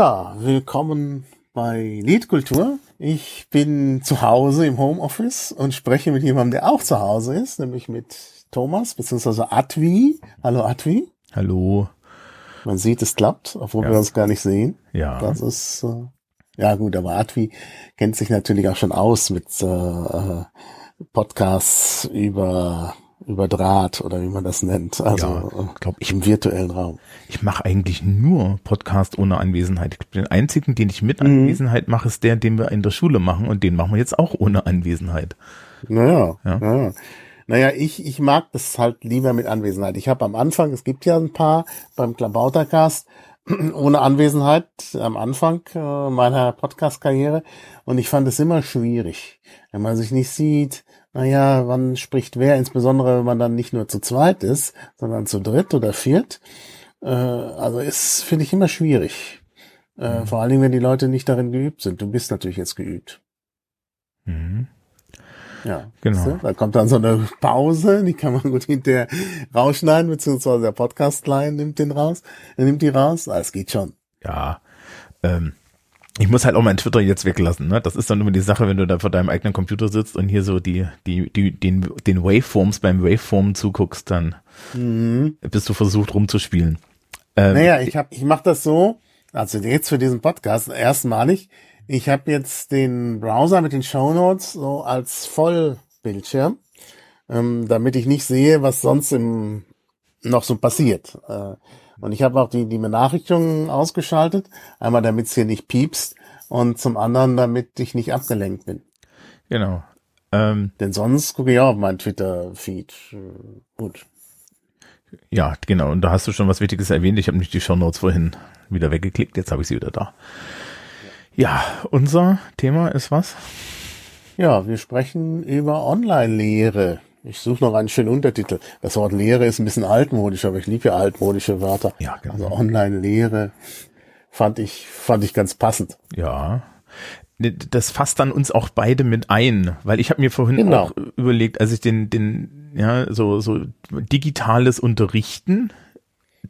Ja, willkommen bei Liedkultur. Ich bin zu Hause im Homeoffice und spreche mit jemandem, der auch zu Hause ist, nämlich mit Thomas beziehungsweise Advi. Hallo Advi. Hallo. Man sieht, es klappt, obwohl Ja. wir uns gar nicht sehen. Ja. Das ist äh, ja gut, aber Advi kennt sich natürlich auch schon aus mit äh, äh, Podcasts über über Draht oder wie man das nennt, also Ja, äh, glaub ich- im virtuellen Raum. Ich mache eigentlich nur Podcast ohne Anwesenheit. Den einzigen, den ich Mhm. mit Anwesenheit mache, ist der, den wir in der Schule machen und den machen wir jetzt auch ohne Anwesenheit. Naja, Ja. naja. Naja, ich, ich mag das halt lieber mit Anwesenheit. Ich habe am Anfang, es gibt ja ein paar beim Klabautercast ohne Anwesenheit am Anfang äh, meiner Podcast-Karriere und ich fand es immer schwierig, wenn man sich nicht sieht, naja, wann spricht wer, insbesondere wenn man dann nicht nur zu zweit ist, sondern zu dritt oder viert. Äh, also ist, finde ich, immer schwierig. Äh, Vor allen Dingen, wenn die Leute nicht darin geübt sind. Du bist natürlich jetzt geübt. Mhm. Ja, Genau. siehste? Da kommt dann so eine Pause, die kann man gut hinterher rausschneiden, beziehungsweise der Podcast-Line nimmt den raus, er nimmt die raus. Ah, es geht schon. Ja. Ähm, ich muss halt auch mein Twitter jetzt weglassen. Ne? Das ist dann immer die Sache, wenn du da vor deinem eigenen Computer sitzt und hier so die, die, die, den, den Waveforms beim Waveform zuguckst, dann bist du versucht rumzuspielen. Ähm, Naja, ich hab, ich mache das so, also jetzt für diesen Podcast erstmalig. Ich habe jetzt den Browser mit den Shownotes so als Vollbildschirm, ähm, damit ich nicht sehe, was sonst im noch so passiert. Äh, und ich habe auch die, die Benachrichtigungen ausgeschaltet, einmal damit es hier nicht piepst und zum anderen, damit ich nicht abgelenkt bin. Genau. Ähm, Denn sonst gucke ich auch auf meinen Twitter-Feed. Äh, Gut. ja, genau. Und da hast du schon was Wichtiges erwähnt. Ich habe nicht die Shownotes vorhin wieder weggeklickt. Jetzt habe ich sie wieder da. Ja, unser Thema ist was? Ja, wir sprechen über Online-Lehre. Ich suche noch einen schönen Untertitel. Das Wort Lehre ist ein bisschen altmodisch, aber ich liebe ja altmodische Wörter. Ja, genau. Also Online-Lehre fand ich, fand ich ganz passend. Ja. Das fasst dann uns auch beide mit ein, weil ich habe mir vorhin Genau. auch überlegt, als ich den, den, ja, so, so digitales Unterrichten,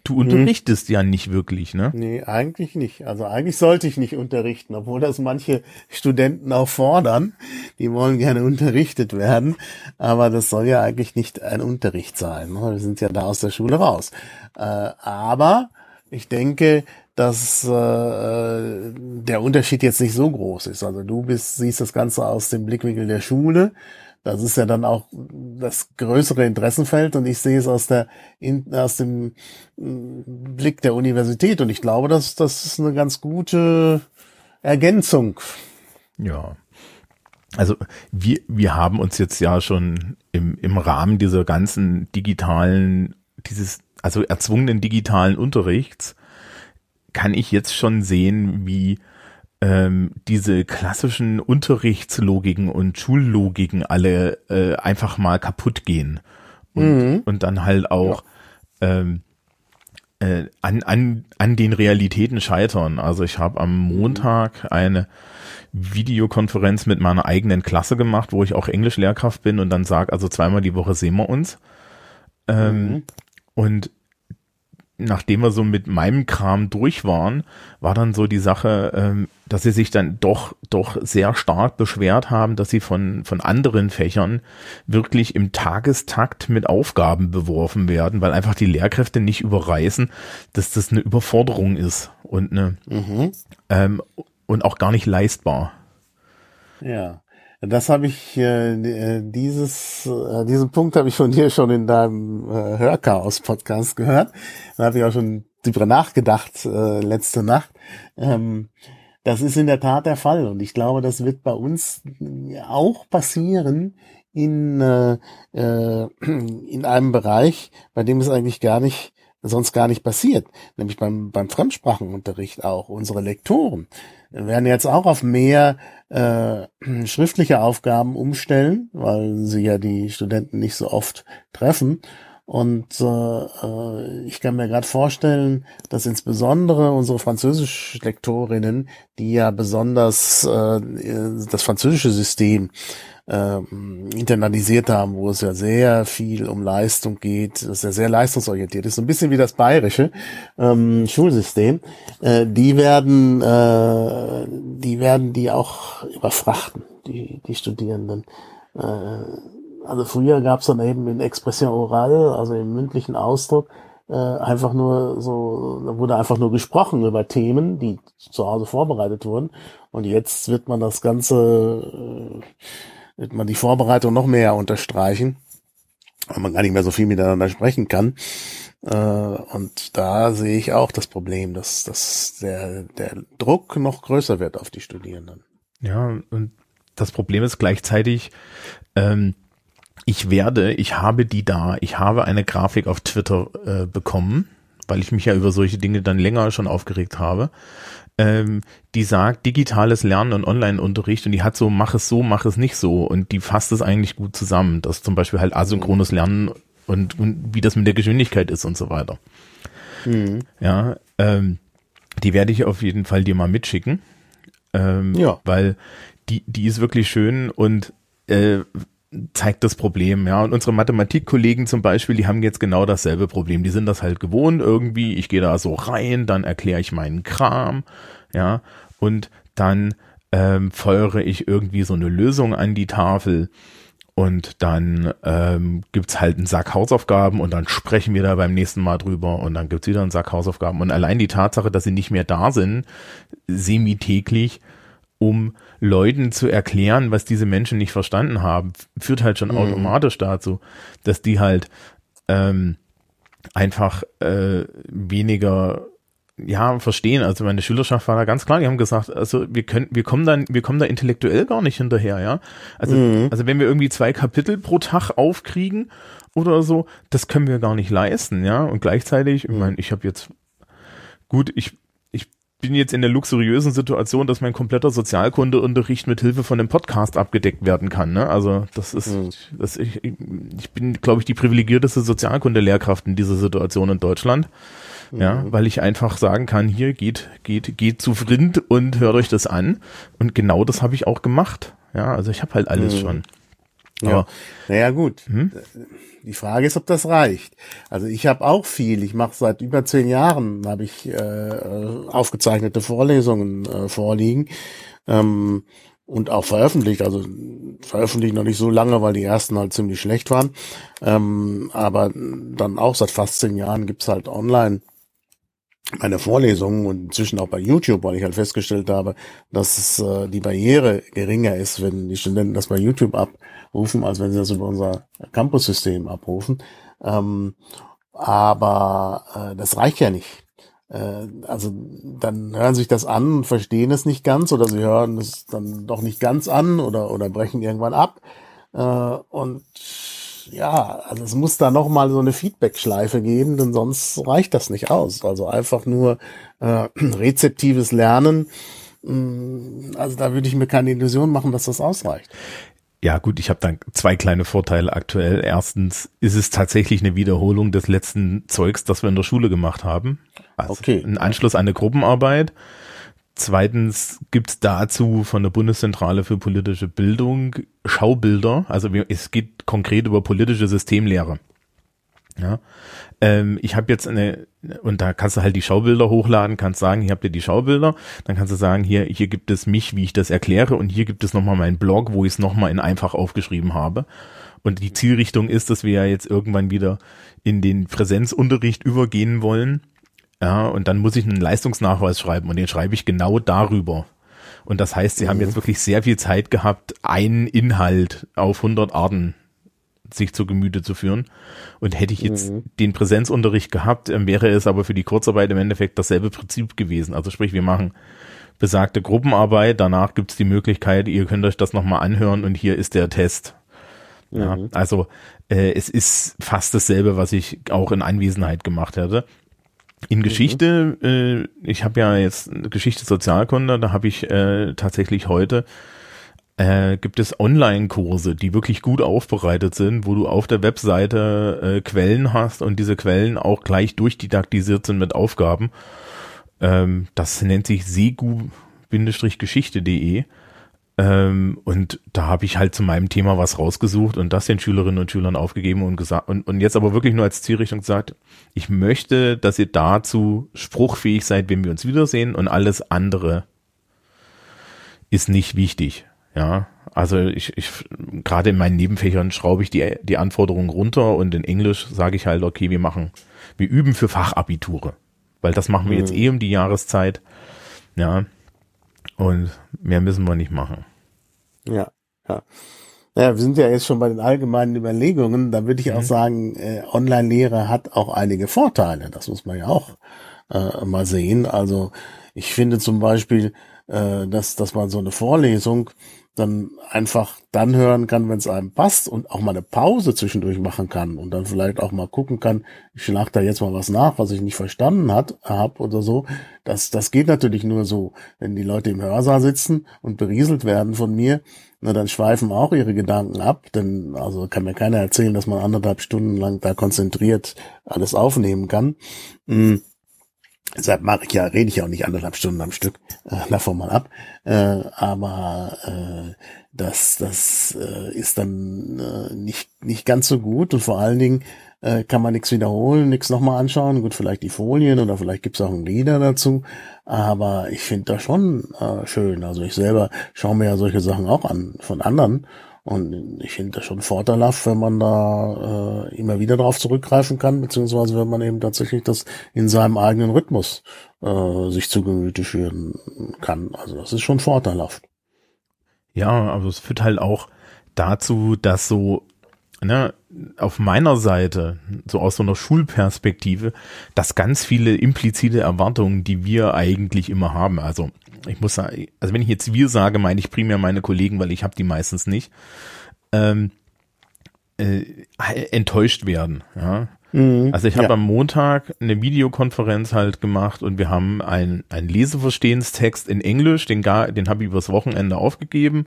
du unterrichtest ja nicht wirklich, ne? Nee, eigentlich nicht. Also eigentlich sollte ich nicht unterrichten, obwohl das manche Studenten auch fordern. Die wollen gerne unterrichtet werden, aber das soll ja eigentlich nicht ein Unterricht sein. ne? Wir sind ja da aus der Schule raus. Äh, aber ich denke, dass äh, der Unterschied jetzt nicht so groß ist. Also du bist, siehst das Ganze aus dem Blickwinkel der Schule. Das ist ja dann auch das größere Interessenfeld und ich sehe es aus der aus dem mm, Blick der Universität und ich glaube, dass das ist eine ganz gute Ergänzung. Ja. Also wir, wir haben uns jetzt ja schon im, im Rahmen dieser ganzen digitalen, dieses, also erzwungenen digitalen Unterrichts, kann ich jetzt schon sehen, wie ähm, diese klassischen Unterrichtslogiken und Schullogiken alle äh, einfach mal kaputt gehen. Und, und dann halt auch ähm, äh, an, an, an den Realitäten scheitern. Also ich habe am Montag eine Videokonferenz mit meiner eigenen Klasse gemacht, wo ich auch Englischlehrkraft bin und dann sag, also zweimal die Woche sehen wir uns. Ähm, Und nachdem wir so mit meinem Kram durch waren, war dann so die Sache, ähm, dass sie sich dann doch doch sehr stark beschwert haben, dass sie von von anderen Fächern wirklich im Tagestakt mit Aufgaben beworfen werden, weil einfach die Lehrkräfte nicht überreißen, dass das eine Überforderung ist und eine ähm, und auch gar nicht leistbar. Ja, das habe ich äh, äh, dieses äh, diesen Punkt habe ich von dir schon in deinem äh, Hörchaos-Podcast gehört. Da habe ich auch schon drüber nachgedacht äh, letzte Nacht. Ähm, das ist in der Tat der Fall und ich glaube, das wird bei uns auch passieren in äh, äh, in einem Bereich, bei dem es eigentlich gar nicht sonst gar nicht passiert, nämlich beim beim Fremdsprachenunterricht auch unsere Lektoren werden jetzt auch auf mehr äh, schriftliche Aufgaben umstellen, weil sie ja die Studenten nicht so oft treffen. Und äh, ich kann mir gerade vorstellen, dass insbesondere unsere Französischlektorinnen, die ja besonders äh, das französische System äh, internalisiert haben, wo es ja sehr viel um Leistung geht, das ja sehr leistungsorientiert ist, so ein bisschen wie das bayerische ähm, Schulsystem, äh, die werden, äh, die werden die auch überfrachten, die, die Studierenden. Äh, also früher gab es dann eben in Expression oral, also im mündlichen Ausdruck, äh, einfach nur so, da wurde einfach nur gesprochen über Themen, die zu Hause vorbereitet wurden. Und jetzt wird man das Ganze, äh, wird man die Vorbereitung noch mehr unterstreichen, weil man gar nicht mehr so viel miteinander sprechen kann. Äh, und da sehe ich auch das Problem, dass, dass der, der Druck noch größer wird auf die Studierenden. Ja, und das Problem ist gleichzeitig, ähm, ich werde, ich habe die da, ich habe eine Grafik auf Twitter äh, bekommen, weil ich mich ja über solche Dinge dann länger schon aufgeregt habe, ähm, die sagt digitales Lernen und Online-Unterricht und die hat so, mach es so, mach es nicht so und die fasst es eigentlich gut zusammen, dass zum Beispiel halt asynchrones Lernen und, und wie das mit der Geschwindigkeit ist und so weiter. Mhm. Ja, ähm, die werde ich auf jeden Fall dir mal mitschicken. Ähm, ja. Weil die, die ist wirklich schön und äh, zeigt das Problem, ja. Und unsere Mathematikkollegen zum Beispiel, die haben jetzt genau dasselbe Problem. Die sind das halt gewohnt irgendwie. Ich gehe da so rein, dann erkläre ich meinen Kram, ja. Und dann ähm, feuere ich irgendwie so eine Lösung an die Tafel. Und dann ähm, gibt's halt einen Sack Hausaufgaben und dann sprechen wir da beim nächsten Mal drüber und dann gibt's wieder einen Sack Hausaufgaben. Und allein die Tatsache, dass sie nicht mehr da sind, semi-täglich, um Leuten zu erklären, was diese Menschen nicht verstanden haben, führt halt schon mhm. automatisch dazu, dass die halt ähm, einfach äh, weniger ja verstehen. Also meine Schülerschaft war da ganz klar. Die haben gesagt, also wir können, wir kommen dann, wir kommen da intellektuell gar nicht hinterher, ja. Also mhm. also wenn wir irgendwie zwei Kapitel pro Tag aufkriegen oder so, das können wir gar nicht leisten, ja. Und gleichzeitig, ich mhm. meine, ich habe jetzt gut, ich bin jetzt in der luxuriösen Situation, dass mein kompletter Sozialkundeunterricht mit Hilfe von einem Podcast abgedeckt werden kann. Ne? Also das ist, mhm. das ich, ich bin, glaube ich, die privilegierteste Sozialkunde-Lehrkraft in dieser Situation in Deutschland. Mhm. Ja, weil ich einfach sagen kann, hier geht, geht, geht zu Vrind und hört euch das an. Und genau das habe ich auch gemacht. Ja, also ich habe halt alles mhm. schon. Ja. Naja, gut. Hm? Die Frage ist, ob das reicht. Also ich habe auch viel. Ich mache seit über zehn Jahren habe ich äh, aufgezeichnete Vorlesungen äh, vorliegen ähm, und auch veröffentlicht. Also veröffentlicht noch nicht so lange, weil die ersten halt ziemlich schlecht waren. Ähm, aber dann auch seit fast zehn Jahren gibt's halt online meine Vorlesungen und inzwischen auch bei YouTube, weil ich halt festgestellt habe, dass es, äh, die Barriere geringer ist, wenn die Studenten das bei YouTube abrufen, als wenn sie das über unser Campus-System abrufen. Ähm, aber äh, das reicht ja nicht. Äh, also dann hören sich das an und verstehen es nicht ganz oder sie hören es dann doch nicht ganz an oder, oder brechen irgendwann ab. Äh, und ja, also es muss da noch mal so eine Feedback-Schleife geben, denn sonst reicht das nicht aus. Also einfach nur äh, rezeptives Lernen. Mm, also da würde ich mir keine Illusion machen, dass das ausreicht. Ja, gut, ich habe dann zwei kleine Vorteile aktuell. Erstens ist es tatsächlich eine Wiederholung des letzten Zeugs, das wir in der Schule gemacht haben. Also okay. Ein Anschluss an eine Gruppenarbeit. Zweitens gibt's dazu von der Bundeszentrale für politische Bildung Schaubilder. Also es geht konkret über politische Systemlehre. Ja, ähm, ich habe jetzt eine und da kannst du halt die Schaubilder hochladen, kannst sagen, hier habt ihr die Schaubilder, dann kannst du sagen, hier hier gibt es mich, wie ich das erkläre und hier gibt es nochmal meinen Blog, wo ich es nochmal in einfach aufgeschrieben habe. Und die Zielrichtung ist, dass wir ja jetzt irgendwann wieder in den Präsenzunterricht übergehen wollen ja, und dann muss ich einen Leistungsnachweis schreiben und den schreibe ich genau darüber. Und das heißt, sie mhm. haben jetzt wirklich sehr viel Zeit gehabt, einen Inhalt auf 100 Arten sich zu Gemüte zu führen. Und hätte ich jetzt mhm. den Präsenzunterricht gehabt, ähm, wäre es aber für die Kurzarbeit im Endeffekt dasselbe Prinzip gewesen. Also sprich, wir machen besagte Gruppenarbeit, danach gibt es die Möglichkeit, ihr könnt euch das nochmal anhören und hier ist der Test. Ja, mhm. also äh, es ist fast dasselbe, was ich auch in Anwesenheit gemacht hätte. In Geschichte, mhm. äh, ich habe ja jetzt Geschichte Sozialkunde, da habe ich äh, tatsächlich heute äh, gibt es Online-Kurse, die wirklich gut aufbereitet sind, wo du auf der Webseite äh, Quellen hast und diese Quellen auch gleich durchdidaktisiert sind mit Aufgaben. Ähm, das nennt sich segu-geschichte.de. Ähm, und da habe ich halt zu meinem Thema was rausgesucht und das den Schülerinnen und Schülern aufgegeben und gesagt und, und jetzt aber wirklich nur als Zielrichtung gesagt, ich möchte, dass ihr dazu spruchfähig seid, wenn wir uns wiedersehen und alles andere ist nicht wichtig. Ja, also ich, ich gerade in meinen Nebenfächern schraube ich die, die Anforderungen runter und in Englisch sage ich halt, okay, wir machen, wir üben für Fachabiture. Weil das machen wir mhm. jetzt eh um die Jahreszeit. Ja. Und mehr müssen wir nicht machen. Ja, ja. Naja, wir sind ja jetzt schon bei den allgemeinen Überlegungen. Da würde ich mhm. auch sagen, äh, Online-Lehre hat auch einige Vorteile. Das muss man ja auch äh, mal sehen. Also ich finde zum Beispiel, äh, dass, dass man so eine Vorlesung dann einfach dann hören kann, wenn es einem passt und auch mal eine Pause zwischendurch machen kann und dann vielleicht auch mal gucken kann, ich schlag da jetzt mal was nach, was ich nicht verstanden hat, hab oder so. Das, das geht natürlich nur so, wenn die Leute im Hörsaal sitzen und berieselt werden von mir, na, dann schweifen auch ihre Gedanken ab, denn also kann mir keiner erzählen, dass man anderthalb Stunden lang da konzentriert alles aufnehmen kann. Mhm Deshalb mache ich ja, rede ich ja auch nicht anderthalb Stunden am Stück, äh, davon mal ab. Äh, aber äh, das, das äh, ist dann äh, nicht, nicht ganz so gut und vor allen Dingen äh, kann man nichts wiederholen, nichts nochmal anschauen. Gut, vielleicht die Folien oder vielleicht gibt's auch ein Lieder dazu. Aber ich finde das schon äh, schön. Also ich selber schaue mir ja solche Sachen auch an von anderen und ich finde das schon vorteilhaft, wenn man da äh, immer wieder darauf zurückgreifen kann, beziehungsweise wenn man eben tatsächlich das in seinem eigenen Rhythmus äh, sich zu Gemüte führen kann. Also das ist schon vorteilhaft. Ja, also es führt halt auch dazu, dass so ne, auf meiner Seite, so aus so einer Schulperspektive, dass ganz viele implizite Erwartungen, die wir eigentlich immer haben, also ich muss sagen, also wenn ich jetzt wir sage, meine ich primär meine Kollegen, weil ich habe die meistens nicht, ähm, äh, enttäuscht werden. Ja. Mhm, also ich habe ja. am Montag eine Videokonferenz halt gemacht und wir haben einen ein Leseverstehenstext in Englisch, den, gar, den habe ich übers Wochenende aufgegeben,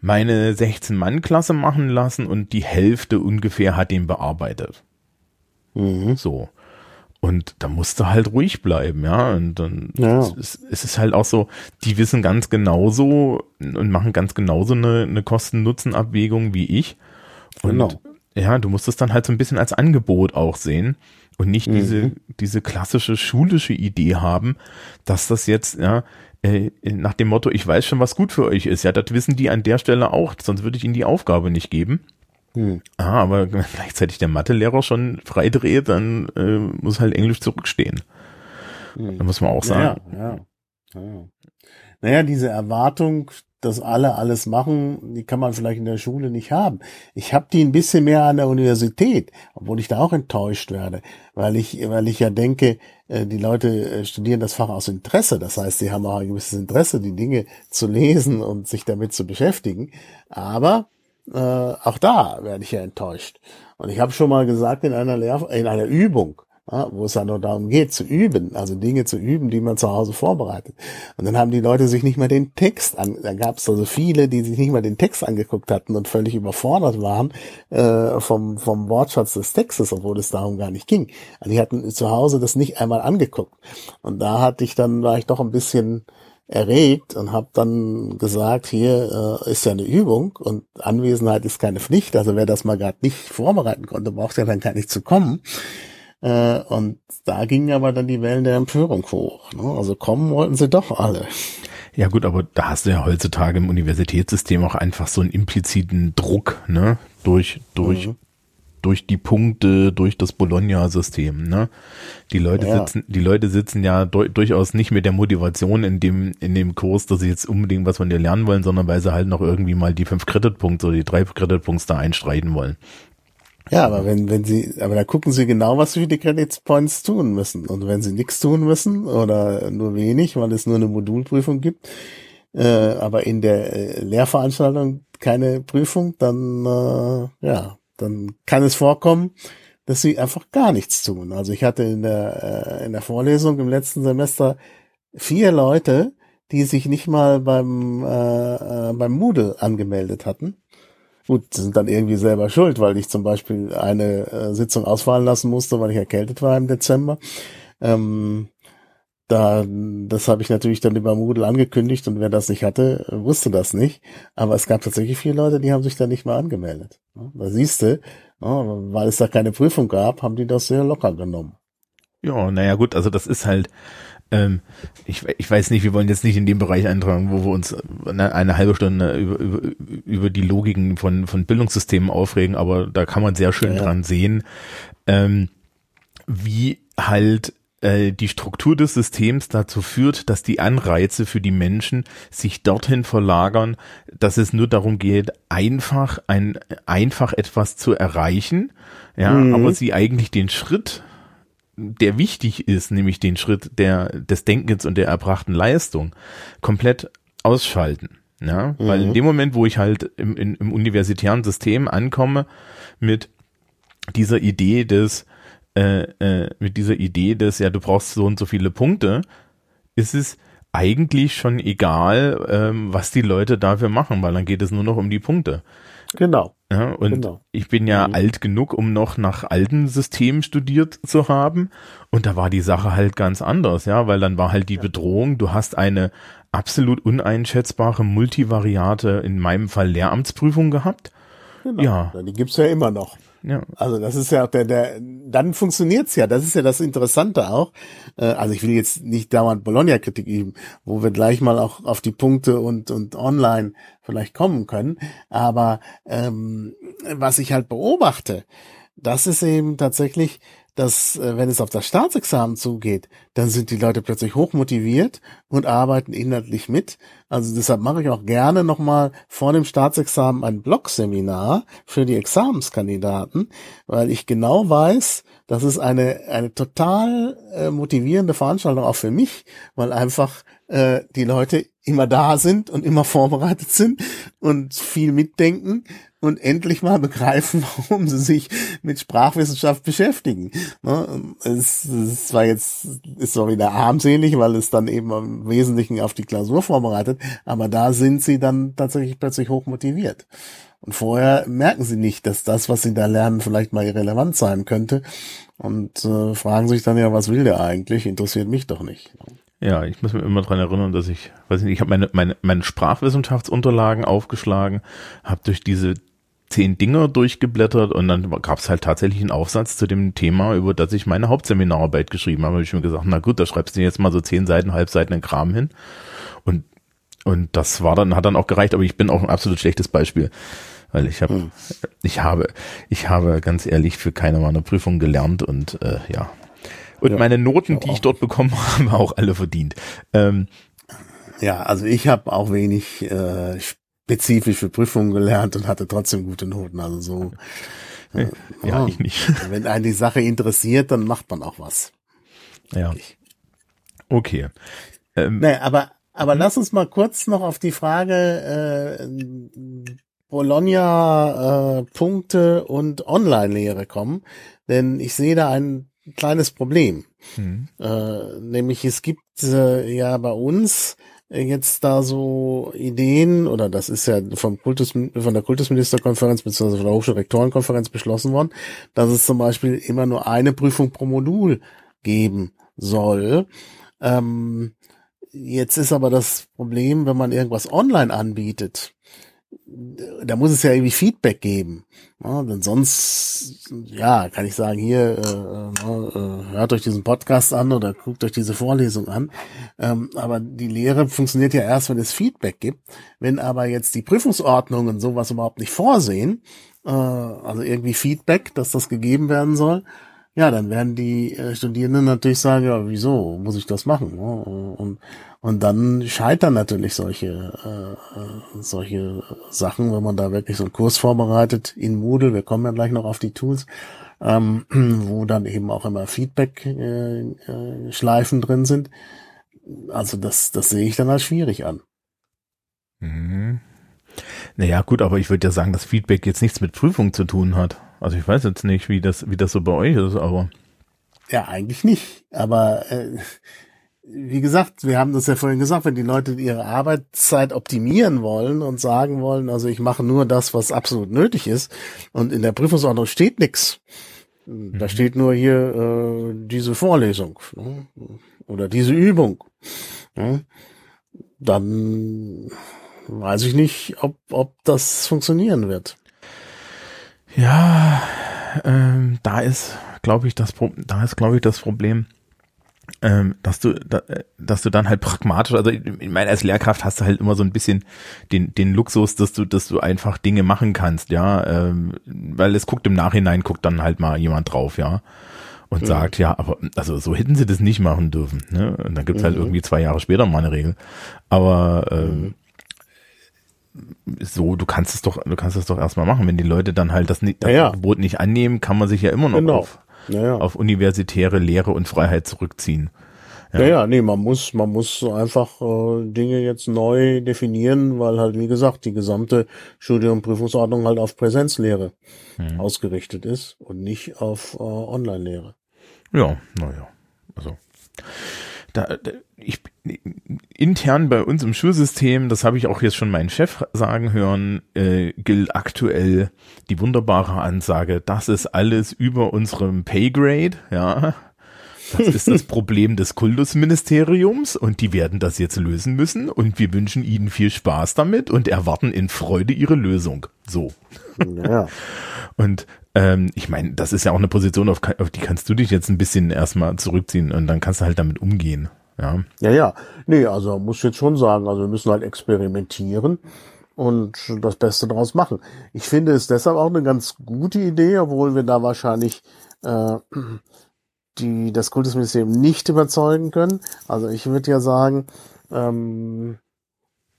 meine 16-Mann-Klasse machen lassen und die Hälfte ungefähr hat den bearbeitet. Mhm. So. Und da musst du halt ruhig bleiben, ja. Und dann ja. Es, es ist halt auch so, die wissen ganz genauso und machen ganz genauso eine, eine Kosten-Nutzen-Abwägung wie ich. Und genau. ja, du musst es dann halt so ein bisschen als Angebot auch sehen und nicht mhm. diese, diese klassische schulische Idee haben, dass das jetzt, ja, äh, nach dem Motto, ich weiß schon, was gut für euch ist. Ja, das wissen die an der Stelle auch, sonst würde ich ihnen die Aufgabe nicht geben. Hm. Ah, aber gleichzeitig der Mathelehrer schon freidreht, dann äh, muss halt Englisch zurückstehen. Hm. Da muss man auch sagen. Ja, ja, ja. Naja, diese Erwartung, dass alle alles machen, die kann man vielleicht in der Schule nicht haben. Ich habe die ein bisschen mehr an der Universität, obwohl ich da auch enttäuscht werde, weil ich, weil ich ja denke, äh, die Leute äh, studieren das Fach aus Interesse. Das heißt, sie haben auch ein gewisses Interesse, die Dinge zu lesen und sich damit zu beschäftigen. Aber äh, auch da werde ich ja enttäuscht. Und ich habe schon mal gesagt in einer Lehr in einer Übung, ja, wo es ja nur darum geht, zu üben, also Dinge zu üben, die man zu Hause vorbereitet. Und dann haben die Leute sich nicht mehr den Text an, da gab es also viele, die sich nicht mehr den Text angeguckt hatten und völlig überfordert waren äh, vom, vom Wortschatz des Textes, obwohl es darum gar nicht ging. Also die hatten zu Hause das nicht einmal angeguckt. Und da hatte ich dann, war ich doch ein bisschen erregt und habe dann gesagt, hier äh, ist ja eine Übung und Anwesenheit ist keine Pflicht. Also wer das mal gerade nicht vorbereiten konnte, braucht ja dann gar nicht zu kommen. Äh, und da gingen aber dann die Wellen der Empörung hoch. Ne? Also kommen wollten sie doch alle. Ja gut, aber da hast du ja heutzutage im Universitätssystem auch einfach so einen impliziten Druck, ne? Durch, durch mhm durch die Punkte, durch das Bologna-System. Ne? Die Leute ja. sitzen, die Leute sitzen ja du durchaus nicht mit der Motivation in dem in dem Kurs, dass sie jetzt unbedingt was von dir lernen wollen, sondern weil sie halt noch irgendwie mal die fünf Kreditpunkte oder die drei Kreditpunkte da einstreiten wollen. Ja, aber wenn, wenn sie, aber da gucken sie genau, was sie für die Credit Points tun müssen. Und wenn sie nichts tun müssen oder nur wenig, weil es nur eine Modulprüfung gibt, äh, aber in der äh, Lehrveranstaltung keine Prüfung, dann äh, ja, dann kann es vorkommen, dass sie einfach gar nichts tun. Also ich hatte in der, äh, in der Vorlesung im letzten Semester vier Leute, die sich nicht mal beim, äh, äh, beim Moodle angemeldet hatten. Gut, sind dann irgendwie selber schuld, weil ich zum Beispiel eine äh, Sitzung ausfallen lassen musste, weil ich erkältet war im Dezember. Ähm, da, das habe ich natürlich dann über Moodle angekündigt und wer das nicht hatte, wusste das nicht. Aber es gab tatsächlich viele Leute, die haben sich da nicht mal angemeldet. Da siehst du, weil es da keine Prüfung gab, haben die das sehr locker genommen. Ja, naja gut, also das ist halt, ähm, ich, ich weiß nicht, wir wollen jetzt nicht in dem Bereich eintragen, wo wir uns eine, eine halbe Stunde über, über, über die Logiken von, von Bildungssystemen aufregen, aber da kann man sehr schön ja. dran sehen, ähm, wie halt äh, die Struktur des Systems dazu führt, dass die Anreize für die Menschen sich dorthin verlagern, dass es nur darum geht, einfach ein einfach etwas zu erreichen, ja, mhm. aber sie eigentlich den Schritt der wichtig ist, nämlich den Schritt der, des Denkens und der erbrachten Leistung, komplett ausschalten. Ja, mhm. weil in dem Moment, wo ich halt im, im, im universitären System ankomme mit dieser Idee des, äh, äh, mit dieser Idee des, ja, du brauchst so und so viele Punkte, ist es eigentlich schon egal, ähm, was die Leute dafür machen, weil dann geht es nur noch um die Punkte. Genau. Ja, und genau. ich bin ja mhm. alt genug, um noch nach alten Systemen studiert zu haben. Und da war die Sache halt ganz anders, ja, weil dann war halt die ja. Bedrohung, du hast eine absolut uneinschätzbare Multivariate, in meinem Fall Lehramtsprüfung gehabt. Genau. Ja. Die gibt's ja immer noch. Ja. Also das ist ja der, der, dann funktioniert's ja. Das ist ja das Interessante auch. Äh, also ich will jetzt nicht dauernd Bologna-Kritik üben, wo wir gleich mal auch auf die Punkte und und online vielleicht kommen können. Aber ähm, was ich halt beobachte, das ist eben tatsächlich dass äh, wenn es auf das Staatsexamen zugeht, dann sind die Leute plötzlich hochmotiviert und arbeiten inhaltlich mit. Also deshalb mache ich auch gerne nochmal vor dem Staatsexamen ein Blogseminar für die Examenskandidaten, weil ich genau weiß, das ist eine, eine total äh, motivierende Veranstaltung auch für mich, weil einfach äh, die Leute immer da sind und immer vorbereitet sind und viel mitdenken und endlich mal begreifen, warum sie sich mit Sprachwissenschaft beschäftigen. Ne? Es, es war jetzt, ist zwar wieder armselig, weil es dann eben im Wesentlichen auf die Klausur vorbereitet, aber da sind sie dann tatsächlich plötzlich hoch motiviert. Und vorher merken sie nicht, dass das, was sie da lernen, vielleicht mal irrelevant sein könnte und äh, fragen sich dann ja, was will der eigentlich? Interessiert mich doch nicht. Ja, ich muss mir immer dran erinnern, dass ich, weiß nicht, ich habe meine, meine, meine Sprachwissenschaftsunterlagen aufgeschlagen, habe durch diese zehn Dinger durchgeblättert und dann gab es halt tatsächlich einen Aufsatz zu dem Thema, über das ich meine Hauptseminararbeit geschrieben habe. Hab ich mir gesagt, na gut, da schreibst du jetzt mal so zehn Seiten, Halbseiten in Kram hin. Und und das war dann hat dann auch gereicht, aber ich bin auch ein absolut schlechtes Beispiel, weil ich habe hm. ich habe ich habe ganz ehrlich für keine meiner Prüfungen gelernt und äh, ja. Und ja, meine Noten, die ich dort bekommen habe, auch alle verdient. Ähm, ja, also ich habe auch wenig äh, spezifisch für Prüfungen gelernt und hatte trotzdem gute Noten. Also so. Ja, oh, ich nicht. Wenn einen die Sache interessiert, dann macht man auch was. Ja. Okay. Ähm, nee, aber aber lass uns mal kurz noch auf die Frage äh, Bologna äh, Punkte und Online-Lehre kommen, denn ich sehe da ein kleines Problem. Mhm. Äh, nämlich es gibt äh, ja bei uns jetzt da so Ideen, oder das ist ja vom Kultus, von der Kultusministerkonferenz bzw. von der Hochschulrektorenkonferenz beschlossen worden, dass es zum Beispiel immer nur eine Prüfung pro Modul geben soll. Ähm, jetzt ist aber das Problem, wenn man irgendwas online anbietet, da muss es ja irgendwie Feedback geben. Ja, denn sonst, ja, kann ich sagen, hier, äh, äh, hört euch diesen Podcast an oder guckt euch diese Vorlesung an. Ähm, aber die Lehre funktioniert ja erst, wenn es Feedback gibt. Wenn aber jetzt die Prüfungsordnungen sowas überhaupt nicht vorsehen, äh, also irgendwie Feedback, dass das gegeben werden soll, ja, dann werden die äh, Studierenden natürlich sagen, ja, wieso muss ich das machen? Und und dann scheitern natürlich solche, äh, äh, solche Sachen, wenn man da wirklich so einen Kurs vorbereitet in Moodle, wir kommen ja gleich noch auf die Tools, ähm, wo dann eben auch immer Feedback-Schleifen äh, äh, drin sind. Also das, das sehe ich dann als schwierig an. Mhm. Naja, gut, aber ich würde ja sagen, dass Feedback jetzt nichts mit Prüfung zu tun hat. Also ich weiß jetzt nicht, wie das, wie das so bei euch ist, aber. Ja, eigentlich nicht. Aber äh, wie gesagt, wir haben das ja vorhin gesagt, wenn die Leute ihre Arbeitszeit optimieren wollen und sagen wollen, also ich mache nur das, was absolut nötig ist, und in der Prüfungsordnung steht nichts. Da mhm. steht nur hier äh, diese Vorlesung ne? oder diese Übung. Ne? Dann weiß ich nicht, ob, ob das funktionieren wird. Ja, ähm, da ist, glaube ich, das da ist, glaube ich, das Problem, ähm, dass du, da, dass du dann halt pragmatisch, also ich meine, als Lehrkraft hast du halt immer so ein bisschen den, den Luxus, dass du, dass du einfach Dinge machen kannst, ja, ähm, weil es guckt im Nachhinein, guckt dann halt mal jemand drauf, ja, und mhm. sagt, ja, aber also so hätten sie das nicht machen dürfen, ne? Und dann gibt's halt mhm. irgendwie zwei Jahre später mal eine Regel. Aber ähm, mhm so, du kannst es doch, du kannst es doch erstmal machen. Wenn die Leute dann halt das, das ja, Angebot nicht annehmen, kann man sich ja immer noch genau. auf, ja, auf universitäre Lehre und Freiheit zurückziehen. Ja. ja, ja, nee, man muss, man muss einfach äh, Dinge jetzt neu definieren, weil halt, wie gesagt, die gesamte Studium- und Prüfungsordnung halt auf Präsenzlehre hm. ausgerichtet ist und nicht auf äh, Online-Lehre. Ja, naja, also da, da, ich intern bei uns im Schulsystem, das habe ich auch jetzt schon meinen Chef sagen hören, äh, gilt aktuell die wunderbare Ansage, das ist alles über unserem Paygrade, ja. Das ist das Problem des Kultusministeriums und die werden das jetzt lösen müssen und wir wünschen ihnen viel Spaß damit und erwarten in Freude ihre Lösung. So. Ja. Und ähm, ich meine, das ist ja auch eine Position, auf, auf die kannst du dich jetzt ein bisschen erstmal zurückziehen und dann kannst du halt damit umgehen. Ja, ja, ja. Nee, also muss jetzt schon sagen, also wir müssen halt experimentieren und das Beste daraus machen. Ich finde es deshalb auch eine ganz gute Idee, obwohl wir da wahrscheinlich äh, die das Kultusministerium nicht überzeugen können. Also ich würde ja sagen, ähm,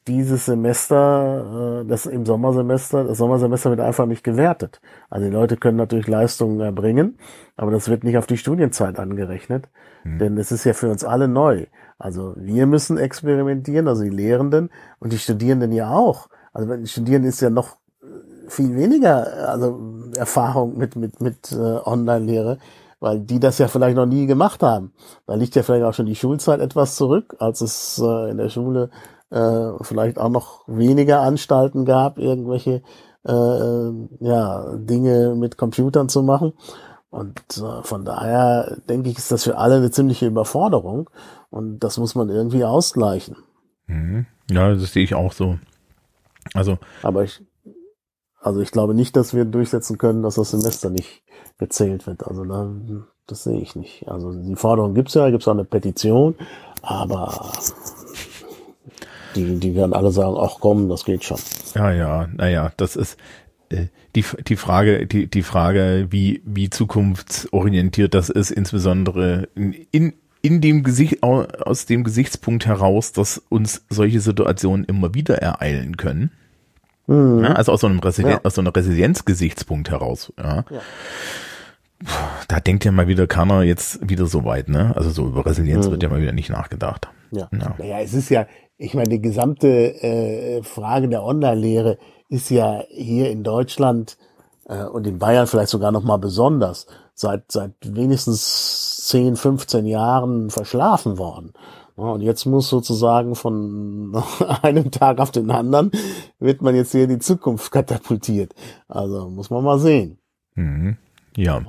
dieses Semester, äh, das im Sommersemester, das Sommersemester wird einfach nicht gewertet. Also die Leute können natürlich Leistungen erbringen, aber das wird nicht auf die Studienzeit angerechnet, mhm. denn es ist ja für uns alle neu. Also wir müssen experimentieren, also die Lehrenden und die Studierenden ja auch. Also die Studierenden ist ja noch viel weniger, also Erfahrung mit mit mit äh, Online-Lehre, weil die das ja vielleicht noch nie gemacht haben. Da liegt ja vielleicht auch schon die Schulzeit etwas zurück, als es äh, in der Schule äh, vielleicht auch noch weniger Anstalten gab, irgendwelche äh, ja, Dinge mit Computern zu machen. Und äh, von daher denke ich, ist das für alle eine ziemliche Überforderung und das muss man irgendwie ausgleichen. Mhm. Ja, das sehe ich auch so. Also. Aber ich, also ich glaube nicht, dass wir durchsetzen können, dass das Semester nicht gezählt wird. Also da, das sehe ich nicht. Also die Forderung gibt's ja, gibt's auch eine Petition, aber die, die werden alle sagen, ach komm, das geht schon. Ja, ja, naja, das ist äh, die, die Frage, die, die Frage, wie, wie zukunftsorientiert das ist, insbesondere in, in dem Gesicht, aus dem Gesichtspunkt heraus, dass uns solche Situationen immer wieder ereilen können. Mhm. Ja, also aus so einem Resilien, ja. aus so einer Resilienzgesichtspunkt heraus, ja. ja. Da denkt ja mal wieder keiner jetzt wieder so weit, ne? Also so über Resilienz mhm. wird ja mal wieder nicht nachgedacht. Ja. ja. Naja, es ist ja, ich meine, die gesamte äh, Frage der Online-Lehre ist ja hier in Deutschland äh, und in Bayern vielleicht sogar noch mal besonders seit seit wenigstens 10, 15 Jahren verschlafen worden. Ja, und jetzt muss sozusagen von einem Tag auf den anderen wird man jetzt hier in die Zukunft katapultiert. Also muss man mal sehen. Mhm. Ja.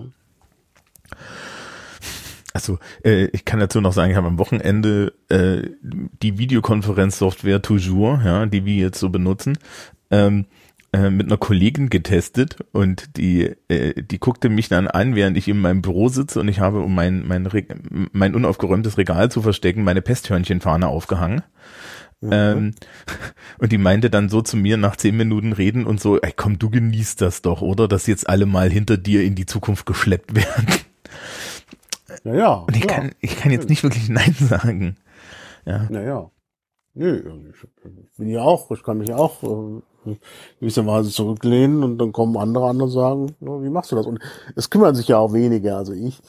Also äh, ich kann dazu noch sagen, ich habe am Wochenende äh, die Videokonferenzsoftware Toujours, ja, die wir jetzt so benutzen, ähm, äh, mit einer Kollegin getestet und die äh, die guckte mich dann an, während ich in meinem Büro sitze und ich habe, um mein mein, mein unaufgeräumtes Regal zu verstecken, meine Pesthörnchenfahne aufgehangen. Mhm. Ähm, und die meinte dann so zu mir nach zehn Minuten reden und so, ey komm, du genießt das doch, oder? Dass jetzt alle mal hinter dir in die Zukunft geschleppt werden. Ja, ja. Und ich ja. kann, ich kann jetzt nicht wirklich Nein sagen. Ja. Naja. Nö, ich bin ja auch, ich kann mich auch äh, gewisserweise zurücklehnen und dann kommen andere an und sagen, wie machst du das? Und es kümmern sich ja auch wenige. Also ich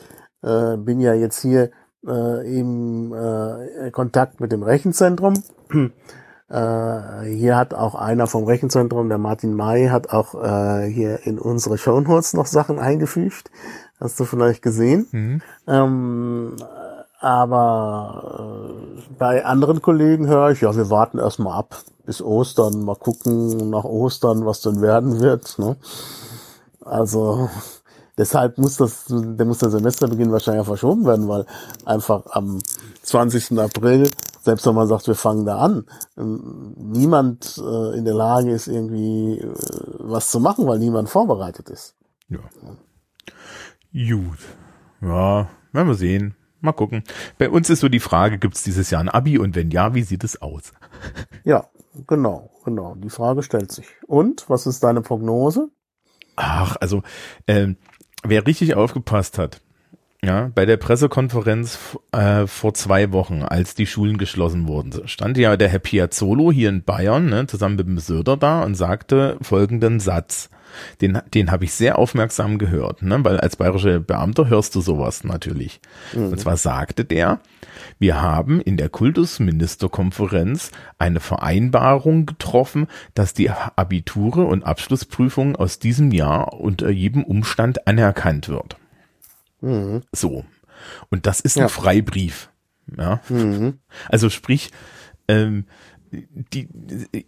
äh, bin ja jetzt hier äh, im äh, Kontakt mit dem Rechenzentrum. Äh, hier hat auch einer vom Rechenzentrum, der Martin May, hat auch äh, hier in unsere Shownotes noch Sachen eingefügt. Hast du vielleicht gesehen. Mhm. Ähm, aber äh, bei anderen Kollegen höre ich, ja, wir warten erstmal ab bis Ostern, mal gucken nach Ostern, was denn werden wird. Ne? Also deshalb muss das, der muss der Semesterbeginn wahrscheinlich verschoben werden, weil einfach am 20. April, selbst wenn man sagt, wir fangen da an, ähm, niemand äh, in der Lage ist, irgendwie äh, was zu machen, weil niemand vorbereitet ist. Ja. Gut. Ja, werden wir sehen. Mal gucken. Bei uns ist so die Frage, gibt es dieses Jahr ein Abi und wenn ja, wie sieht es aus? Ja, genau, genau. Die Frage stellt sich. Und, was ist deine Prognose? Ach, also, ähm, wer richtig aufgepasst hat, ja, bei der Pressekonferenz äh, vor zwei Wochen, als die Schulen geschlossen wurden, stand ja der Herr Piazzolo hier in Bayern, ne, zusammen mit dem Söder da und sagte folgenden Satz. Den, den habe ich sehr aufmerksam gehört, ne? weil als bayerische Beamter hörst du sowas natürlich. Mhm. Und zwar sagte der, wir haben in der Kultusministerkonferenz eine Vereinbarung getroffen, dass die Abiture und Abschlussprüfungen aus diesem Jahr unter jedem Umstand anerkannt wird. Mhm. So. Und das ist ja. ein Freibrief. Ja. Mhm. Also sprich, ähm, die,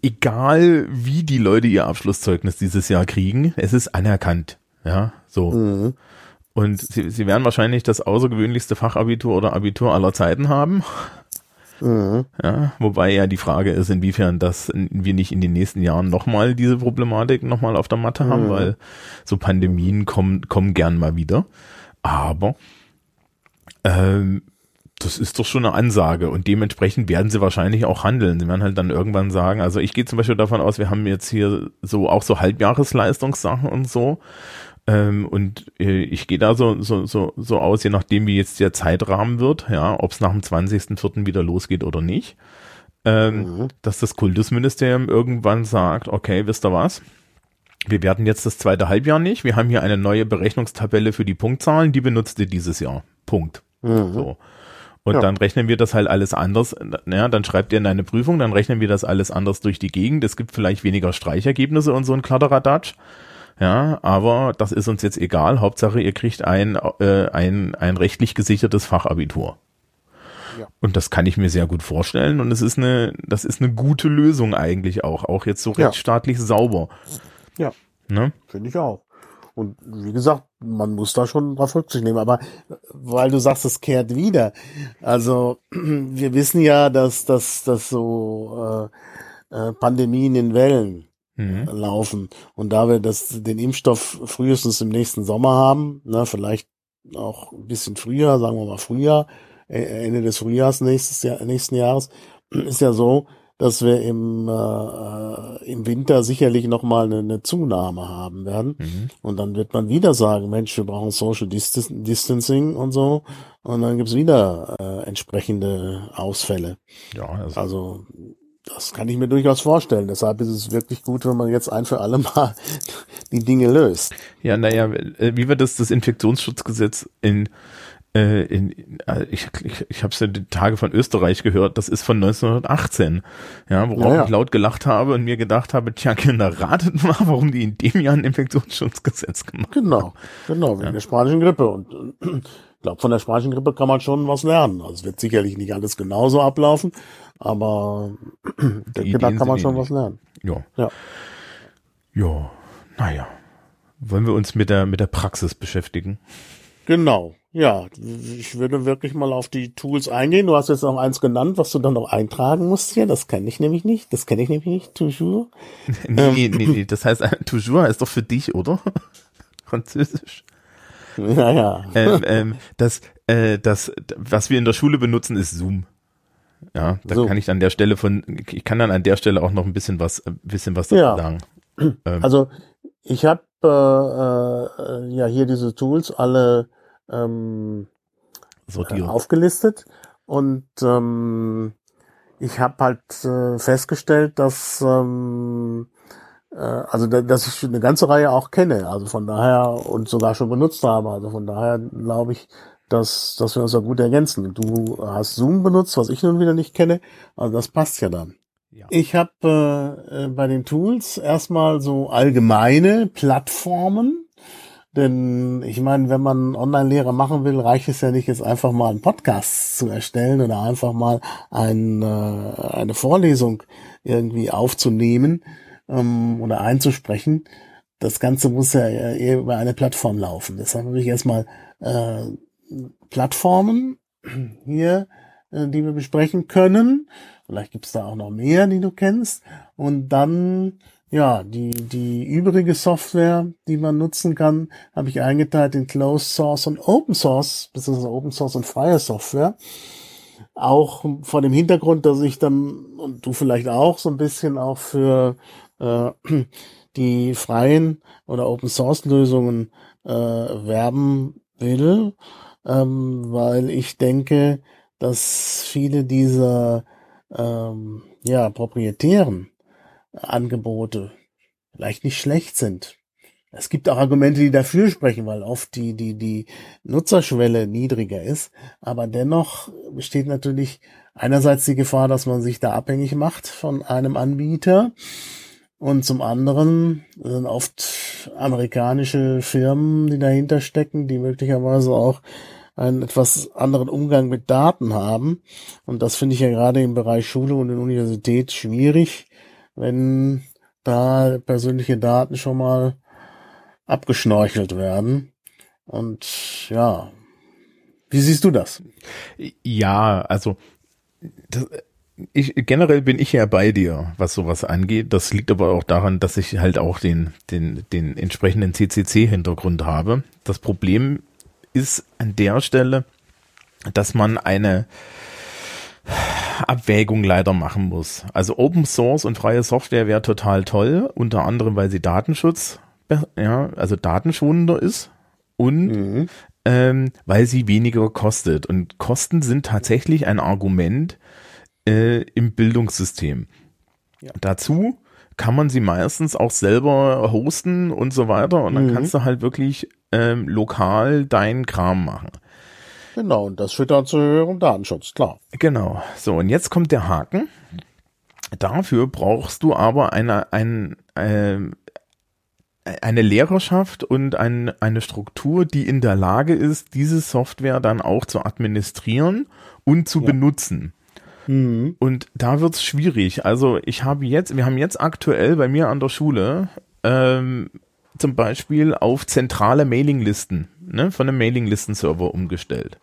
egal wie die Leute ihr Abschlusszeugnis dieses Jahr kriegen, es ist anerkannt. Ja, so. Mhm. Und sie, sie werden wahrscheinlich das außergewöhnlichste Fachabitur oder Abitur aller Zeiten haben. Mhm. Ja, wobei ja die Frage ist, inwiefern das wir nicht in den nächsten Jahren nochmal diese Problematik nochmal auf der Matte haben, mhm. weil so Pandemien kommen, kommen gern mal wieder. Aber ähm, das ist doch schon eine Ansage und dementsprechend werden sie wahrscheinlich auch handeln. Sie werden halt dann irgendwann sagen, also ich gehe zum Beispiel davon aus, wir haben jetzt hier so auch so Halbjahresleistungssachen und so. Ähm, und äh, ich gehe da so, so, so, so aus, je nachdem wie jetzt der Zeitrahmen wird, ja, ob es nach dem 20.04. wieder losgeht oder nicht. Ähm, mhm. Dass das Kultusministerium irgendwann sagt, okay, wisst ihr was? Wir werden jetzt das zweite Halbjahr nicht. Wir haben hier eine neue Berechnungstabelle für die Punktzahlen, die benutzt ihr dieses Jahr. Punkt. Mhm. So. Und ja. dann rechnen wir das halt alles anders. Ja, dann schreibt ihr in eine Prüfung, dann rechnen wir das alles anders durch die Gegend. Es gibt vielleicht weniger Streichergebnisse und so ein Kladderadatsch. Ja, aber das ist uns jetzt egal. Hauptsache, ihr kriegt ein, äh, ein, ein rechtlich gesichertes Fachabitur. Ja. Und das kann ich mir sehr gut vorstellen. Und es ist eine, das ist eine gute Lösung eigentlich auch. Auch jetzt so rechtsstaatlich ja. sauber. Ja. Ne? Finde ich auch. Und wie gesagt, man muss da schon drauf Rücksicht nehmen. Aber weil du sagst, es kehrt wieder. Also wir wissen ja, dass, dass, dass so äh, äh, Pandemien in Wellen mhm. laufen. Und da wir das, den Impfstoff frühestens im nächsten Sommer haben, ne, vielleicht auch ein bisschen früher, sagen wir mal Frühjahr, äh, Ende des Frühjahrs nächstes Jahr, nächsten Jahres, ist ja so, dass wir im, äh, im Winter sicherlich nochmal eine, eine Zunahme haben werden. Mhm. Und dann wird man wieder sagen, Mensch, wir brauchen Social Distancing und so. Und dann gibt's wieder äh, entsprechende Ausfälle. Ja, also, also das kann ich mir durchaus vorstellen. Deshalb ist es wirklich gut, wenn man jetzt ein für alle Mal die Dinge löst. Ja, naja, wie wird das das Infektionsschutzgesetz in äh, in, äh, ich, ich, ich habe es ja die Tage von Österreich gehört, das ist von 1918, ja, worauf ja, ja. ich laut gelacht habe und mir gedacht habe, tja, Kinder, ratet mal, warum die in dem Jahr ein Infektionsschutzgesetz gemacht haben. Genau, genau, wegen ja. der spanischen Grippe und ich glaube, von der spanischen Grippe kann man schon was lernen. Also es wird sicherlich nicht alles genauso ablaufen, aber denke, da kann man schon was lernen. Ja. Ja. Ja, naja. Wollen wir uns mit der, mit der Praxis beschäftigen? Genau. Ja, ich würde wirklich mal auf die Tools eingehen. Du hast jetzt noch eins genannt, was du dann noch eintragen musst hier. Das kenne ich nämlich nicht. Das kenne ich nämlich nicht. Toujours. nee, ähm. nee, nee, das heißt, toujours ist doch für dich, oder? Französisch. Ja, ja. Ähm, ähm, das, äh, das, was wir in der Schule benutzen, ist Zoom. Ja, da so. kann ich an der Stelle von, ich kann dann an der Stelle auch noch ein bisschen was, ein bisschen was dazu ja. sagen. Ähm. Also ich habe äh, äh, ja hier diese Tools alle ähm, äh, aufgelistet und ähm, ich habe halt äh, festgestellt, dass ähm, äh, also da, dass ich eine ganze Reihe auch kenne, also von daher und sogar schon benutzt habe, also von daher glaube ich, dass dass wir uns ja gut ergänzen. Du hast Zoom benutzt, was ich nun wieder nicht kenne, also das passt ja dann. Ja. Ich habe äh, äh, bei den Tools erstmal so allgemeine Plattformen Denn ich meine, wenn man Online-Lehre machen will, reicht es ja nicht, jetzt einfach mal einen Podcast zu erstellen oder einfach mal ein, äh, eine Vorlesung irgendwie aufzunehmen ähm, oder einzusprechen. Das Ganze muss ja eher über eine Plattform laufen. Deshalb habe ich erstmal äh, Plattformen hier, äh, die wir besprechen können. Vielleicht gibt es da auch noch mehr, die du kennst. Und dann ja, die, die übrige Software, die man nutzen kann, habe ich eingeteilt in Closed Source und Open Source, beziehungsweise Open Source und freie Software. Auch vor dem Hintergrund, dass ich dann, und du vielleicht auch, so ein bisschen auch für äh, die freien oder Open Source Lösungen äh, werben will, ähm, weil ich denke, dass viele dieser ähm, ja, proprietären Angebote vielleicht nicht schlecht sind. Es gibt auch Argumente, die dafür sprechen, weil oft die, die, die Nutzerschwelle niedriger ist. Aber dennoch besteht natürlich einerseits die Gefahr, dass man sich da abhängig macht von einem Anbieter. Und zum anderen sind oft amerikanische Firmen, die dahinter stecken, die möglicherweise auch einen etwas anderen Umgang mit Daten haben. Und das finde ich ja gerade im Bereich Schule und in Universität schwierig, wenn da persönliche Daten schon mal abgeschnorchelt werden. Und ja, wie siehst du das? Ja, also das, ich, generell bin ich ja bei dir, was sowas angeht. Das liegt aber auch daran, dass ich halt auch den, den, den entsprechenden CCC-Hintergrund habe. Das Problem ist an der Stelle, dass man eine Abwägung leider machen muss. Also Open Source und freie Software wäre total toll, unter anderem, weil sie Datenschutz, ja, also datenschonender ist und mhm. ähm, weil sie weniger kostet. Und Kosten sind tatsächlich ein Argument äh, im Bildungssystem. Ja. Dazu kann man sie meistens auch selber hosten und so weiter und dann mhm. kannst du halt wirklich ähm, lokal deinen Kram machen. Genau, und das führt dann zu höherem Datenschutz, klar. Genau. So, und jetzt kommt der Haken. Dafür brauchst du aber eine, ein, äh, eine Lehrerschaft und ein, eine Struktur, die in der Lage ist, diese Software dann auch zu administrieren und zu ja. benutzen. Mhm. Und da wird's schwierig. Also ich habe jetzt, wir haben jetzt aktuell bei mir an der Schule ähm, zum Beispiel auf zentrale Mailinglisten ne, von einem Mailinglistenserver umgestellt.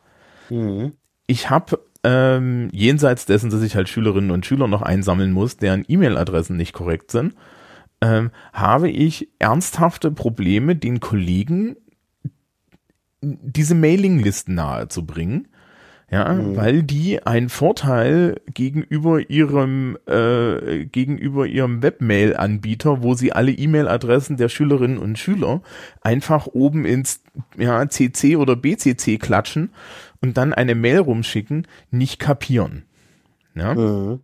Mhm. Ich habe ähm, jenseits dessen, dass ich halt Schülerinnen und Schüler noch einsammeln muss, deren E-Mail-Adressen nicht korrekt sind, ähm, habe ich ernsthafte Probleme, den Kollegen diese Mailinglisten nahezubringen ja, mhm. weil die einen Vorteil gegenüber ihrem äh, gegenüber ihrem Webmail-Anbieter, wo sie alle E-Mail-Adressen der Schülerinnen und Schüler einfach oben ins ja, CC oder BCC klatschen und dann eine Mail rumschicken, nicht kapieren. Ja. Mhm.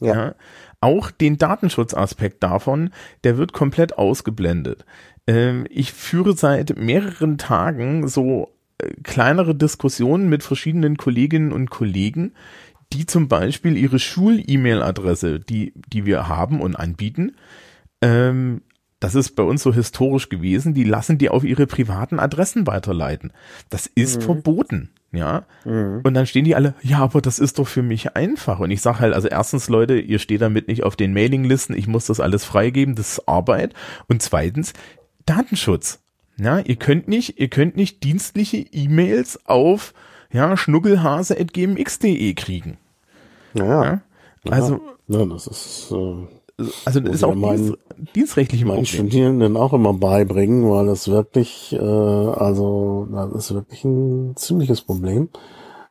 ja. ja. Auch den Datenschutzaspekt davon, der wird komplett ausgeblendet. Ähm, ich führe seit mehreren Tagen so kleinere Diskussionen mit verschiedenen Kolleginnen und Kollegen, die zum Beispiel ihre Schul-E-Mail-Adresse, die, die wir haben und anbieten, ähm, das ist bei uns so historisch gewesen, die lassen die auf ihre privaten Adressen weiterleiten. Das ist mhm. verboten, ja. Mhm. Und dann stehen die alle, ja, aber das ist doch für mich einfach. Und ich sage halt, also erstens, Leute, ihr steht damit nicht auf den Mailinglisten, ich muss das alles freigeben, das ist Arbeit. Und zweitens, Datenschutz. Ja, ihr könnt nicht, ihr könnt nicht dienstliche E-Mails auf ja, schnuggelhase.gmx.de kriegen. Naja. Ja? Also, ja, das ist, äh, also das ist auch meinen, dienstrechtlich meinen Studierenden auch immer beibringen, weil das wirklich, äh, also das ist wirklich ein ziemliches Problem,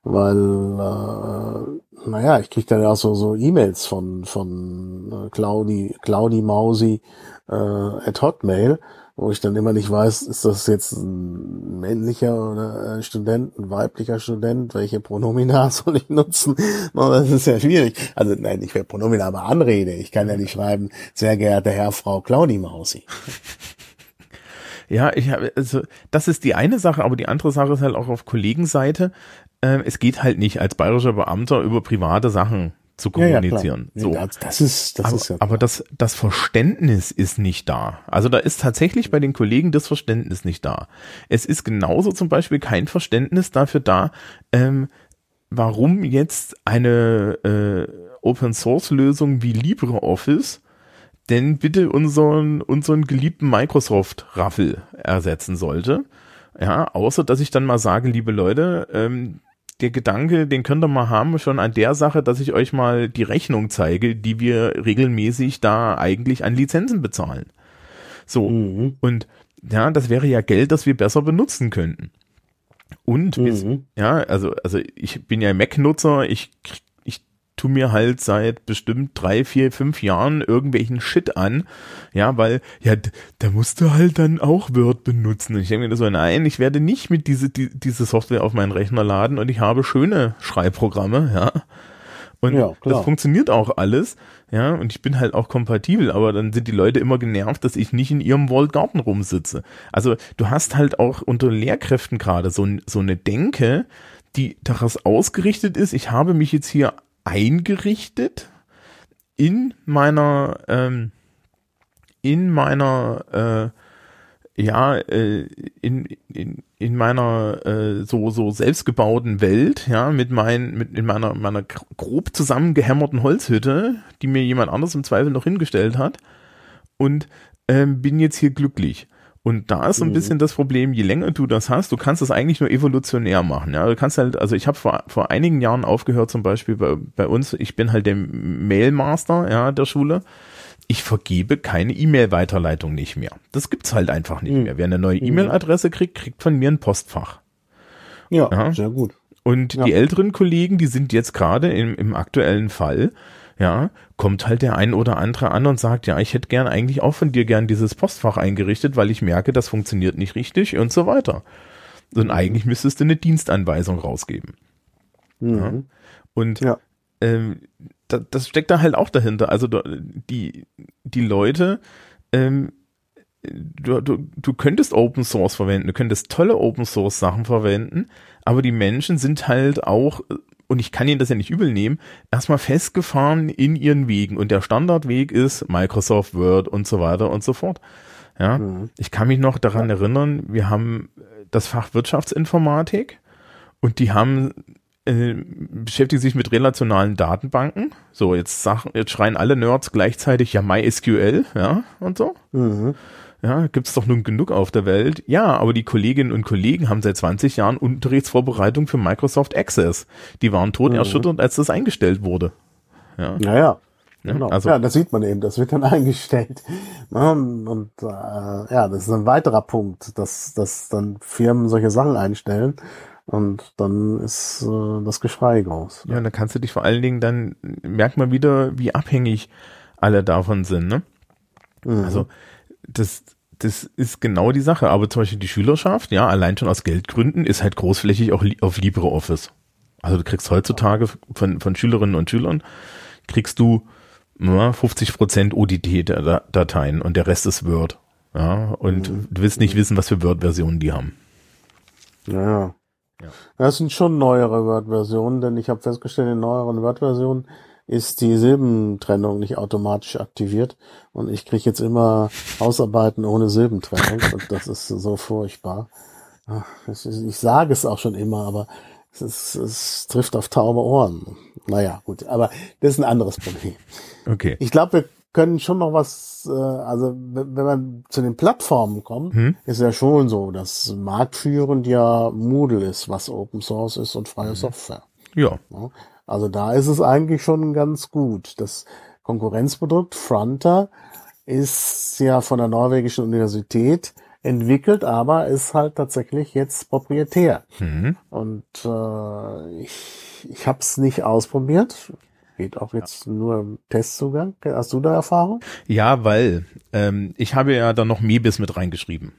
weil, äh, naja, ich kriege dann ja auch so so E-Mails von von äh, Claudi Claudi Mausi äh, at Hotmail wo ich dann immer nicht weiß, ist das jetzt ein männlicher oder ein Student, ein weiblicher Student, welche Pronomina soll ich nutzen? das ist ja schwierig. Also nein, ich will Pronomina, aber Anrede. Ich kann ja nicht schreiben, sehr geehrter Herr, Frau Claudi Mausi. Ja, ich habe, also das ist die eine Sache, aber die andere Sache ist halt auch auf Kollegenseite. Äh, es geht halt nicht als bayerischer Beamter über private Sachen zu kommunizieren. Ja, ja, so. Das ist, das aber, ist ja. Aber das, das Verständnis ist nicht da. Also da ist tatsächlich bei den Kollegen das Verständnis nicht da. Es ist genauso zum Beispiel kein Verständnis dafür da, ähm, warum jetzt eine äh, Open Source Lösung wie LibreOffice denn bitte unseren, unseren geliebten Microsoft Raffel ersetzen sollte. Ja, außer dass ich dann mal sage, liebe Leute, ähm, der Gedanke, den könnt ihr mal haben, schon an der Sache, dass ich euch mal die Rechnung zeige, die wir regelmäßig da eigentlich an Lizenzen bezahlen. So. Mhm. Und ja, das wäre ja Geld, das wir besser benutzen könnten. Und mhm. ja, also, also ich bin ja Mac-Nutzer, ich tu mir halt seit bestimmt drei, vier, fünf Jahren irgendwelchen Shit an. Ja, weil, ja, da musst du halt dann auch Word benutzen. Und ich denke mir so, nein, ich werde nicht mit diese, die, diese Software auf meinen Rechner laden und ich habe schöne Schreibprogramme, ja. Und ja, das funktioniert auch alles, ja, und ich bin halt auch kompatibel, aber dann sind die Leute immer genervt, dass ich nicht in ihrem Walled Garden rumsitze. Also du hast halt auch unter Lehrkräften gerade so, so eine Denke, die daraus ausgerichtet ist, ich habe mich jetzt hier eingerichtet in meiner ähm, in meiner äh, ja äh, in, in, in meiner äh, so so selbstgebauten Welt ja mit meinen mit in meiner meiner grob zusammengehämmerten Holzhütte die mir jemand anders im Zweifel noch hingestellt hat. Und ähm, bin jetzt hier glücklich und da ist so ein mhm. bisschen das Problem, je länger du das hast, du kannst das eigentlich nur evolutionär machen. Ja, du kannst halt, also ich habe vor, vor einigen Jahren aufgehört, zum Beispiel bei, bei uns, ich bin halt der Mailmaster ja, der Schule. Ich vergebe keine E-Mail-Weiterleitung nicht mehr. Das gibt's halt einfach nicht mhm. mehr. Wer eine neue mhm. E-Mail-Adresse kriegt, kriegt von mir ein Postfach. Ja, ja. sehr gut. Und ja. die älteren Kollegen, die sind jetzt gerade im, im aktuellen Fall, ja, kommt halt der ein oder andere an und sagt, ja, ich hätte gern eigentlich auch von dir gern dieses Postfach eingerichtet, weil ich merke, das funktioniert nicht richtig und so weiter. Und eigentlich müsstest du eine Dienstanweisung rausgeben. Mhm. Ja. Und ja. Ähm, das, das steckt da halt auch dahinter. Also die, die Leute, ähm, du, du, du könntest Open Source verwenden, du könntest tolle Open Source Sachen verwenden, aber die Menschen sind halt auch und ich kann ihnen das ja nicht übel nehmen, erstmal festgefahren in ihren Wegen. Und der Standardweg ist Microsoft Word und so weiter und so fort. Ja, mhm. ich kann mich noch daran erinnern, wir haben das Fach Wirtschaftsinformatik und die haben äh, beschäftigt sich mit relationalen Datenbanken. So, jetzt sagen, jetzt schreien alle Nerds gleichzeitig ja MySQL, ja, und so. Mhm. Ja, gibt's doch nun genug auf der Welt. Ja, aber die Kolleginnen und Kollegen haben seit 20 Jahren Unterrichtsvorbereitung für Microsoft Access. Die waren tot mhm. als das eingestellt wurde. Ja. Naja. Ja, genau. also, ja, das sieht man eben, das wird dann eingestellt. Und, und äh, ja, das ist ein weiterer Punkt, dass, dass dann Firmen solche Sachen einstellen und dann ist äh, das Geschrei groß. Ja, dann kannst du dich vor allen Dingen, dann merkt man wieder, wie abhängig alle davon sind. Ne? Mhm. Also das, das ist genau die Sache. Aber zum Beispiel die Schülerschaft, ja, allein schon aus Geldgründen, ist halt großflächig auch auf LibreOffice. Also du kriegst heutzutage von, von Schülerinnen und Schülern, kriegst du ja, 50 Prozent ODT-Dateien und der Rest ist Word. Ja, und mhm. du willst nicht wissen, was für Word-Versionen die haben. Ja. ja. Das sind schon neuere Word-Versionen, denn ich habe festgestellt, in neueren Word-Versionen ist die Silbentrennung nicht automatisch aktiviert und ich kriege jetzt immer Hausarbeiten ohne Silbentrennung und das ist so furchtbar. Ich sage es auch schon immer, aber es, ist, es trifft auf taube Ohren. Naja, gut, aber das ist ein anderes Problem. Okay. Ich glaube, wir können schon noch was, äh, also wenn man zu den Plattformen kommt, hm? ist ja schon so, dass marktführend ja Moodle ist, was Open Source ist und freie hm. Software. Ja. Also da ist es eigentlich schon ganz gut. Das Konkurrenzprodukt Fronter ist ja von der norwegischen Universität entwickelt, aber ist halt tatsächlich jetzt proprietär. Mhm. Und äh, ich, ich habe es nicht ausprobiert. Geht auch jetzt ja. nur im Testzugang. Hast du da Erfahrung? Ja, weil ähm, ich habe ja da noch Mebis mit reingeschrieben.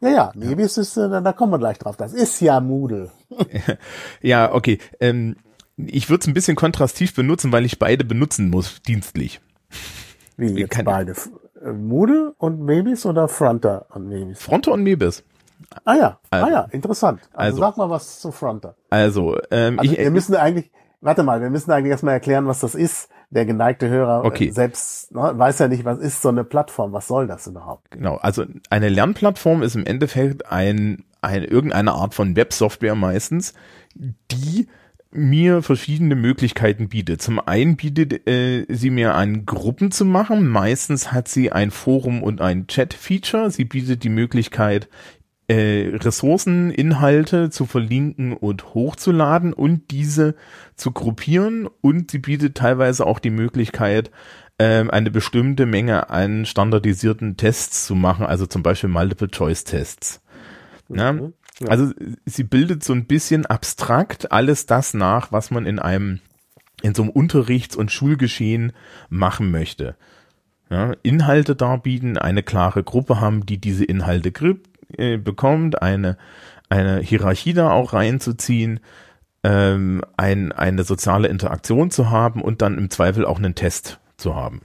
Ja, ja, Mebis ja. ist, äh, da kommen wir gleich drauf. Das ist ja Moodle. ja, okay. Ähm, ich würde es ein bisschen kontrastiv benutzen, weil ich beide benutzen muss, dienstlich. Wie jetzt Keine. beide? Äh, Moodle und Mebis oder Fronter und Mebis? Fronter und Mebis. Ah ja, also, ah ja, interessant. Also, also, sag mal was zu Fronter. Also, ähm, also ich, wir müssen eigentlich, warte mal, wir müssen eigentlich erstmal erklären, was das ist. Der geneigte Hörer Okay. äh, selbst ne, weiß ja nicht, was ist so eine Plattform, was soll das überhaupt? Genau, also eine Lernplattform ist im Endeffekt ein, ein irgendeine Art von Websoftware meistens, die mir verschiedene Möglichkeiten bietet. Zum einen bietet äh, sie mir an, Gruppen zu machen. Meistens hat sie ein Forum und ein Chat-Feature. Sie bietet die Möglichkeit, äh, Ressourcen, Inhalte zu verlinken und hochzuladen und diese zu gruppieren. Und sie bietet teilweise auch die Möglichkeit, ähm, eine bestimmte Menge an standardisierten Tests zu machen, also zum Beispiel Multiple-Choice-Tests. Mhm. Ja. Also sie bildet so ein bisschen abstrakt alles das nach, was man in einem in so einem Unterrichts- und Schulgeschehen machen möchte. Ja, Inhalte darbieten, eine klare Gruppe haben, die diese Inhalte grip, äh, bekommt, eine, eine Hierarchie da auch reinzuziehen, ähm, ein, eine soziale Interaktion zu haben und dann im Zweifel auch einen Test zu haben.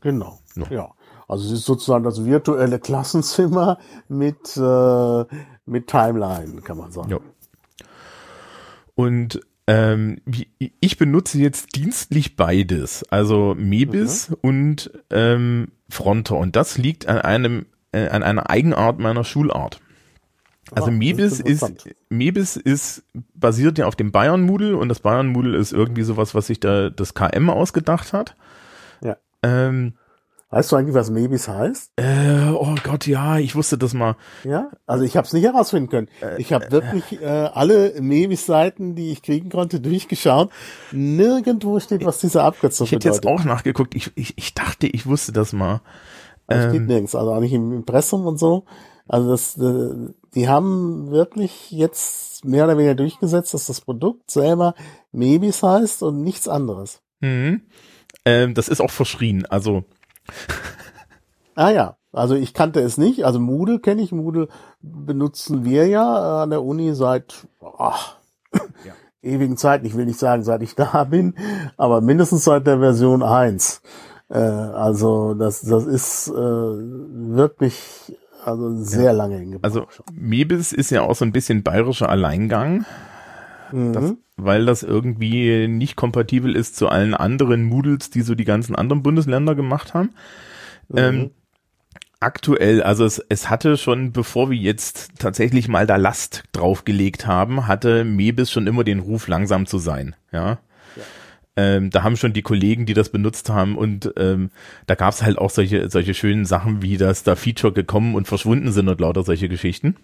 Genau. Ja. Ja. Also es ist sozusagen das virtuelle Klassenzimmer mit, äh, mit Timeline, kann man sagen. Ja. Und ähm, ich benutze jetzt dienstlich beides, also Mebis und ähm, Fronter. Und das liegt an einem äh, an einer Eigenart meiner Schulart. Also Ah, Mebis ist ist. Mebis ist basiert ja auf dem Bayern Moodle und das Bayern Moodle ist irgendwie sowas, was sich da das KM ausgedacht hat. Ja. Ähm, Weißt du eigentlich, was Mebis heißt? äh, oh Gott, ja, ich wusste das mal. Ja, also ich habe es nicht herausfinden können. Ich habe wirklich äh, alle Mebis-Seiten, die ich kriegen konnte, durchgeschaut. Nirgendwo steht, was diese Abkürzung Ich hätte bedeutet. jetzt auch nachgeguckt. Ich, ich, ich dachte, ich wusste das mal. Also steht ähm, nirgends, also auch nicht im Impressum und so. Also das, äh, die haben wirklich jetzt mehr oder weniger durchgesetzt, dass das Produkt selber Mebis heißt und nichts anderes. Mhm. Ähm, das ist auch verschrien. Also Ah ja, also ich kannte es nicht. Also Moodle kenne ich. Moodle benutzen wir ja an der Uni seit ach, ewigen Zeiten. Ich will nicht sagen, seit ich da bin, aber mindestens seit der Version 1. Äh, also das, das ist äh, wirklich also sehr lange in Gebrauch Also. Mebis ist ja auch so ein bisschen bayerischer Alleingang, das, Mhm. weil das irgendwie nicht kompatibel ist zu allen anderen Moodles, die so die ganzen anderen Bundesländer gemacht haben. Ähm, aktuell, also es, es hatte schon, bevor wir jetzt tatsächlich mal da Last draufgelegt haben, hatte Mebis schon immer den Ruf, langsam zu sein. Ja. Ähm, da haben schon die Kollegen, die das benutzt haben und ähm, da gab es halt auch solche, solche schönen Sachen, wie dass da Feature gekommen und verschwunden sind und lauter solche Geschichten.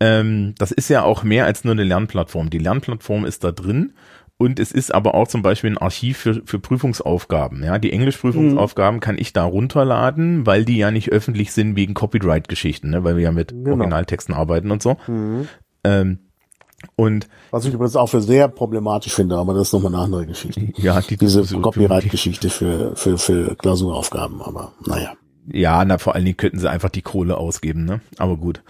Ähm, das ist ja auch mehr als nur eine Lernplattform. Die Lernplattform ist da drin und es ist aber auch zum Beispiel ein Archiv für, für Prüfungsaufgaben. Ja, die Englischprüfungsaufgaben kann ich da runterladen, weil die ja nicht öffentlich sind wegen Copyright-Geschichten, ne? weil wir ja mit Genau. Originaltexten arbeiten und so. Mhm. Ähm, und Was ich übrigens auch für sehr problematisch finde, aber das ist nochmal eine andere Geschichte. ja, die Diese Copyright-Geschichte für, für, für Klausuraufgaben, aber naja. Ja, na vor allen Dingen könnten sie einfach die Kohle ausgeben, ne? Aber gut.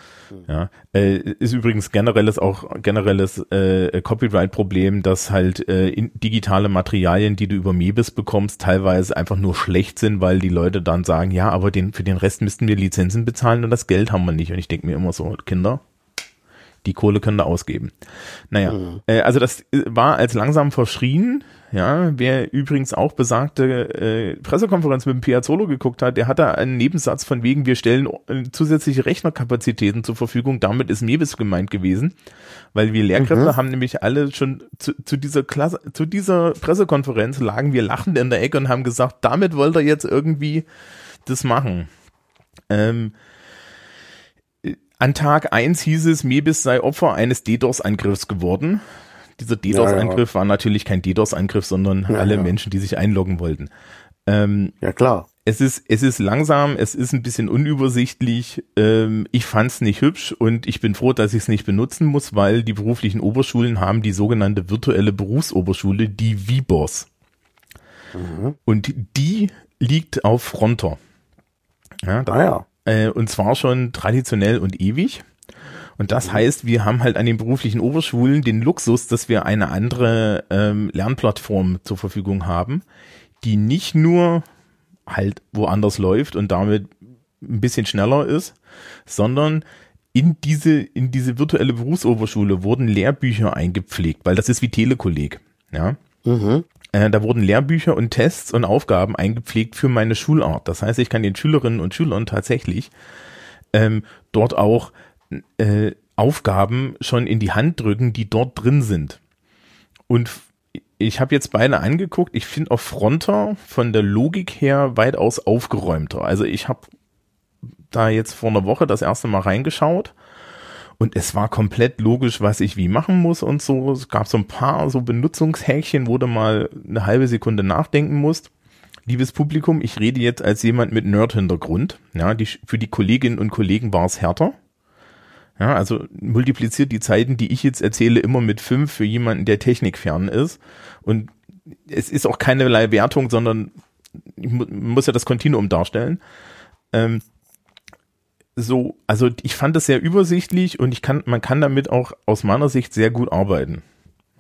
Ja, äh, ist übrigens generelles auch generelles äh, Copyright-Problem, dass halt äh, in, digitale Materialien, die du über Mebis bekommst, teilweise einfach nur schlecht sind, weil die Leute dann sagen, ja, aber den für den Rest müssten wir Lizenzen bezahlen und das Geld haben wir nicht. Und ich denke mir immer so, Kinder, die Kohle können da ausgeben. Naja, äh, also das äh, war als langsam verschrien. Ja, wer übrigens auch besagte äh, Pressekonferenz mit dem Piazzolo geguckt hat, der hat da einen Nebensatz von wegen, wir stellen äh, zusätzliche Rechnerkapazitäten zur Verfügung. Damit ist Mebis gemeint gewesen, weil wir Lehrkräfte haben nämlich alle schon zu, zu dieser Klasse, zu dieser Pressekonferenz lagen wir lachend in der Ecke und haben gesagt, damit wollt ihr jetzt irgendwie das machen. Ähm, an Tag eins hieß es, Mebis sei Opfer eines DDoS-Angriffs geworden. Dieser DDoS-Angriff war natürlich kein DDoS-Angriff, sondern Ja, alle ja. Menschen, die sich einloggen wollten. Ähm, Ja, klar. es ist, es ist langsam, es ist ein bisschen unübersichtlich. Ähm, ich fand's nicht hübsch und ich bin froh, dass ich es nicht benutzen muss, weil die beruflichen Oberschulen haben die sogenannte virtuelle Berufsoberschule, die VBOS. Und die liegt auf Fronter. Ja, da, Ah ja. Äh, und zwar schon traditionell und ewig. Und das heißt, wir haben halt an den beruflichen Oberschulen den Luxus, dass wir eine andere ähm, Lernplattform zur Verfügung haben, die nicht nur halt woanders läuft und damit ein bisschen schneller ist, sondern in diese, in diese virtuelle Berufsoberschule wurden Lehrbücher eingepflegt, weil das ist wie Telekolleg. Ja. Mhm. Äh, da wurden Lehrbücher und Tests und Aufgaben eingepflegt für meine Schulart. Das heißt, ich kann den Schülerinnen und Schülern tatsächlich ähm, dort auch äh, Aufgaben schon in die Hand drücken, die dort drin sind. Und ich habe jetzt beide angeguckt. Ich finde auch Fronter von der Logik her weitaus aufgeräumter. Also ich habe da jetzt vor einer Woche das erste Mal reingeschaut und es war komplett logisch, was ich wie machen muss und so. Es gab so ein paar so Benutzungshäkchen, wo du mal eine halbe Sekunde nachdenken musst. Liebes Publikum, ich rede jetzt als jemand mit Nerd-Hintergrund. Ja, die, für die Kolleginnen und Kollegen war es härter. Ja, also multipliziert die Zeiten, die ich jetzt erzähle, immer mit fünf für jemanden, der technikfern ist. Und es ist auch keinerlei Wertung, sondern ich mu muss ja das Kontinuum darstellen. Ähm, so, also ich fand es sehr übersichtlich und ich kann, man kann damit auch aus meiner Sicht sehr gut arbeiten.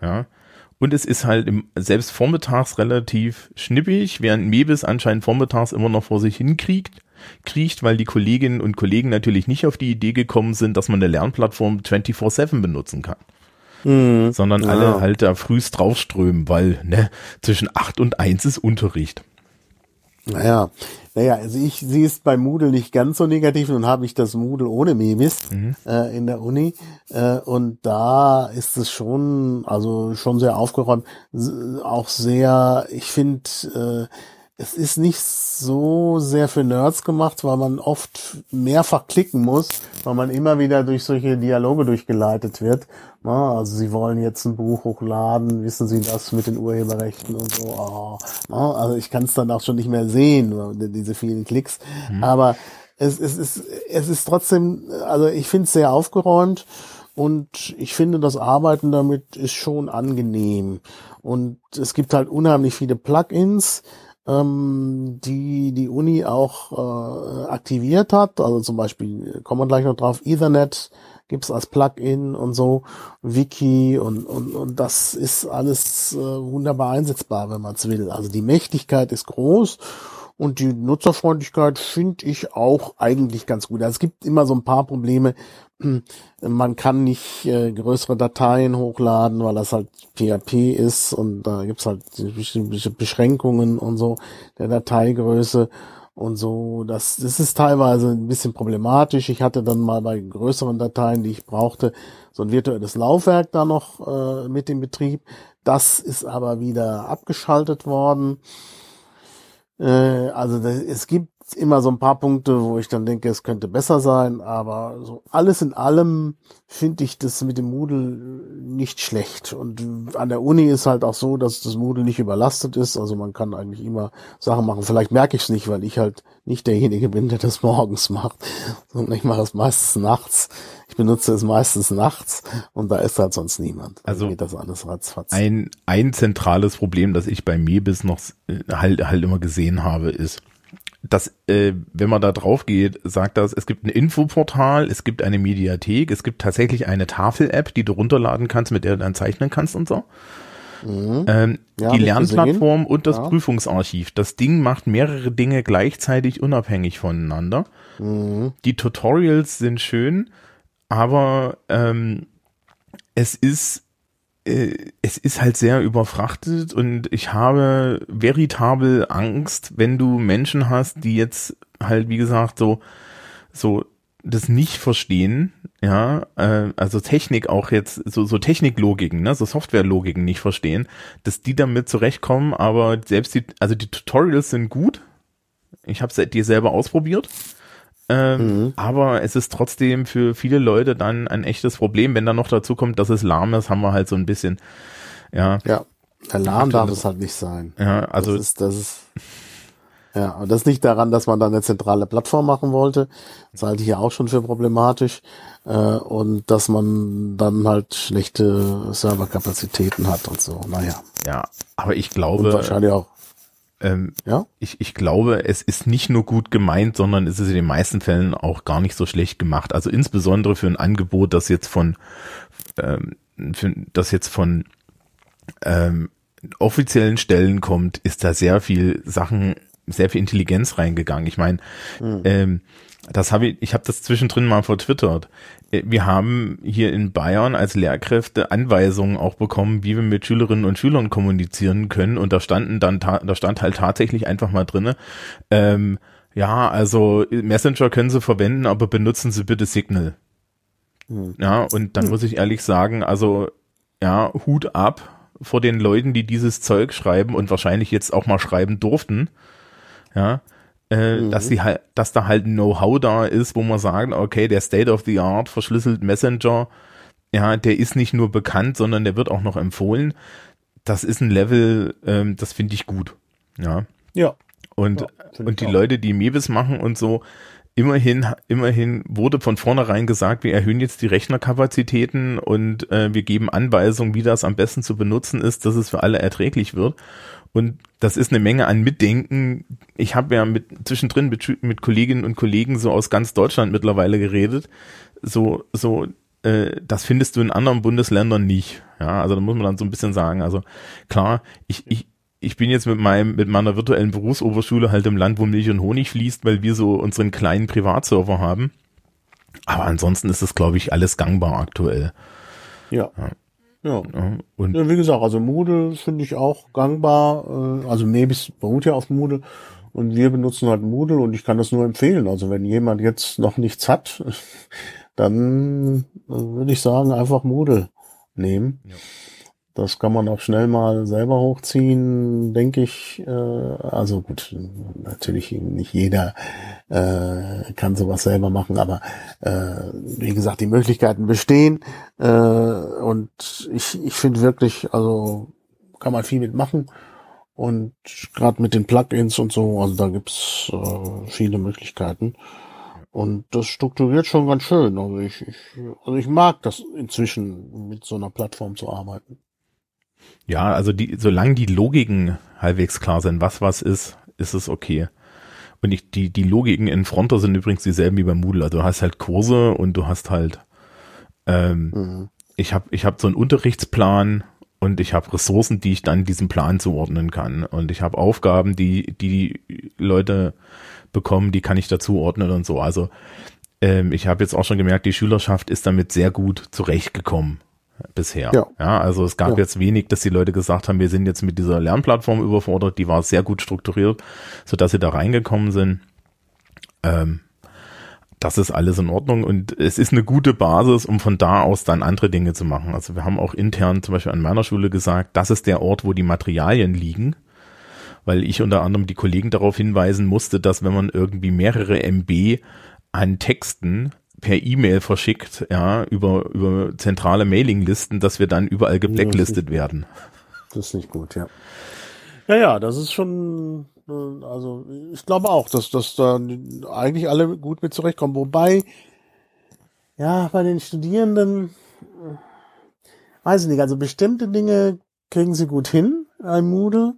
Ja. Und es ist halt im, selbst vormittags relativ schnippig, während Mebis anscheinend vormittags immer noch vor sich hinkriegt, kriecht, weil die Kolleginnen und Kollegen natürlich nicht auf die Idee gekommen sind, dass man eine Lernplattform 24-7 benutzen kann. Mhm. Sondern ja. alle halt da frühst draufströmen, weil, ne, zwischen acht und eins ist Unterricht. Naja, naja, also ich sehe es bei Moodle nicht ganz so negativ und habe ich das Moodle ohne Memis mhm. äh, in der Uni äh, und da ist es schon, also schon sehr aufgeräumt, auch sehr, ich finde, äh, es ist nicht so sehr für Nerds gemacht, weil man oft mehrfach klicken muss, weil man immer wieder durch solche Dialoge durchgeleitet wird. Also sie wollen jetzt ein Buch hochladen, wissen Sie das mit den Urheberrechten und so. Oh, also ich kann es dann auch schon nicht mehr sehen, diese vielen Klicks. Mhm. Aber es, es, ist, es ist trotzdem, also ich finde es sehr aufgeräumt und ich finde, das Arbeiten damit ist schon angenehm. Und es gibt halt unheimlich viele Plugins ähm, die die Uni auch äh, aktiviert hat. Also zum Beispiel, kommen wir gleich noch drauf, Ethernet gibt's als Plugin und so, Wiki und, und, und das ist alles äh, wunderbar einsetzbar, wenn man es will. Also die Mächtigkeit ist groß und die Nutzerfreundlichkeit finde ich auch eigentlich ganz gut. Also es gibt immer so ein paar Probleme, man kann nicht äh, größere Dateien hochladen, weil das halt PHP ist und da gibt's halt bestimmte Beschränkungen und so der Dateigröße und so. Das, das ist teilweise ein bisschen problematisch. Ich hatte dann mal bei größeren Dateien, die ich brauchte, so ein virtuelles Laufwerk da noch äh, mit im Betrieb. Das ist aber wieder abgeschaltet worden. Äh, also das, es gibt immer so ein paar Punkte, wo ich dann denke, es könnte besser sein, aber so alles in allem finde ich das mit dem Moodle nicht schlecht. Und an der Uni ist halt auch so, dass das Moodle nicht überlastet ist. Also man kann eigentlich immer Sachen machen. Vielleicht merke ich es nicht, weil ich halt nicht derjenige bin, der das morgens macht, sondern ich mache es meistens nachts. Ich benutze es meistens nachts und da ist halt sonst niemand. Also geht das alles ratzfatz. Ein, ein zentrales Problem, das ich bei mir bis noch äh, halt, halt immer gesehen habe, ist, dass, äh, wenn man da drauf geht, sagt das, es gibt ein Infoportal, es gibt eine Mediathek, es gibt tatsächlich eine Tafel-App, die du runterladen kannst, mit der du dann zeichnen kannst und so. Mhm. Ähm, ja, die Lernplattform und das ja. Prüfungsarchiv. Das Ding macht mehrere Dinge gleichzeitig unabhängig voneinander. Mhm. Die Tutorials sind schön, aber ähm, es ist es ist halt sehr überfrachtet und ich habe veritabel Angst, wenn du Menschen hast, die jetzt halt, wie gesagt, so, so das nicht verstehen, ja, äh, also Technik auch jetzt, so, so Techniklogiken, ne, so Softwarelogiken nicht verstehen, dass die damit zurechtkommen, aber selbst die, also die Tutorials sind gut. Ich habe dir selber ausprobiert. Ähm, mhm. Aber es ist trotzdem für viele Leute dann ein echtes Problem. Wenn dann noch dazu kommt, dass es lahm ist, haben wir halt so ein bisschen, ja. Ja, Alarm darf es halt nicht sein. Ja, also. Das ist, das ist, ja, und das nicht daran, dass man da eine zentrale Plattform machen wollte. Das halte ich ja auch schon für problematisch. Äh, und dass man dann halt schlechte Serverkapazitäten hat und so. Naja. Ja, aber ich glaube. Und wahrscheinlich auch ähm, ja? ich, ich glaube, es ist nicht nur gut gemeint, sondern es ist in den meisten Fällen auch gar nicht so schlecht gemacht. Also insbesondere für ein Angebot, das jetzt von, ähm, für, das jetzt von ähm, offiziellen Stellen kommt, ist da sehr viel Sachen sehr viel Intelligenz reingegangen. Ich meine, mhm. ähm, das habe ich, ich habe das zwischendrin mal vertwittert. Äh, wir haben hier in Bayern als Lehrkräfte Anweisungen auch bekommen, wie wir mit Schülerinnen und Schülern kommunizieren können. Und da standen dann, da stand halt tatsächlich einfach mal drinne, ähm, ja, also Messenger können Sie verwenden, aber benutzen Sie bitte Signal. Hm. Ja, und dann hm. muss ich ehrlich sagen, also ja, Hut ab vor den Leuten, die dieses Zeug schreiben und wahrscheinlich jetzt auch mal schreiben durften. Ja, äh, mhm. dass sie halt, dass da halt ein Know-how da ist, wo man sagen, okay, der State of the Art verschlüsselt Messenger, ja, der ist nicht nur bekannt, sondern der wird auch noch empfohlen. Das ist ein Level, ähm, das finde ich gut. Ja. Ja. Und, ja, und die auch. Leute, die Mebis machen und so, immerhin, immerhin wurde von vornherein gesagt, wir erhöhen jetzt die Rechnerkapazitäten und äh, wir geben Anweisungen, wie das am besten zu benutzen ist, dass es für alle erträglich wird. Und das ist eine Menge an Mitdenken. Ich habe ja mit zwischendrin mit, mit Kolleginnen und Kollegen so aus ganz Deutschland mittlerweile geredet. So, so, äh, das findest du in anderen Bundesländern nicht. Ja, also da muss man dann so ein bisschen sagen. Also klar, ich, ich, ich bin jetzt mit meinem, mit meiner virtuellen Berufsoberschule halt im Land, wo Milch und Honig fließt, weil wir so unseren kleinen Privatserver haben. Aber ansonsten ist es, glaube ich, alles gangbar aktuell. Ja. ja. Ja. und ja, wie gesagt, also Moodle finde ich auch gangbar. Äh, also Mebis beruht ja auf Moodle und wir benutzen halt Moodle und ich kann das nur empfehlen. Also wenn jemand jetzt noch nichts hat, dann äh, würde ich sagen, einfach Moodle nehmen. Ja. Das kann man auch schnell mal selber hochziehen, denke ich. Äh, also gut, natürlich nicht jeder äh, kann sowas selber machen, aber äh, wie gesagt, die Möglichkeiten bestehen. Äh, und ich, ich finde wirklich, also kann man viel mitmachen. Und gerade mit den Plugins und so, also da gibt's äh, viele Möglichkeiten. Und das strukturiert schon ganz schön. Also ich, ich, also ich mag das inzwischen, mit so einer Plattform zu arbeiten. Ja, also die, solange die Logiken halbwegs klar sind, was was ist, ist es okay. Und ich, die, die Logiken in Fronter sind übrigens dieselben wie beim Moodle. Also du hast halt Kurse und du hast halt, ähm, mhm. ich habe ich hab so einen Unterrichtsplan und ich habe Ressourcen, die ich dann diesem Plan zuordnen kann. Und ich habe Aufgaben, die, die die Leute bekommen, die kann ich dazu ordnen und so. Also ähm, ich habe jetzt auch schon gemerkt, die Schülerschaft ist damit sehr gut zurechtgekommen bisher. Ja. ja also es gab ja. jetzt wenig, dass die Leute gesagt haben, wir sind jetzt mit dieser Lernplattform überfordert. Die war sehr gut strukturiert, so dass sie da reingekommen sind. Ähm, das ist alles in Ordnung und es ist eine gute Basis, um von da aus dann andere Dinge zu machen. Also wir haben auch intern zum Beispiel an meiner Schule gesagt, das ist der Ort, wo die Materialien liegen, weil ich unter anderem die Kollegen darauf hinweisen musste, dass wenn man irgendwie mehrere MB an Texten per E-Mail verschickt, ja, über, über zentrale Mailinglisten, dass wir dann überall geblacklistet werden. Das ist nicht gut, ja. Ja, ja, das ist schon, äh, also ich glaube auch, dass, dass da eigentlich alle gut mit zurechtkommen. Wobei, ja, bei den Studierenden, weiß ich nicht, also bestimmte Dinge kriegen sie gut hin, ein Moodle,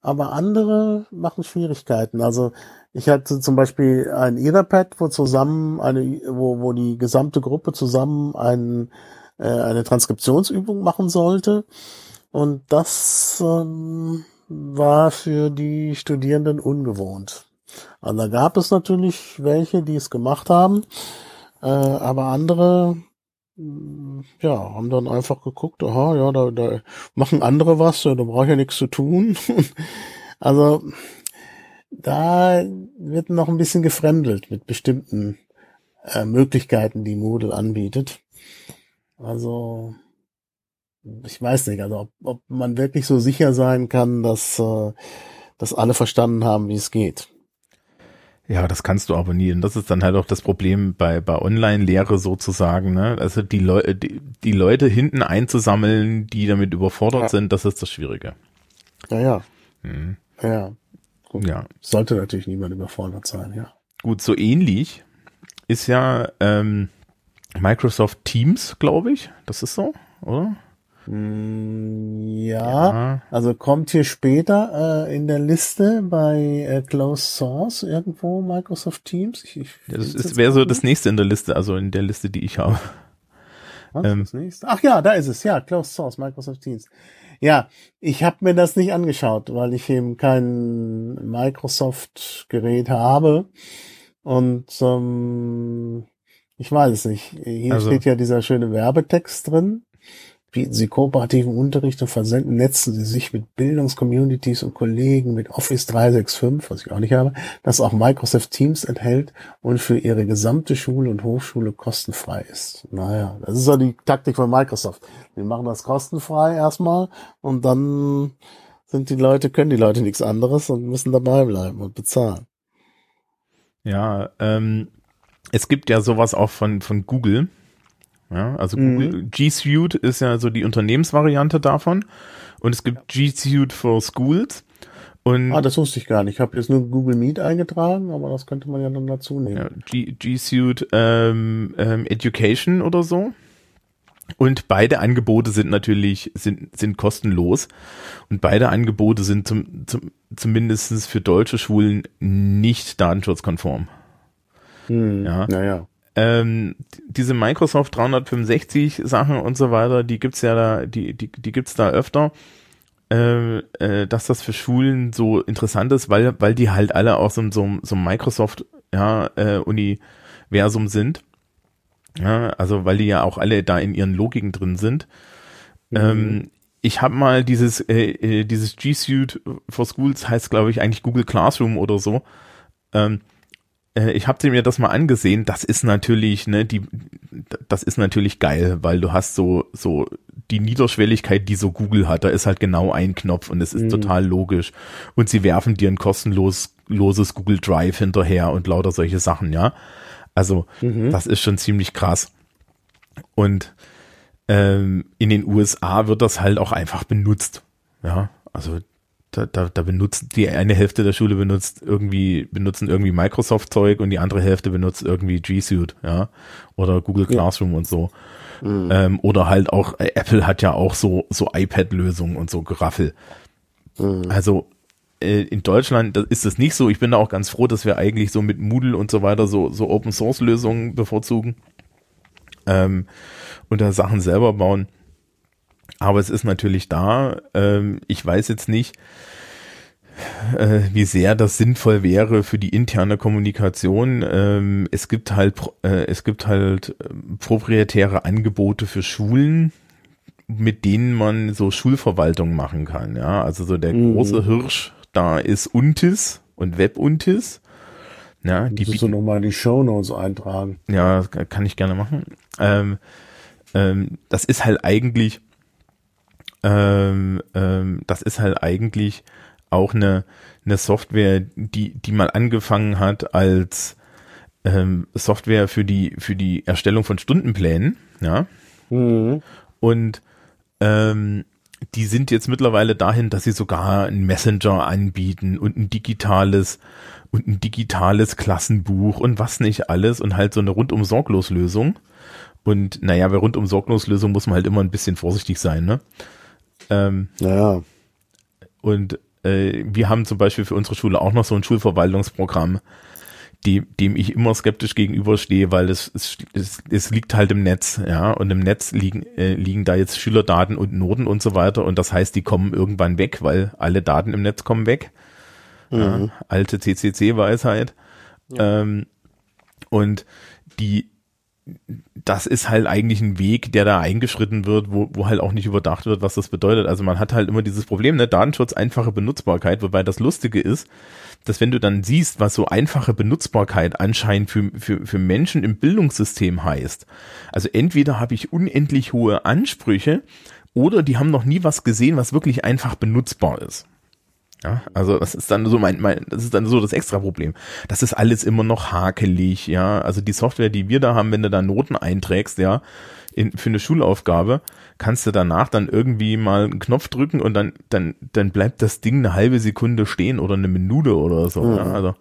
aber andere machen Schwierigkeiten. Also ich hatte zum Beispiel ein Etherpad, wo zusammen eine, wo, wo die gesamte Gruppe zusammen ein, äh, eine Transkriptionsübung machen sollte. Und das ähm, war für die Studierenden ungewohnt. Also da gab es natürlich welche, die es gemacht haben, äh, aber andere ja, haben dann einfach geguckt, aha, ja, da, da machen andere was, da brauche ich ja nichts zu tun. also da wird noch ein bisschen gefremdelt mit bestimmten äh, Möglichkeiten, die Moodle anbietet. Also ich weiß nicht, also ob, ob man wirklich so sicher sein kann, dass, äh, dass alle verstanden haben, wie es geht. Ja, das kannst du aber nie. Und das ist dann halt auch das Problem bei, bei Online-Lehre sozusagen. Ne? Also die, Leu die, die Leute hinten einzusammeln, die damit überfordert ja. sind, das ist das Schwierige. Ja, ja. Hm. Ja. Und ja. Sollte natürlich niemand überfordert sein, ja. Gut, so ähnlich ist ja ähm, Microsoft Teams, glaube ich. Das ist so, oder? Mm, ja, ja, also kommt hier später äh, in der Liste bei äh, Closed Source irgendwo Microsoft Teams. Ich, ich ja, das wäre so das nächste in der Liste, also in der Liste, die ich habe. Was, ähm, das nächste? Ach ja, da ist es, ja, Closed Source, Microsoft Teams. Ja, ich habe mir das nicht angeschaut, weil ich eben kein Microsoft-Gerät habe. Und ähm, ich weiß es nicht. Hier also, steht ja dieser schöne Werbetext drin bieten sie kooperativen Unterricht und versenden, netzen sie sich mit Bildungscommunities und Kollegen mit Office 365, was ich auch nicht habe, das auch Microsoft Teams enthält und für ihre gesamte Schule und Hochschule kostenfrei ist. Naja, das ist ja die Taktik von Microsoft. Wir machen das kostenfrei erstmal und dann sind die Leute, können die Leute nichts anderes und müssen dabei bleiben und bezahlen. Ja, ähm, es gibt ja sowas auch von, von Google. Ja, also mhm. Google G Suite ist ja so die Unternehmensvariante davon. Und es gibt G Suite for Schools. Und ah, das wusste ich gar nicht. Ich habe jetzt nur Google Meet eingetragen, aber das könnte man ja dann dazu nehmen. Ja, G, G Suite ähm, ähm, Education oder so. Und beide Angebote sind natürlich sind sind kostenlos und beide Angebote sind zum, zum zumindest für deutsche Schulen nicht datenschutzkonform. Hm, ja. Naja ähm, diese Microsoft 365 Sachen und so weiter, die gibt's ja da, die, die, die gibt's da öfter, äh, äh, dass das für Schulen so interessant ist, weil, weil die halt alle aus so, so, so Microsoft, ja, äh, Universum sind. Ja, also weil die ja auch alle da in ihren Logiken drin sind. Mhm. Ähm, ich habe mal dieses, äh, äh dieses G Suite for Schools heißt, glaube ich, eigentlich Google Classroom oder so. Ähm, äh, ich habe mir das mal angesehen. Das ist natürlich, ne, die, das ist natürlich geil, weil du hast so so die Niederschwelligkeit, die so Google hat. Da ist halt genau ein Knopf und es ist mhm. total logisch. Und sie werfen dir ein kostenlos loses Google Drive hinterher und lauter solche Sachen, ja. Also mhm. das ist schon ziemlich krass. Und ähm, in den USA wird das halt auch einfach benutzt. Ja, also da, da, da benutzt die eine Hälfte der Schule benutzt irgendwie benutzen irgendwie Microsoft Zeug und die andere Hälfte benutzt irgendwie G Suite, ja, oder Google Classroom ja. und so. Mhm. Ähm, oder halt auch äh, Apple hat ja auch so so iPad Lösungen und so Geraffel. Mhm. Also äh, in Deutschland ist das nicht so. Ich bin da auch ganz froh, dass wir eigentlich so mit Moodle und so weiter so so Open Source Lösungen bevorzugen ähm, und da Sachen selber bauen. Aber es ist natürlich da. Ähm, ich weiß jetzt nicht, äh, wie sehr das sinnvoll wäre für die interne Kommunikation. Ähm, es gibt halt, äh, es gibt halt äh, proprietäre Angebote für Schulen, mit denen man so Schulverwaltung machen kann. Ja, also so der mhm. große Hirsch da ist Untis und Webuntis. Ja, die musst du nochmal in die Show Notes eintragen. Ja, kann ich gerne machen. Ähm, ähm, das ist halt eigentlich ähm, ähm, das ist halt eigentlich auch eine, eine Software, die, die mal angefangen hat als ähm, Software für die, für die Erstellung von Stundenplänen, ja. Mhm. Und ähm, die sind jetzt mittlerweile dahin, dass sie sogar ein Messenger anbieten und ein digitales und ein digitales Klassenbuch und was nicht alles und halt so eine rundum sorglos Lösung. Und naja, bei rundum sorglos Lösung muss man halt immer ein bisschen vorsichtig sein, ne? Ähm, naja. Und äh, wir haben zum Beispiel für unsere Schule auch noch so ein Schulverwaltungsprogramm, die, dem ich immer skeptisch gegenüberstehe, weil es, es, es, es liegt halt im Netz, ja, und im Netz liegen, äh, liegen da jetzt Schülerdaten und Noten und so weiter und das heißt, die kommen irgendwann weg, weil alle Daten im Netz kommen weg. Mhm. Ja, alte CCC-Weisheit. Ja. Ähm, und die, das ist halt eigentlich ein Weg, der da eingeschritten wird, wo, wo halt auch nicht überdacht wird, was das bedeutet. Also man hat halt immer dieses Problem, ne, Datenschutz, einfache Benutzbarkeit, wobei das Lustige ist, dass wenn du dann siehst, was so einfache Benutzbarkeit anscheinend für, für, für Menschen im Bildungssystem heißt. Also entweder habe ich unendlich hohe Ansprüche oder die haben noch nie was gesehen, was wirklich einfach benutzbar ist. Ja, also das ist dann so mein, mein, das ist dann so das extra Problem. Das ist alles immer noch hakelig, ja. Also die Software, die wir da haben, wenn du da Noten einträgst, ja, in, für eine Schulaufgabe, kannst du danach dann irgendwie mal einen Knopf drücken und dann, dann, dann bleibt das Ding eine halbe Sekunde stehen oder eine Minute oder so. Mhm. Ja, also,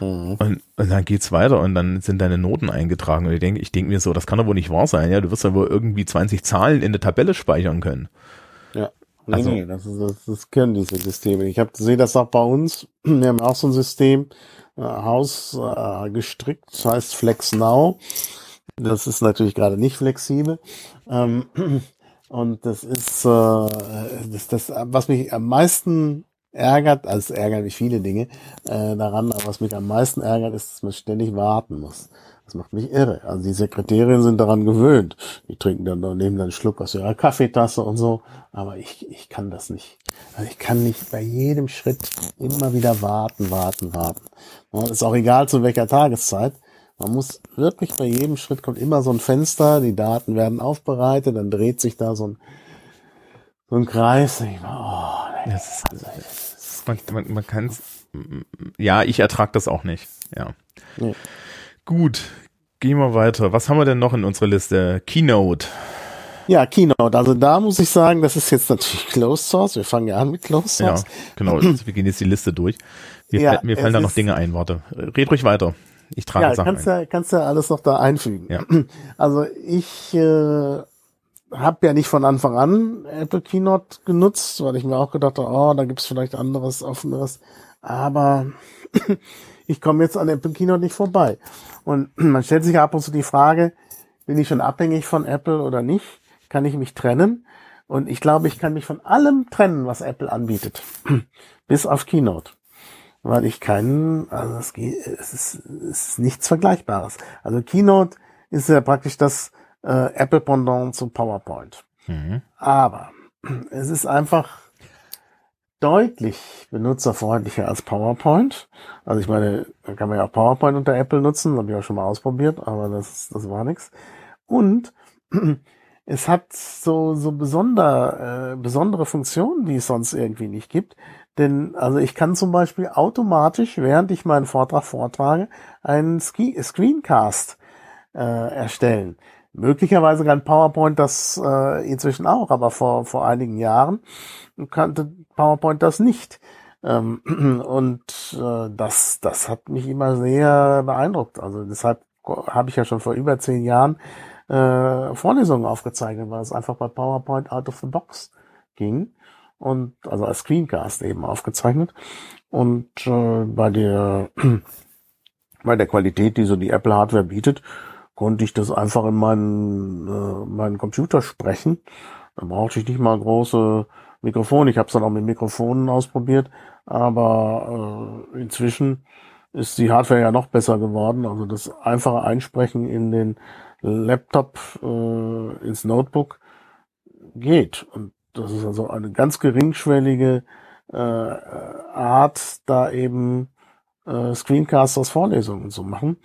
mhm. und, und dann geht's weiter und dann sind deine Noten eingetragen. Und ich denke, ich denke mir so, das kann doch wohl nicht wahr sein, ja. Du wirst ja wohl irgendwie 20 Zahlen in der Tabelle speichern können. Nee, also, nee, das, ist, das, das können diese Systeme. Ich habe sehe das auch bei uns. Wir haben auch so ein System, äh, Haus äh, gestrickt, das heißt Flex Now. Das ist natürlich gerade nicht flexibel. Ähm, Und das ist äh, das, das, was mich am meisten ärgert, also es ärgert mich viele Dinge äh, daran, aber was mich am meisten ärgert, ist, dass man ständig warten muss. Das macht mich irre. Also die Sekretärinnen sind daran gewöhnt. Die trinken dann, nehmen dann einen Schluck aus ihrer Kaffeetasse und so. Aber ich, ich kann das nicht. Also ich kann nicht bei jedem Schritt immer wieder warten, warten, warten. Und ist auch egal zu welcher Tageszeit. Man muss wirklich bei jedem Schritt kommt immer so ein Fenster, die Daten werden aufbereitet, dann dreht sich da so ein, so ein Kreis. Ich mal, oh, das ist, das man, man, man kann es, ja, ich ertrag das auch nicht, ja. Nee. Gut, gehen wir weiter. Was haben wir denn noch in unserer Liste? Keynote. Ja, Keynote. Also da muss ich sagen, das ist jetzt natürlich Closed Source. Wir fangen ja an mit Closed Source. Ja, genau. wir gehen jetzt die Liste durch. Mir, ja, mir fallen da noch Dinge ein, warte. Red ruhig weiter. Ich trage ja, Sachen kannst ein. Ja, kannst ja alles noch da einfügen. Ja. Also ich äh, habe ja nicht von Anfang an Apple Keynote genutzt, weil ich mir auch gedacht habe, oh, da gibt's vielleicht anderes, offeneres. Aber ich komme jetzt an Apple Keynote nicht vorbei. Und man stellt sich ab und zu die Frage, bin ich schon abhängig von Apple oder nicht? Kann ich mich trennen? Und ich glaube, ich kann mich von allem trennen, was Apple anbietet. Bis auf Keynote weil ich keinen, also es, ist, es ist nichts Vergleichbares. Also Keynote ist ja praktisch das äh, Apple Pendant zu PowerPoint. Mhm. Aber es ist einfach deutlich benutzerfreundlicher als PowerPoint. Also ich meine, da kann man ja auch PowerPoint unter Apple nutzen, habe ich auch schon mal ausprobiert, aber das, das war nichts. Und es hat so, so besonder, äh, besondere Funktionen, die es sonst irgendwie nicht gibt. Denn also ich kann zum Beispiel automatisch, während ich meinen Vortrag vortrage, einen Ski Screencast äh, erstellen. Möglicherweise kann PowerPoint das äh, inzwischen auch, aber vor, vor einigen Jahren kannte PowerPoint das nicht. Ähm, und äh, das, das hat mich immer sehr beeindruckt. Also deshalb habe ich ja schon vor über zehn Jahren äh, Vorlesungen aufgezeichnet, weil es einfach bei PowerPoint out of the box ging und also als Screencast eben aufgezeichnet und äh, bei der bei der Qualität, die so die Apple Hardware bietet, konnte ich das einfach in meinen äh, meinen Computer sprechen. Da brauchte ich nicht mal große Mikrofone. Ich habe es dann auch mit Mikrofonen ausprobiert, aber äh, inzwischen ist die Hardware ja noch besser geworden. Also das einfache Einsprechen in den Laptop, äh, ins Notebook geht. Und das ist also eine ganz geringschwellige äh, Art, da eben äh, Screencasts aus Vorlesungen zu machen.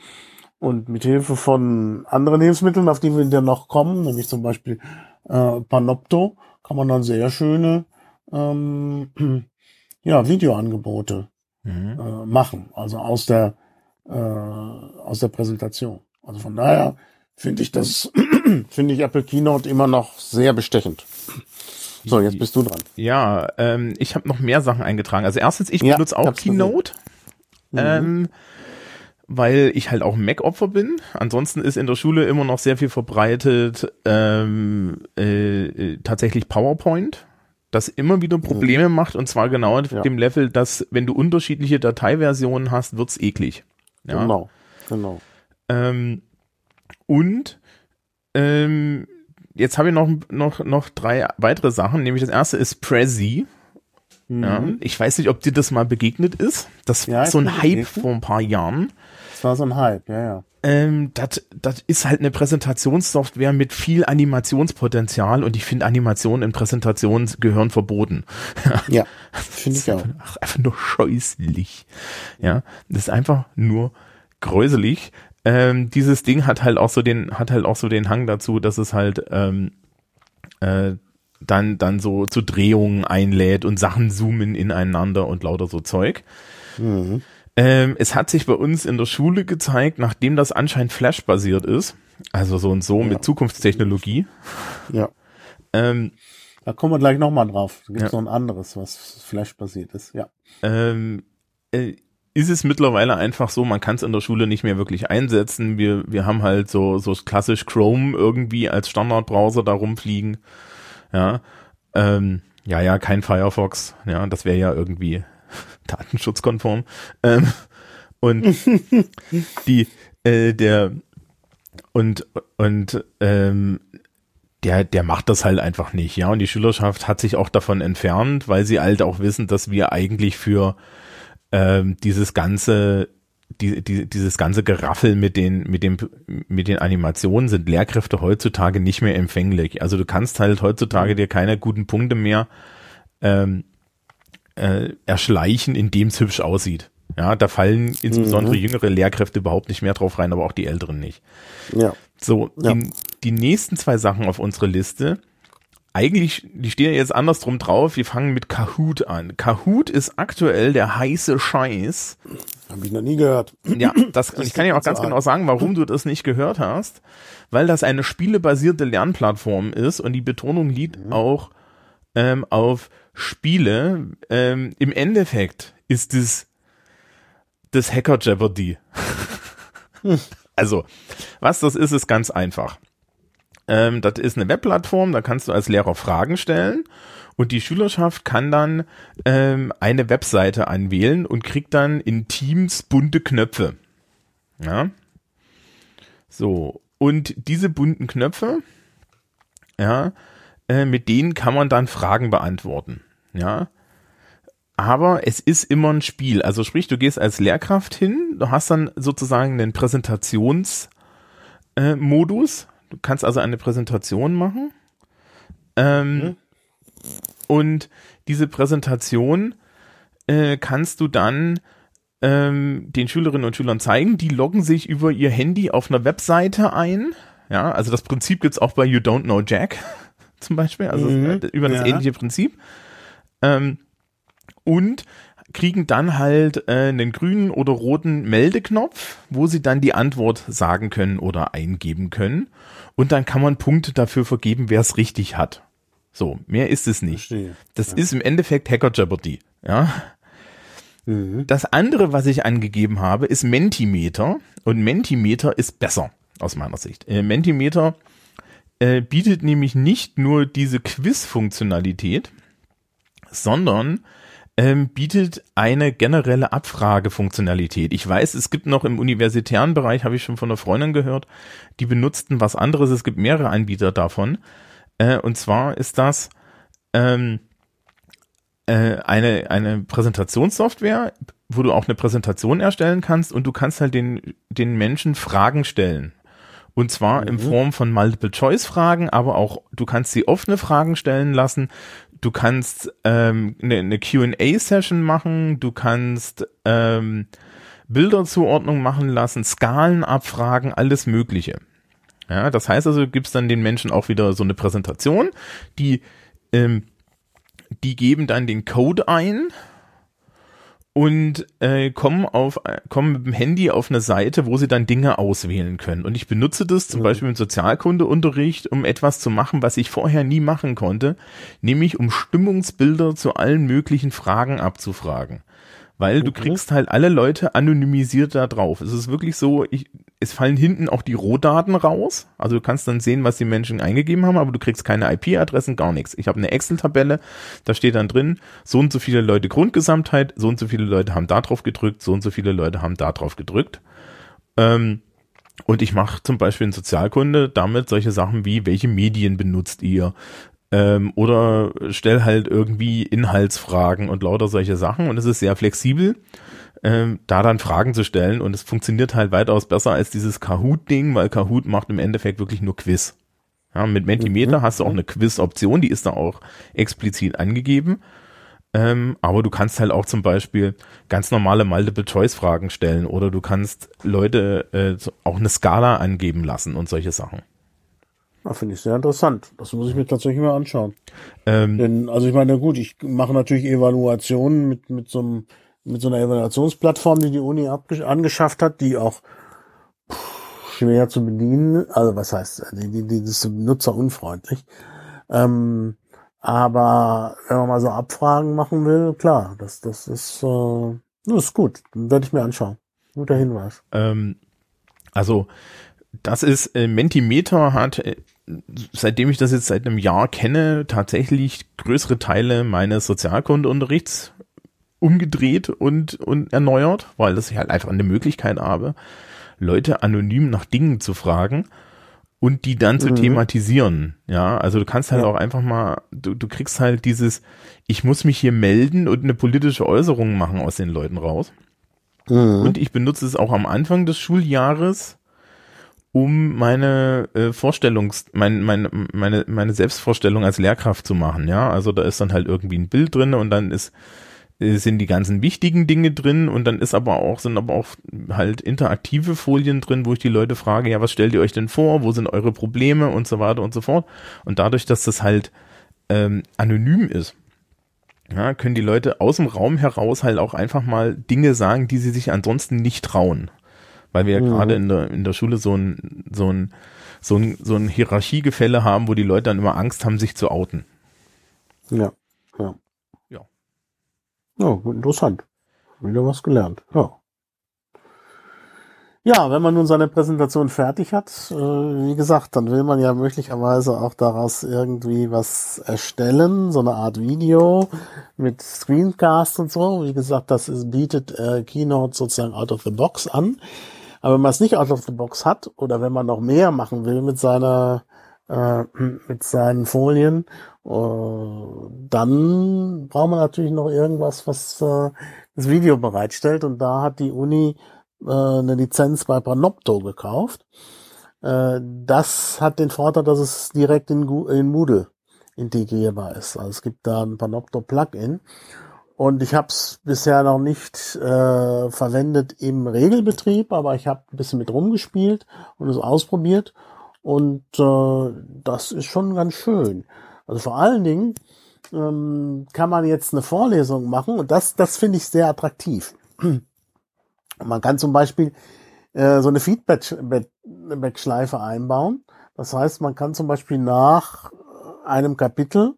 Und mit Hilfe von anderen Hilfsmitteln, auf die wir dann noch kommen, nämlich zum Beispiel äh, Panopto, kann man dann sehr schöne ähm, ja, Videoangebote mhm. äh, machen, also aus der äh, aus der Präsentation. Also von daher finde ich das finde ich Apple Keynote immer noch sehr bestechend. So, jetzt bist du dran. Ja, ähm, ich habe noch mehr Sachen eingetragen. Also erstens, ich ja, benutze auch Keynote. Mhm. Ähm, weil ich halt auch Mac-Opfer bin. Ansonsten ist in der Schule immer noch sehr viel verbreitet ähm, äh, tatsächlich PowerPoint, das immer wieder Probleme mhm. macht und zwar genau auf ja. dem Level, dass wenn du unterschiedliche Dateiversionen hast, wird's eklig. Ja? Genau, genau. Ähm, und ähm, jetzt habe ich noch, noch, noch drei weitere Sachen, nämlich das erste ist Prezi. Mhm. Ja, ich weiß nicht, ob dir das mal begegnet ist. Das ja, war so ein Hype vor ein paar Jahren. Das war so ein Hype, ja, ja. Ähm, das, das ist halt eine Präsentationssoftware mit viel Animationspotenzial und ich finde Animationen in Präsentationen gehören verboten. Ja, finde ich auch. Einfach, einfach nur scheußlich. Ja, das ist einfach nur gräuselig ähm, dieses Ding hat halt auch so den, hat halt auch so den Hang dazu, dass es halt ähm, äh, dann, dann so zu Drehungen einlädt und Sachen zoomen ineinander und lauter so Zeug. Mhm. Ähm, es hat sich bei uns in der Schule gezeigt, nachdem das anscheinend Flash-basiert ist, also so und so ja. mit Zukunftstechnologie. Ja. Ähm, da kommen wir gleich nochmal drauf. Da gibt es ja. noch ein anderes, was Flash-basiert ist, ja. Ähm, äh, ist es mittlerweile einfach so, man kann es in der Schule nicht mehr wirklich einsetzen. Wir, wir haben halt so, so klassisch Chrome irgendwie als Standardbrowser da rumfliegen. Ja, ähm, ja, ja, kein Firefox. Ja, das wäre ja irgendwie datenschutzkonform. Ähm, und die, äh, der, und, und, ähm, der, der macht das halt einfach nicht, ja. Und die Schülerschaft hat sich auch davon entfernt, weil sie halt auch wissen, dass wir eigentlich für ähm, dieses ganze, die, die, dieses ganze Geraffel mit den, mit dem, mit den Animationen sind Lehrkräfte heutzutage nicht mehr empfänglich. Also du kannst halt heutzutage dir keine guten Punkte mehr ähm, äh, erschleichen, indem es hübsch aussieht. Ja, da fallen insbesondere mhm. jüngere Lehrkräfte überhaupt nicht mehr drauf rein, aber auch die älteren nicht. Ja. So, ja. Die, die nächsten zwei Sachen auf unserer Liste, eigentlich, die stehen jetzt andersrum drauf, wir fangen mit Kahoot an. Kahoot ist aktuell der heiße Scheiß. Hab ich noch nie gehört. Ja, das, das ich kann ja auch ganz genau sagen, warum du das nicht gehört hast. Weil das eine spielebasierte Lernplattform ist und die Betonung liegt mhm. auch ähm, auf Spiele. Ähm, Im Endeffekt ist es das Hacker Jeopardy. also, was das ist, ist ganz einfach. Ähm, das ist eine Webplattform, da kannst du als Lehrer Fragen stellen und die Schülerschaft kann dann ähm, eine Webseite anwählen und kriegt dann in Teams bunte Knöpfe. Ja. So. Und diese bunten Knöpfe, ja, äh, mit denen kann man dann Fragen beantworten. Ja. Aber es ist immer ein Spiel. Also sprich, du gehst als Lehrkraft hin, du hast dann sozusagen einen Präsentationsmodus. Äh, du kannst also eine Präsentation machen. Ähm, mhm. Und diese Präsentation äh, kannst du dann ähm, den Schülerinnen und Schülern zeigen. Die loggen sich über ihr Handy auf einer Webseite ein. Ja, also das Prinzip gibt's auch bei You Don't Know Jack zum Beispiel. Also mhm. über das ja. ähnliche Prinzip. Ähm, und kriegen dann halt äh, einen grünen oder roten Meldeknopf, wo sie dann die Antwort sagen können oder eingeben können. Und dann kann man Punkte dafür vergeben, wer es richtig hat. So, mehr ist es nicht. Verstehe. Das ja. ist im Endeffekt Hacker Jeopardy. Ja. Mhm. Das andere, was ich angegeben habe, ist Mentimeter. Und Mentimeter ist besser, aus meiner Sicht. Äh, Mentimeter äh, bietet nämlich nicht nur diese Quiz-Funktionalität, sondern ähm, bietet eine generelle Abfragefunktionalität. Ich weiß, es gibt noch im universitären Bereich, habe ich schon von einer Freundin gehört, die benutzten was anderes. Es gibt mehrere Anbieter davon. Äh, und zwar ist das ähm, äh, eine, eine Präsentationssoftware, wo du auch eine Präsentation erstellen kannst und du kannst halt den, den Menschen Fragen stellen. Und zwar mhm. in Form von Multiple-Choice-Fragen, aber auch du kannst sie offene Fragen stellen lassen. Du kannst ähm, eine, eine QA-Session machen, du kannst ähm, Bilderzuordnung machen lassen, Skalen abfragen, alles Mögliche. Ja, das heißt also, gibst dann den Menschen auch wieder so eine Präsentation, die, ähm, die geben dann den Code ein und äh, kommen auf kommen mit dem Handy auf eine Seite, wo sie dann Dinge auswählen können. Und ich benutze das zum mhm. Beispiel im Sozialkundeunterricht, um etwas zu machen, was ich vorher nie machen konnte, nämlich um Stimmungsbilder zu allen möglichen Fragen abzufragen weil okay. du kriegst halt alle Leute anonymisiert da drauf. Es ist wirklich so, ich, es fallen hinten auch die Rohdaten raus. Also du kannst dann sehen, was die Menschen eingegeben haben, aber du kriegst keine IP-Adressen, gar nichts. Ich habe eine Excel-Tabelle, da steht dann drin, so und so viele Leute Grundgesamtheit, so und so viele Leute haben da drauf gedrückt, so und so viele Leute haben da drauf gedrückt. Ähm, und ich mache zum Beispiel in Sozialkunde damit solche Sachen wie, welche Medien benutzt ihr? ähm, oder stell halt irgendwie Inhaltsfragen und lauter solche Sachen und es ist sehr flexibel, ähm, da dann Fragen zu stellen und es funktioniert halt weitaus besser als dieses Kahoot-Ding, weil Kahoot macht im Endeffekt wirklich nur Quiz. Ja, mit Mentimeter mhm. hast du auch eine Quiz-Option, die ist da auch explizit angegeben. Ähm, aber du kannst halt auch zum Beispiel ganz normale Multiple-Choice-Fragen stellen oder du kannst Leute äh, auch eine Skala angeben lassen und solche Sachen. Ja, Finde ich sehr interessant. Das muss ich mir tatsächlich mal anschauen. Ähm, Denn, also ich meine, gut, ich mache natürlich Evaluationen mit, mit so einem, mit so einer Evaluationsplattform, die die Uni angeschafft hat, die auch schwer zu bedienen, also was heißt, die, die, die ist nutzerunfreundlich. Ähm, aber wenn man mal so Abfragen machen will, klar, das, das ist, äh, das ist gut. Werde ich mir anschauen. Guter Hinweis. Ähm, also das ist, äh, Mentimeter hat äh, seitdem ich das jetzt seit einem Jahr kenne, tatsächlich größere Teile meines Sozialkundeunterrichts umgedreht und, und erneuert, weil das ich halt einfach eine Möglichkeit habe, Leute anonym nach Dingen zu fragen. und die dann zu Mhm. thematisieren. Ja, also du kannst halt Ja. auch einfach mal, du, du kriegst halt dieses, ich muss mich hier melden und eine politische Äußerung machen aus den Leuten raus. Mhm. Und ich benutze es auch am Anfang des Schuljahres, um meine äh, Vorstellungs, mein, meine, meine, meine Selbstvorstellung als Lehrkraft zu machen. Ja, also da ist dann halt irgendwie ein Bild drin und dann ist sind die ganzen wichtigen Dinge drin und dann ist aber auch, sind aber auch halt interaktive Folien drin, wo ich die Leute frage, ja, was stellt ihr euch denn vor, wo sind eure Probleme und so weiter und so fort. Und dadurch, dass das halt ähm, anonym ist, ja, können die Leute aus dem Raum heraus halt auch einfach mal Dinge sagen, die sie sich ansonsten nicht trauen. Weil wir ja Mhm. gerade in der, in der Schule so ein, so ein, so ein, so ein Hierarchiegefälle haben, wo die Leute dann immer Angst haben, sich zu outen. Ja. Ja, interessant. Wieder was gelernt. Ja. Ja, wenn man nun seine Präsentation fertig hat, äh, wie gesagt, dann will man ja möglicherweise auch daraus irgendwie was erstellen, so eine Art Video mit Screencast und so. Wie gesagt, das ist, bietet äh, Keynote sozusagen out of the box an. Aber wenn man es nicht out of the box hat oder wenn man noch mehr machen will mit seiner äh, mit seinen Folien, äh, dann braucht man natürlich noch irgendwas, was äh, das Video bereitstellt. Und da hat die Uni äh, eine Lizenz bei Panopto gekauft. Äh, das hat den Vorteil, dass es direkt in, in Moodle integrierbar ist. Also es gibt da ein Panopto-Plugin. Und ich habe es bisher noch nicht äh, verwendet im Regelbetrieb, aber ich habe ein bisschen mit rumgespielt und es ausprobiert. Und äh, das ist schon ganz schön. Also vor allen Dingen ähm, kann man jetzt eine Vorlesung machen und das, das finde ich sehr attraktiv. Man kann zum Beispiel äh, so eine Feedback-Schleife einbauen. Das heißt, man kann zum Beispiel nach einem Kapitel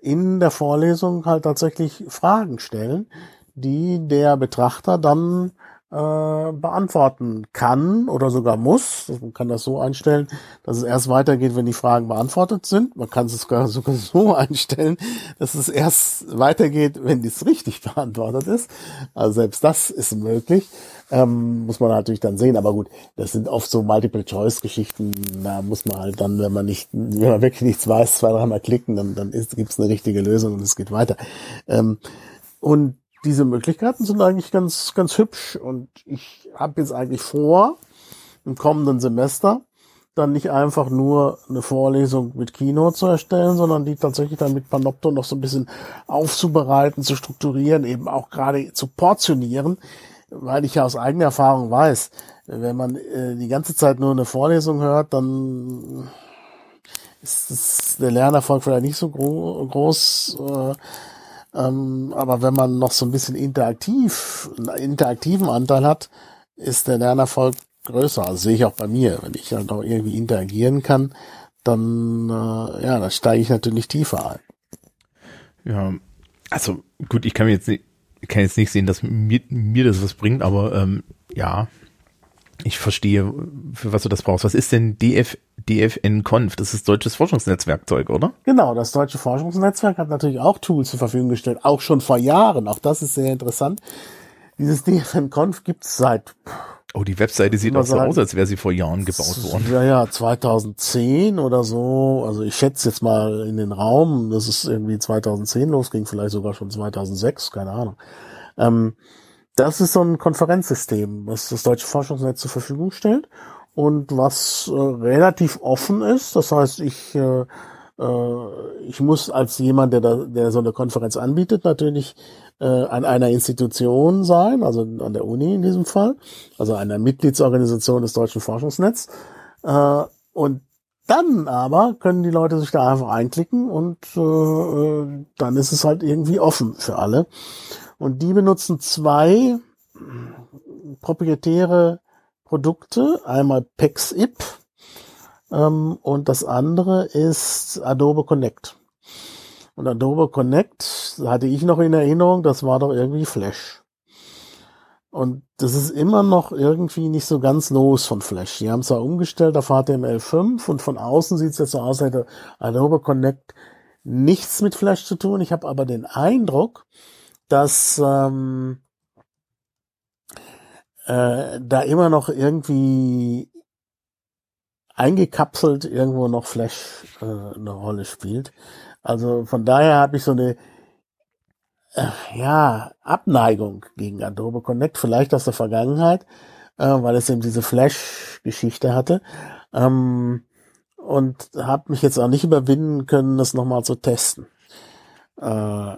in der Vorlesung halt tatsächlich Fragen stellen, die der Betrachter dann äh, beantworten kann oder sogar muss. Man kann das so einstellen, dass es erst weitergeht, wenn die Fragen beantwortet sind. Man kann es sogar sogar so einstellen, dass es erst weitergeht, wenn dies richtig beantwortet ist. Also selbst das ist möglich. Ähm, muss man natürlich dann sehen. Aber gut, das sind oft so Multiple-Choice-Geschichten. Da muss man halt dann, wenn man nicht, wenn man wirklich nichts weiß, zwei, dreimal klicken, dann, dann gibt es eine richtige Lösung und es geht weiter. Ähm, und diese Möglichkeiten sind eigentlich ganz, ganz hübsch. Und ich habe jetzt eigentlich vor, im kommenden Semester dann nicht einfach nur eine Vorlesung mit Kino zu erstellen, sondern die tatsächlich dann mit Panopto noch so ein bisschen aufzubereiten, zu strukturieren, eben auch gerade zu portionieren, weil ich ja aus eigener Erfahrung weiß, wenn man äh, die ganze Zeit nur eine Vorlesung hört, dann ist der Lernerfolg vielleicht nicht so gro groß. Äh, ähm, aber wenn man noch so ein bisschen interaktiv, einen interaktiven Anteil hat, ist der Lernerfolg größer. Also sehe ich auch bei mir. Wenn ich halt auch irgendwie interagieren kann, dann, äh, ja, dann steige ich natürlich tiefer ein. Ja, also gut, ich kann mir jetzt nicht, ich kann jetzt nicht sehen, dass mir, mir das was bringt, aber ähm, ja, ich verstehe, für was du das brauchst. Was ist denn DF, DFN-Conf? Das ist deutsches Forschungsnetzwerkzeug, oder? Genau, das Deutsche Forschungsnetzwerk hat natürlich auch Tools zur Verfügung gestellt, auch schon vor Jahren. Auch das ist sehr interessant. Dieses DFN-Conf gibt es seit Oh, die Webseite sieht auch so sagen, aus, als wäre sie vor Jahren gebaut worden. Ja, ja, 2010 oder so. Also ich schätze jetzt mal in den Raum, dass es irgendwie 2010 losging, vielleicht sogar schon 2006, keine Ahnung. Ähm, das ist so ein Konferenzsystem, was das Deutsche Forschungsnetz zur Verfügung stellt und was äh, relativ offen ist. Das heißt, ich äh, äh, ich muss als jemand, der, da, der so eine Konferenz anbietet, natürlich äh, an einer Institution sein, also an der Uni in diesem Fall, also einer Mitgliedsorganisation des Deutschen Forschungsnetz. Äh, und dann aber können die Leute sich da einfach einklicken und äh, äh, dann ist es halt irgendwie offen für alle. Und die benutzen zwei proprietäre Produkte, einmal PEXIP ähm, und das andere ist Adobe Connect. Und Adobe Connect hatte ich noch in Erinnerung, das war doch irgendwie Flash. Und das ist immer noch irgendwie nicht so ganz los von Flash. Die haben es zwar umgestellt auf HTML5 und von außen sieht es jetzt so aus, als hätte Adobe Connect nichts mit Flash zu tun. Ich habe aber den Eindruck, dass ähm, äh, da immer noch irgendwie eingekapselt irgendwo noch Flash äh, eine Rolle spielt. Also von daher habe ich so eine äh, ja Abneigung gegen Adobe Connect, vielleicht aus der Vergangenheit, äh, weil es eben diese Flash-Geschichte hatte. Ähm, und habe mich jetzt auch nicht überwinden können, das nochmal zu testen. Äh,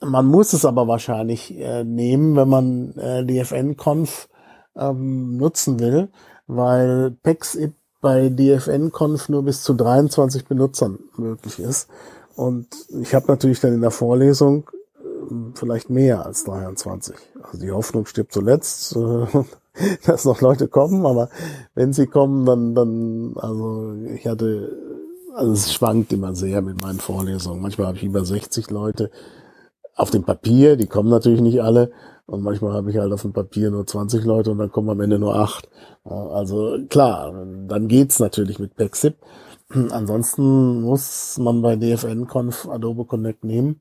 man muss es aber wahrscheinlich äh, nehmen, wenn man äh, DFN-Conf ähm, nutzen will, weil PEX bei DFN-Conf nur bis zu 23 Benutzern möglich ist. Und ich habe natürlich dann in der Vorlesung äh, vielleicht mehr als 23. Also die Hoffnung stirbt zuletzt, dass noch Leute kommen, aber wenn sie kommen, dann, dann, also ich hatte, also es schwankt immer sehr mit meinen Vorlesungen. Manchmal habe ich über 60 Leute auf dem Papier, die kommen natürlich nicht alle, und manchmal habe ich halt auf dem Papier nur 20 Leute und dann kommen am Ende nur acht. Also klar, dann geht's natürlich mit PackSip. Ansonsten muss man bei DFN-Conf Adobe Connect nehmen.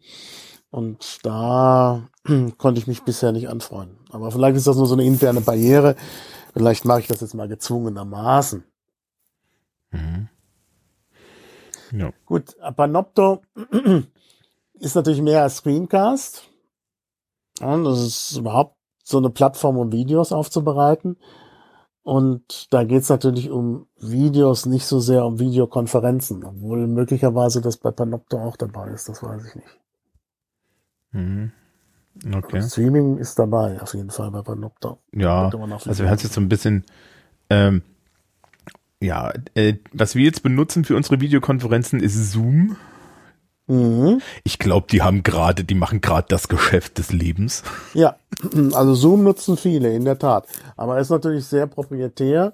Und da konnte ich mich bisher nicht anfreunden. Aber vielleicht ist das nur so eine interne Barriere. Vielleicht mache ich das jetzt mal gezwungenermaßen. Mhm. Ja. Gut, Panopto ist natürlich mehr als Screencast. Ja, das ist überhaupt so eine Plattform, um Videos aufzubereiten. Und da geht's natürlich um Videos, nicht so sehr um Videokonferenzen, obwohl möglicherweise das bei Panopto auch dabei ist, das weiß ich nicht. Mhm. Okay. Streaming ist dabei, auf jeden Fall bei Panopto. Ja, also wir haben jetzt so ein bisschen, ähm, ja, äh, was wir jetzt benutzen für unsere Videokonferenzen ist Zoom. Mhm. Ich glaube, die haben gerade, die machen gerade das Geschäft des Lebens. Ja, also Zoom nutzen viele, in der Tat. Aber ist natürlich sehr proprietär,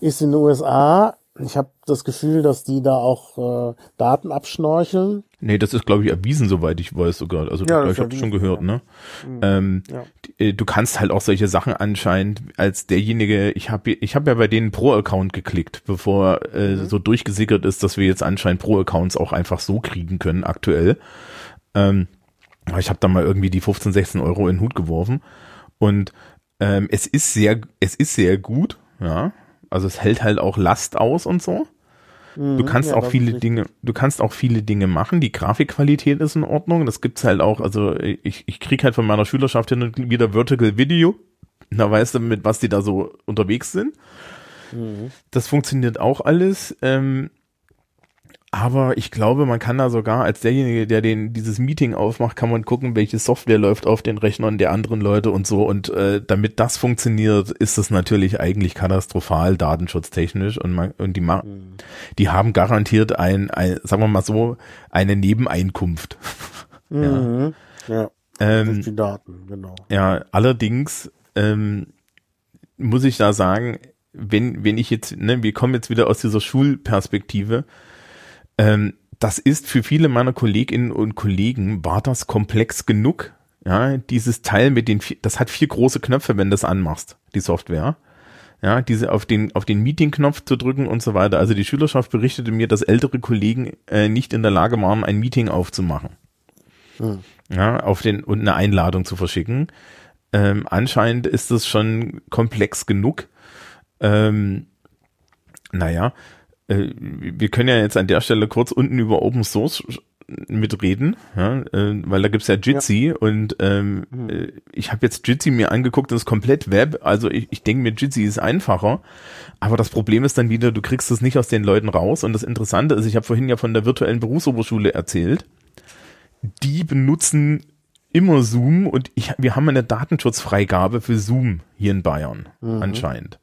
ist in den USA. Ich habe das Gefühl, dass die da auch äh, Daten abschnorcheln. Nee, das ist, glaube ich, erwiesen, soweit ich weiß sogar. Also ja, das ich habe schon gehört, ja. ne? Mhm. Ähm, ja. Äh, du kannst halt auch solche Sachen anscheinend als derjenige, ich habe ich hab ja bei denen Pro-Account geklickt, bevor äh, mhm. so durchgesickert ist, dass wir jetzt anscheinend Pro-Accounts auch einfach so kriegen können aktuell. Ähm, ich habe da mal irgendwie die 15, 16 Euro in den Hut geworfen. Und ähm, es ist sehr, es ist sehr gut, ja. Also es hält halt auch Last aus und so. Du mhm. kannst ja, auch viele Dinge, du kannst auch viele Dinge machen. Die Grafikqualität ist in Ordnung. Das gibt's halt auch. Also ich, ich krieg halt von meiner Schülerschaft hin und wieder Vertical Video. Da weißt du, mit was die da so unterwegs sind. Mhm. Das funktioniert auch alles. Ähm, aber ich glaube, man kann da sogar als derjenige, der den dieses Meeting aufmacht, kann man gucken, welche Software läuft auf den Rechnern der anderen Leute und so. Und äh, damit das funktioniert, ist das natürlich eigentlich katastrophal datenschutztechnisch. Und man und die ma mhm. die haben garantiert ein, ein, sagen wir mal so, eine Nebeneinkunft. Mhm. Ja. ja. Ähm, die Daten, genau. Ja, allerdings ähm, muss ich da sagen, wenn wenn ich jetzt, ne, wir kommen jetzt wieder aus dieser Schulperspektive ähm, das ist für viele meiner Kolleginnen und Kollegen, war das komplex genug. Ja, dieses Teil mit den, das hat vier große Knöpfe, wenn du das anmachst, die Software. Ja, diese auf den, auf den Meeting-Knopf zu drücken und so weiter. Also die Schülerschaft berichtete mir, dass ältere Kollegen äh, nicht in der Lage waren, ein Meeting aufzumachen. Hm. Ja, auf den, und eine Einladung zu verschicken. Ähm, anscheinend ist das schon komplex genug. Ähm, naja, äh, wir können ja jetzt an der Stelle kurz unten über Open Source mitreden, ja, äh, weil da gibt's ja Jitsi ja. und ähm, mhm. Äh, ich habe jetzt Jitsi mir angeguckt, das ist komplett Web, also ich, ich denke mir, Jitsi ist einfacher, aber das Problem ist dann wieder, du kriegst es nicht aus den Leuten raus und das Interessante ist, ich habe vorhin ja von der virtuellen Berufsoberschule erzählt, die benutzen immer Zoom und ich, wir haben eine Datenschutzfreigabe für Zoom hier in Bayern mhm. anscheinend.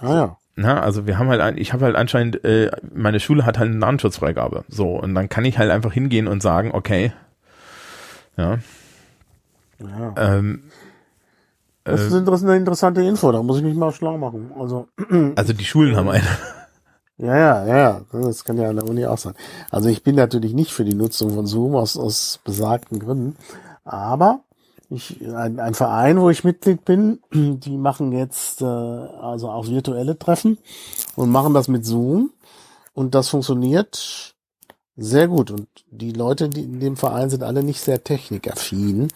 Ah ja. Na, also wir haben halt, ich habe halt anscheinend, äh, meine Schule hat halt eine Datenschutzfreigabe. So, und dann kann ich halt einfach hingehen und sagen, okay, ja. ja. Ähm, das ist äh, eine interessante Info, da muss ich mich mal schlau machen. Also, also die Schulen haben eine. Ja, ja, ja, das kann ja an der Uni auch sein. Also ich bin natürlich nicht für die Nutzung von Zoom aus, aus besagten Gründen, aber ich, ein, ein Verein, wo ich Mitglied bin, die machen jetzt äh, also auch virtuelle Treffen und machen das mit Zoom und das funktioniert sehr gut und die Leute, die in dem Verein sind alle nicht sehr technikaffin.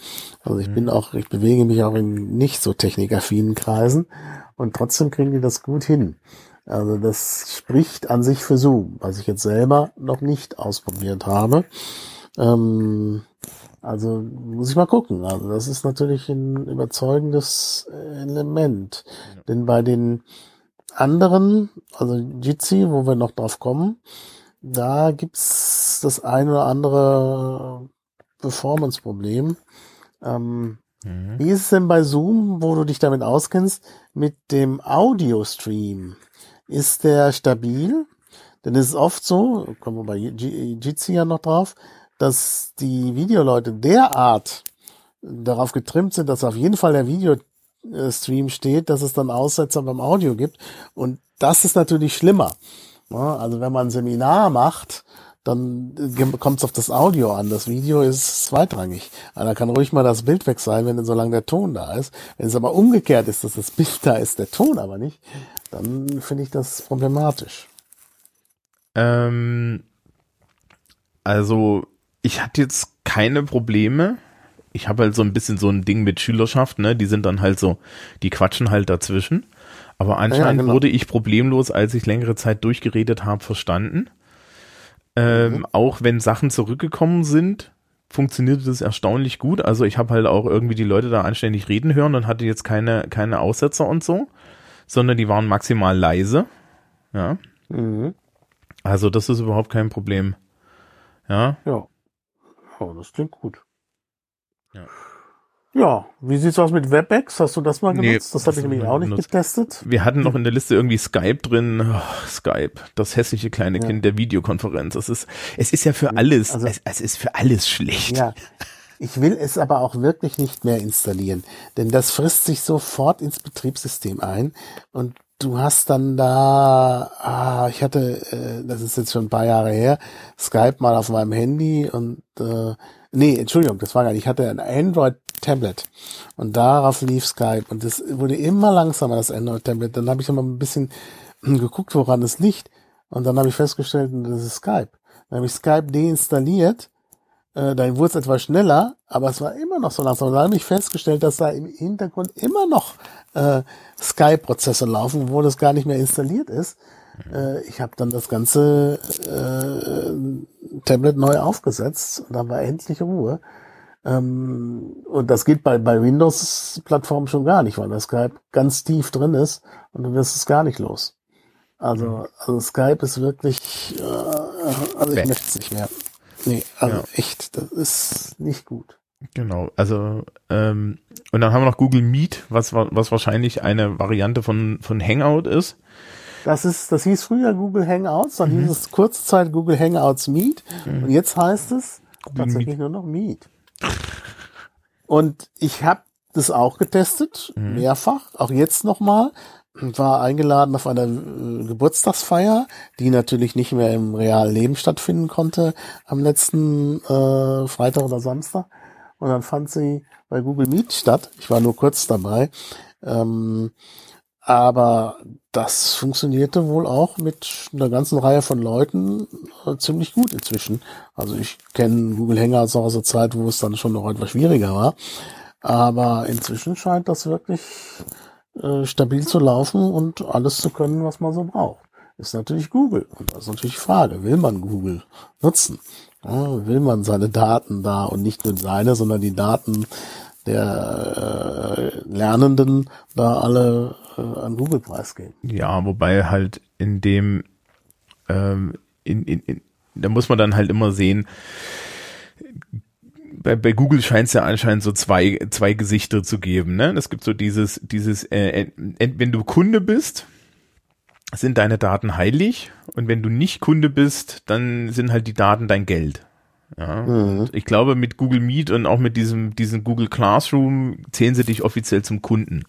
Also ich mhm. bin auch, ich bewege mich auch in nicht so technikaffinen Kreisen und trotzdem kriegen die das gut hin. Also das spricht an sich für Zoom, was ich jetzt selber noch nicht ausprobiert habe. Ähm, also muss ich mal gucken. Also das ist natürlich ein überzeugendes Element. Ja. Denn bei den anderen, also Jitsi, wo wir noch drauf kommen, da gibt's das ein oder andere Performance-Problem. Ähm, mhm. Wie ist es denn bei Zoom, wo du dich damit auskennst, mit dem Audio-Stream? Ist der stabil? Denn es ist oft so, kommen wir bei Jitsi ja noch drauf, dass die Videoleute derart darauf getrimmt sind, dass auf jeden Fall der Videostream steht, dass es dann Aussetzer beim Audio gibt. Und das ist natürlich schlimmer. Also wenn man ein Seminar macht, dann kommt es auf das Audio an. Das Video ist zweitrangig. Also da kann ruhig mal das Bild weg sein, wenn solange der Ton da ist. Wenn es aber umgekehrt ist, dass das Bild da ist, der Ton aber nicht, dann finde ich das problematisch. Ähm, also ich hatte jetzt keine Probleme. Ich habe halt so ein bisschen so ein Ding mit Schülerschaft, ne? Die sind dann halt so, die quatschen halt dazwischen. Aber anscheinend ja, genau. wurde ich problemlos, als ich längere Zeit durchgeredet habe, verstanden. Ähm, mhm. Auch wenn Sachen zurückgekommen sind, funktionierte das erstaunlich gut. Also ich habe halt auch irgendwie die Leute da anständig reden hören und hatte jetzt keine, keine Aussetzer und so, sondern die waren maximal leise. Ja. Mhm. Also das ist überhaupt kein Problem. Ja. Ja. Oh, das klingt gut. Ja. Ja, wie sieht's aus mit WebEx? Hast du das mal genutzt? Nee, das habe ich nämlich auch nicht benutzt. getestet. Wir hatten noch in der Liste irgendwie Skype drin. Oh, Skype, das hässliche kleine ja. Kind der Videokonferenz. Das ist, es ist ja für alles, also, es, es ist für alles schlecht. Ja. Ich will es aber auch wirklich nicht mehr installieren, denn das frisst sich sofort ins Betriebssystem ein und du hast dann da, ah, ich hatte, äh, das ist jetzt schon ein paar Jahre her, Skype mal auf meinem Handy und äh, nee, Entschuldigung, das war gar nicht, ich hatte ein Android-Tablet und darauf lief Skype und das wurde immer langsamer, das Android-Tablet. Dann habe ich mal ein bisschen geguckt, woran es liegt und dann habe ich festgestellt, das ist Skype. Dann habe ich Skype deinstalliert äh, dann wurde es etwas schneller, aber es war immer noch so langsam. Und dann habe ich festgestellt, dass da im Hintergrund immer noch äh, Skype-Prozesse laufen, wo das gar nicht mehr installiert ist. Äh, ich habe dann das ganze äh, Tablet neu aufgesetzt und da war endlich Ruhe. Ähm, und das geht bei, bei Windows-Plattformen schon gar nicht, weil das Skype ganz tief drin ist und du wirst es gar nicht los. Also, also Skype ist wirklich, äh, also ich möchte es nicht mehr. Nee, also ja. echt, das ist nicht gut. Genau, also ähm, und dann haben wir noch Google Meet, was was wahrscheinlich eine Variante von von Hangout ist. Das ist, das hieß früher Google Hangouts, dann mhm. hieß es kurze Zeit Google Hangouts Meet mhm. und jetzt heißt es Google tatsächlich Meet. nur noch Meet. Und ich habe das auch getestet, mhm. mehrfach, auch jetzt nochmal war eingeladen auf einer äh, Geburtstagsfeier, die natürlich nicht mehr im realen Leben stattfinden konnte am letzten äh, Freitag oder Samstag. Und dann fand sie bei Google Meet statt. Ich war nur kurz dabei. Ähm, aber das funktionierte wohl auch mit einer ganzen Reihe von Leuten äh, ziemlich gut inzwischen. Also ich kenne Google Hangouts noch aus der Zeit, wo es dann schon noch etwas schwieriger war. Aber inzwischen scheint das wirklich äh, stabil zu laufen und alles zu können, was man so braucht. Ist natürlich Google. Und das ist natürlich die Frage, will man Google nutzen? Ja, will man seine Daten da und nicht nur seine, sondern die Daten der äh, Lernenden da alle äh, an Google preisgeben? Ja, wobei halt in dem, ähm, in, in, in, da muss man dann halt immer sehen, bei, bei Google scheint es ja anscheinend so zwei, zwei Gesichter zu geben. Ne? Es gibt so dieses, dieses, äh, wenn du Kunde bist, sind deine Daten heilig und wenn du nicht Kunde bist, dann sind halt die Daten dein Geld. Ja, mhm. ich glaube, mit Google Meet und auch mit diesem, diesem Google Classroom zählen sie dich offiziell zum Kunden.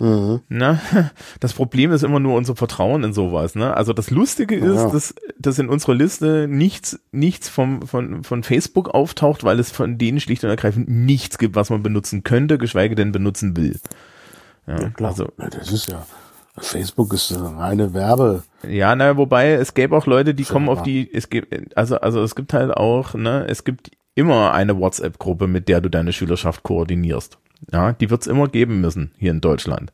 Mhm. Na, das Problem ist immer nur unser Vertrauen in sowas. Ne? Also das Lustige ist, ja. dass, dass in unserer Liste nichts, nichts vom, von, von Facebook auftaucht, weil es von denen schlicht und ergreifend nichts gibt, was man benutzen könnte, geschweige denn benutzen will. Ja, ja klar. Also, das ist ja, Facebook ist eine reine Werbe. Ja, na, wobei es gäbe auch Leute, die kommen auf die, es gibt, also, also es gibt halt auch, ne, es gibt immer eine WhatsApp-Gruppe, mit der du deine Schülerschaft koordinierst. Ja, die wird's immer geben müssen hier in Deutschland.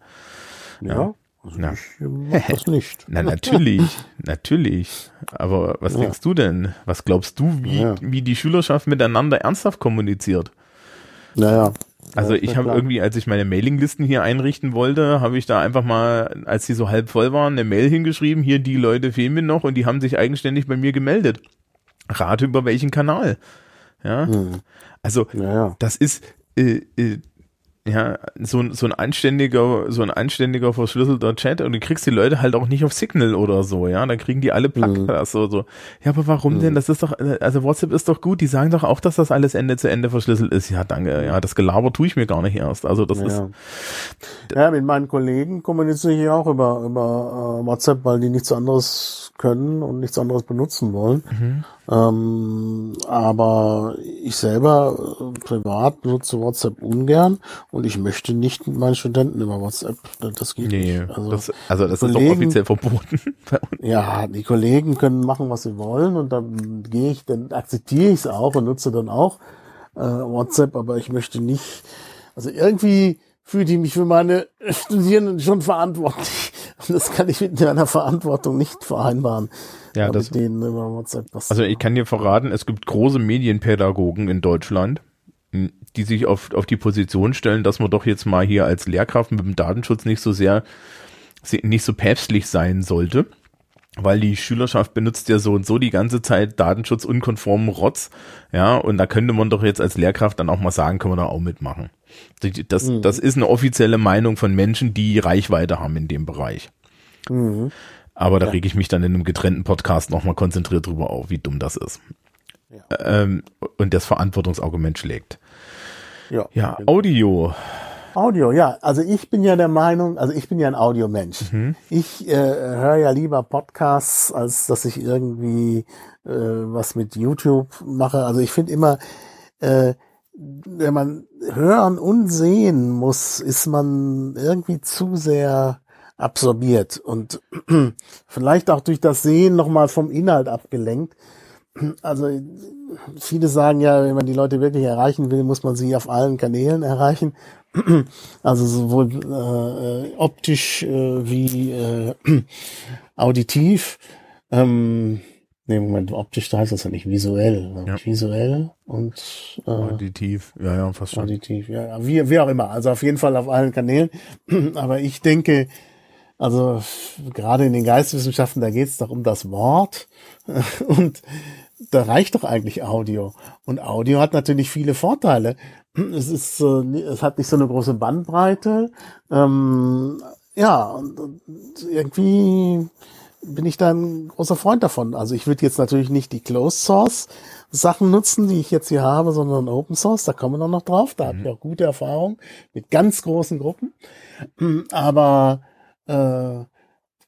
Ja, ja. Also Na. ich mach das nicht. Na, natürlich, natürlich. Aber was Ja. denkst du denn? Was glaubst du, wie, Ja. wie die Schülerschaft miteinander ernsthaft kommuniziert? Naja. Also Ja, ich habe irgendwie, als ich meine Mailinglisten hier einrichten wollte, habe ich da einfach mal, als die so halb voll waren, eine Mail hingeschrieben, hier die Leute fehlen mir noch und die haben sich eigenständig bei mir gemeldet. Rate über welchen Kanal. Ja, Hm. also das ist äh, äh, ja so, ein- so ein anständiger, so ein anständiger verschlüsselter Chat und du kriegst die Leute halt auch nicht auf Signal oder so, ja, dann kriegen die alle Plugins so, so. Ja, aber warum denn? Das ist doch, also WhatsApp ist doch gut, die sagen doch auch, dass das alles Ende zu Ende verschlüsselt ist. Ja, danke, ja, das Gelaber tue ich mir gar nicht erst. Also das ist, Ja. ja, mit meinen Kollegen kommuniziere ich auch über, über äh, WhatsApp, weil die nichts anderes können und nichts anderes benutzen wollen. Mhm. Ähm, aber ich selber äh, privat nutze WhatsApp ungern und ich möchte nicht mit meinen Studenten über WhatsApp. Das geht nee, nicht. Also, das, also das ist doch Kollegen- offiziell verboten. ja, die Kollegen können machen, was sie wollen und dann gehe ich, dann akzeptiere ich es auch und nutze dann auch äh, WhatsApp, aber ich möchte nicht, also irgendwie fühle ich mich für meine Studierenden schon verantwortlich und das kann ich mit meiner Verantwortung nicht vereinbaren. Ja, das, denen über WhatsApp was Also ich kann dir verraten, es gibt große Medienpädagogen in Deutschland, die sich auf, auf die Position stellen, dass man doch jetzt mal hier als Lehrkraft mit dem Datenschutz nicht so sehr, se- nicht so päpstlich sein sollte. Weil die Schülerschaft benutzt ja so und so die ganze Zeit datenschutzunkonformen Rotz, ja, und da könnte man doch jetzt als Lehrkraft dann auch mal sagen, können wir da auch mitmachen. Das, Mhm. das ist eine offizielle Meinung von Menschen, die Reichweite haben in dem Bereich. Mhm. Aber da reg ich mich dann in einem getrennten Podcast nochmal konzentriert drüber auf, wie dumm das ist. Ähm, und das Verantwortungsargument schlägt. Ja. Ja, Audio. Audio, ja. Also ich bin ja der Meinung, also ich bin ja ein Audiomensch. Ich äh, höre ja lieber Podcasts, als dass ich irgendwie äh, was mit YouTube mache. Also ich finde immer, äh, wenn man hören und sehen muss, ist man irgendwie zu sehr absorbiert und vielleicht auch durch das Sehen nochmal vom Inhalt abgelenkt. Also viele sagen ja, wenn man die Leute wirklich erreichen will, muss man sie auf allen Kanälen erreichen. Also sowohl äh, optisch äh, wie äh, auditiv. Ähm, nee, Moment, optisch da heißt das ja nicht, visuell. Ja. Visuell und äh, Auditiv. Ja, ja, fast schon. Auditiv, ja, wie, wie auch immer. Also auf jeden Fall auf allen Kanälen. Aber ich denke, also gerade in den Geisteswissenschaften, da geht es doch um das Wort. Und da reicht doch eigentlich Audio. Und Audio hat natürlich viele Vorteile. Es ist, äh, es hat nicht so eine große Bandbreite. Ähm, ja, und, und irgendwie bin ich da ein großer Freund davon. Also ich würde jetzt natürlich nicht die Closed Source Sachen nutzen, die ich jetzt hier habe, sondern Open Source. Da kommen wir noch, noch drauf. Da habe ich auch gute Erfahrungen mit ganz großen Gruppen. Aber äh,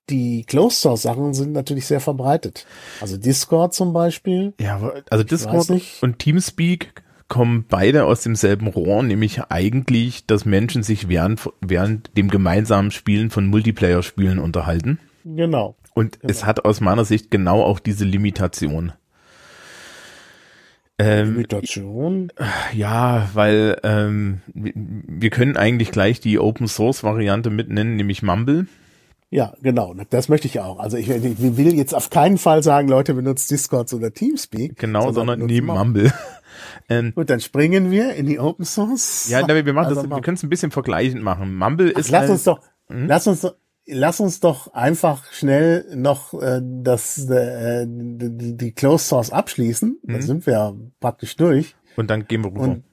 die Closed Source Sachen sind natürlich sehr verbreitet. Also Discord zum Beispiel. Ja, also Discord und Teamspeak kommen beide aus demselben Rohr, nämlich eigentlich, dass Menschen sich während, während dem gemeinsamen Spielen von Multiplayer-Spielen unterhalten. Genau. Und es hat aus meiner Sicht genau auch diese Limitation. Ähm, Imitation. ja, weil ähm, wir, können eigentlich gleich die Open Source Variante mitnennen, nämlich Mumble. Ja, genau. Das möchte ich auch. Also ich, ich will jetzt auf keinen Fall sagen, Leute benutzt Discord oder Teamspeak. Genau, sondern benutzt neben Mumble. Ähm, Gut, dann springen wir in die Open Source. ja, wir machen Also das, wir können es ein bisschen vergleichend machen. Mumble ist Lass halt, uns doch, lass uns doch, lass uns doch einfach schnell noch äh, das äh, die, die Closed Source abschließen. Da sind wir ja praktisch durch. und dann gehen wir rüber. Und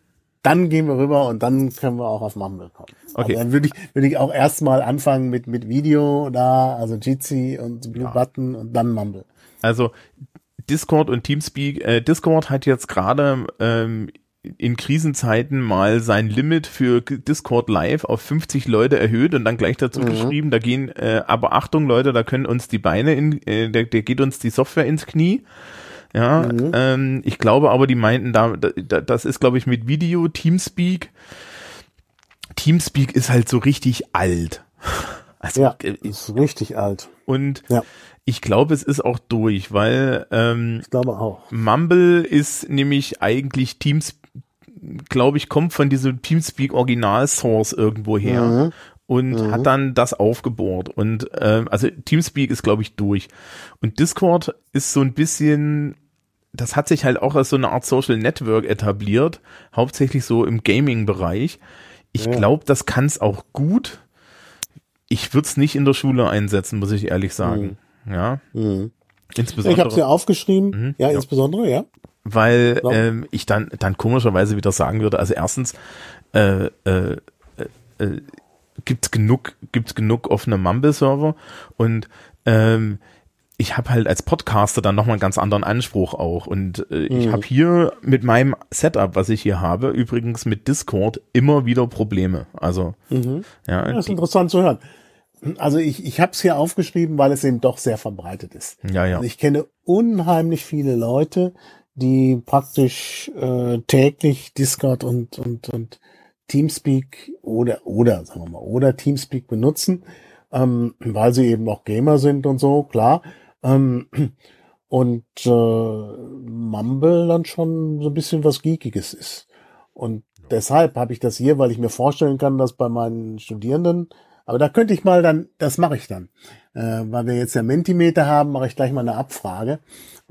dann gehen wir rüber und dann können wir auch auf Mumble kommen. Okay. Aber dann würde ich, würde ich auch erstmal anfangen mit, mit Video da, also Jitsi und Blue Button und dann Mumble. Also Discord und Teamspeak, äh, Discord hat jetzt gerade ähm, in Krisenzeiten mal sein Limit für Discord Live auf 50 Leute erhöht und dann gleich dazu geschrieben, da gehen, äh, aber Achtung Leute, da können uns die Beine in, äh, der, der geht uns die Software ins Knie. Ja, ähm, ich glaube aber, die meinten da, da das ist glaube ich mit Video, Teamspeak. Teamspeak ist halt so richtig alt. Also, Ja, äh, ist richtig alt. und Ja. ich glaube, es ist auch durch, weil ähm, Ich glaube auch. Mumble ist nämlich eigentlich Teams, glaube ich, kommt von diesem Teamspeak Original Source irgendwo her. und mhm. hat dann das aufgebohrt. Und ähm, also Teamspeak ist, glaube ich, durch. Und Discord ist so ein bisschen, das hat sich halt auch als so eine Art Social Network etabliert, hauptsächlich so im Gaming-Bereich. Ich ja. glaube, das kann es auch gut. Ich würde es nicht in der Schule einsetzen, muss ich ehrlich sagen. Mhm. Ja. Mhm. Insbesondere. Ich habe es ja aufgeschrieben. Mhm, ja, ja, insbesondere, ja. Weil ja. ähm, ich dann dann komischerweise wieder sagen würde, also erstens äh, äh, äh, gibt's genug gibt's genug offene Mumble-Server und ähm, ich habe halt als Podcaster dann nochmal einen ganz anderen Anspruch auch. Und äh, mhm. ich habe hier mit meinem Setup, was ich hier habe, übrigens mit Discord immer wieder Probleme. Also mhm. ja, das ist interessant zu hören. Also ich, ich habe es hier aufgeschrieben, weil es eben doch sehr verbreitet ist. Ja, ja. Also ich kenne unheimlich viele Leute, die praktisch äh, täglich Discord und, und, und Teamspeak oder, oder, sagen wir mal, oder Teamspeak benutzen, ähm, weil sie eben auch Gamer sind und so, klar. Ähm, und äh, Mumble dann schon so ein bisschen was Geekiges ist. Und deshalb habe ich das hier, weil ich mir vorstellen kann, dass bei meinen Studierenden aber da könnte ich mal dann, das mache ich dann. Äh, weil wir jetzt ja Mentimeter haben, mache ich gleich mal eine Abfrage,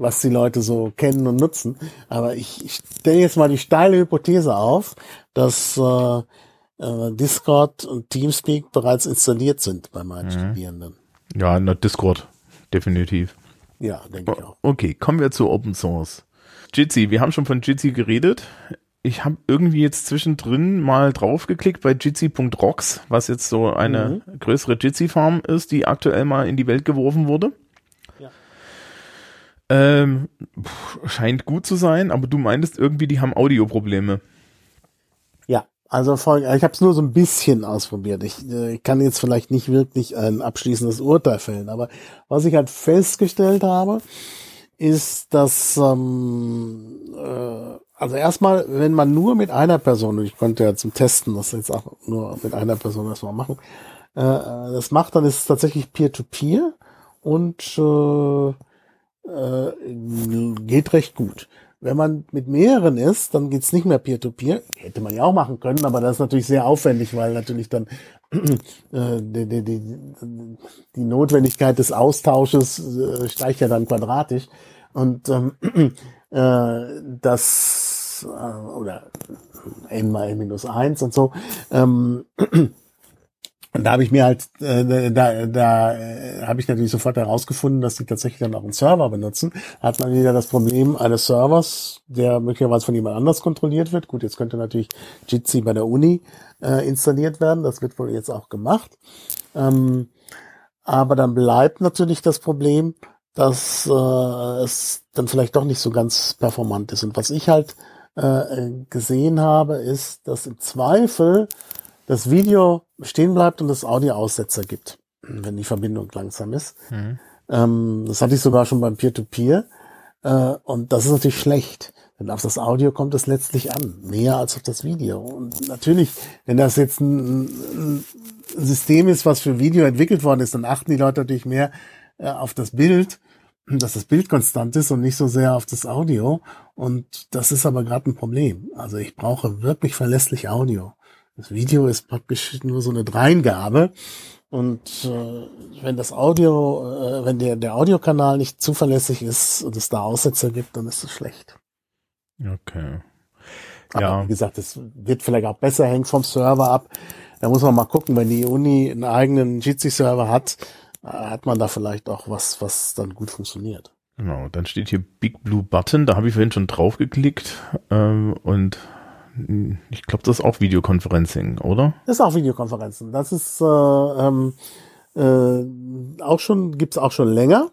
was die Leute so kennen und nutzen. Aber ich, ich stelle jetzt mal die steile Hypothese auf, dass äh, äh, Discord und Teamspeak bereits installiert sind bei meinen mhm. Studierenden. Ja, na, Discord, definitiv. Ja, denke ich auch. Okay, kommen wir zu Open Source. Jitsi, wir haben schon von Jitsi geredet ich habe irgendwie jetzt zwischendrin mal draufgeklickt bei Jitsi.rocks, was jetzt so eine mhm. größere Jitsi-Farm ist, die aktuell mal in die Welt geworfen wurde. Ähm, scheint gut zu sein, aber du meintest irgendwie, die haben Audioprobleme. Ja, also ich habe es nur so ein bisschen ausprobiert. Ich, äh, kann jetzt vielleicht nicht wirklich ein abschließendes Urteil fällen, aber was ich halt festgestellt habe, ist, dass ähm, äh, also erstmal, wenn man nur mit einer Person, ich konnte ja zum Testen das jetzt auch nur mit einer Person erstmal machen, äh, das macht, dann ist es tatsächlich Peer-to-Peer -Peer und äh, äh, geht recht gut. Wenn man mit mehreren ist, dann geht's nicht mehr Peer-to-Peer. -Peer. Hätte man ja auch machen können, aber das ist natürlich sehr aufwendig, weil natürlich dann äh, die, die, die, die Notwendigkeit des Austausches äh, steigt ja dann quadratisch. Und ähm, äh, das äh, oder n mal n minus eins und so. Ähm, und da habe ich mir halt, äh, da, da äh, habe ich natürlich sofort herausgefunden, dass die tatsächlich dann auch einen Server benutzen. Hat man wieder das Problem eines Servers, der möglicherweise von jemand anders kontrolliert wird. Gut, jetzt könnte natürlich Jitsi bei der Uni äh, installiert werden. Das wird wohl jetzt auch gemacht. Ähm, aber dann bleibt natürlich das Problem, dass äh, es dann vielleicht doch nicht so ganz performant ist. Und was ich halt äh, gesehen habe, ist, dass im Zweifel das Video stehen bleibt und das Audio-Aussetzer gibt, wenn die Verbindung langsam ist. Mhm. Ähm, das hatte ich sogar schon beim Peer-to-Peer. -Peer. Äh, und das ist natürlich schlecht. Denn auf das Audio kommt es letztlich an, mehr als auf das Video. Und natürlich, wenn das jetzt ein, ein System ist, was für Video entwickelt worden ist, dann achten die Leute natürlich mehr äh, auf das Bild, dass das Bild konstant ist und nicht so sehr auf das Audio. Und das ist aber gerade ein Problem. Also ich brauche wirklich verlässlich Audio. Das Video ist praktisch nur so eine Dreingabe. Und äh, wenn das Audio, äh, wenn der, der Audiokanal nicht zuverlässig ist und es da Aussetzer gibt, dann ist es schlecht. Okay. Aber ja. wie gesagt, es wird vielleicht auch besser, hängt vom Server ab. Da muss man mal gucken, wenn die Uni einen eigenen Jitsi-Server hat, hat man da vielleicht auch was, was dann gut funktioniert. Genau, dann steht hier Big Blue Button, da habe ich vorhin schon drauf geklickt ähm, und ich glaube, das ist auch Videoconferencing, oder? Das ist auch Videokonferenzen. Das ist äh, ähm, äh, auch schon, gibt's auch schon länger.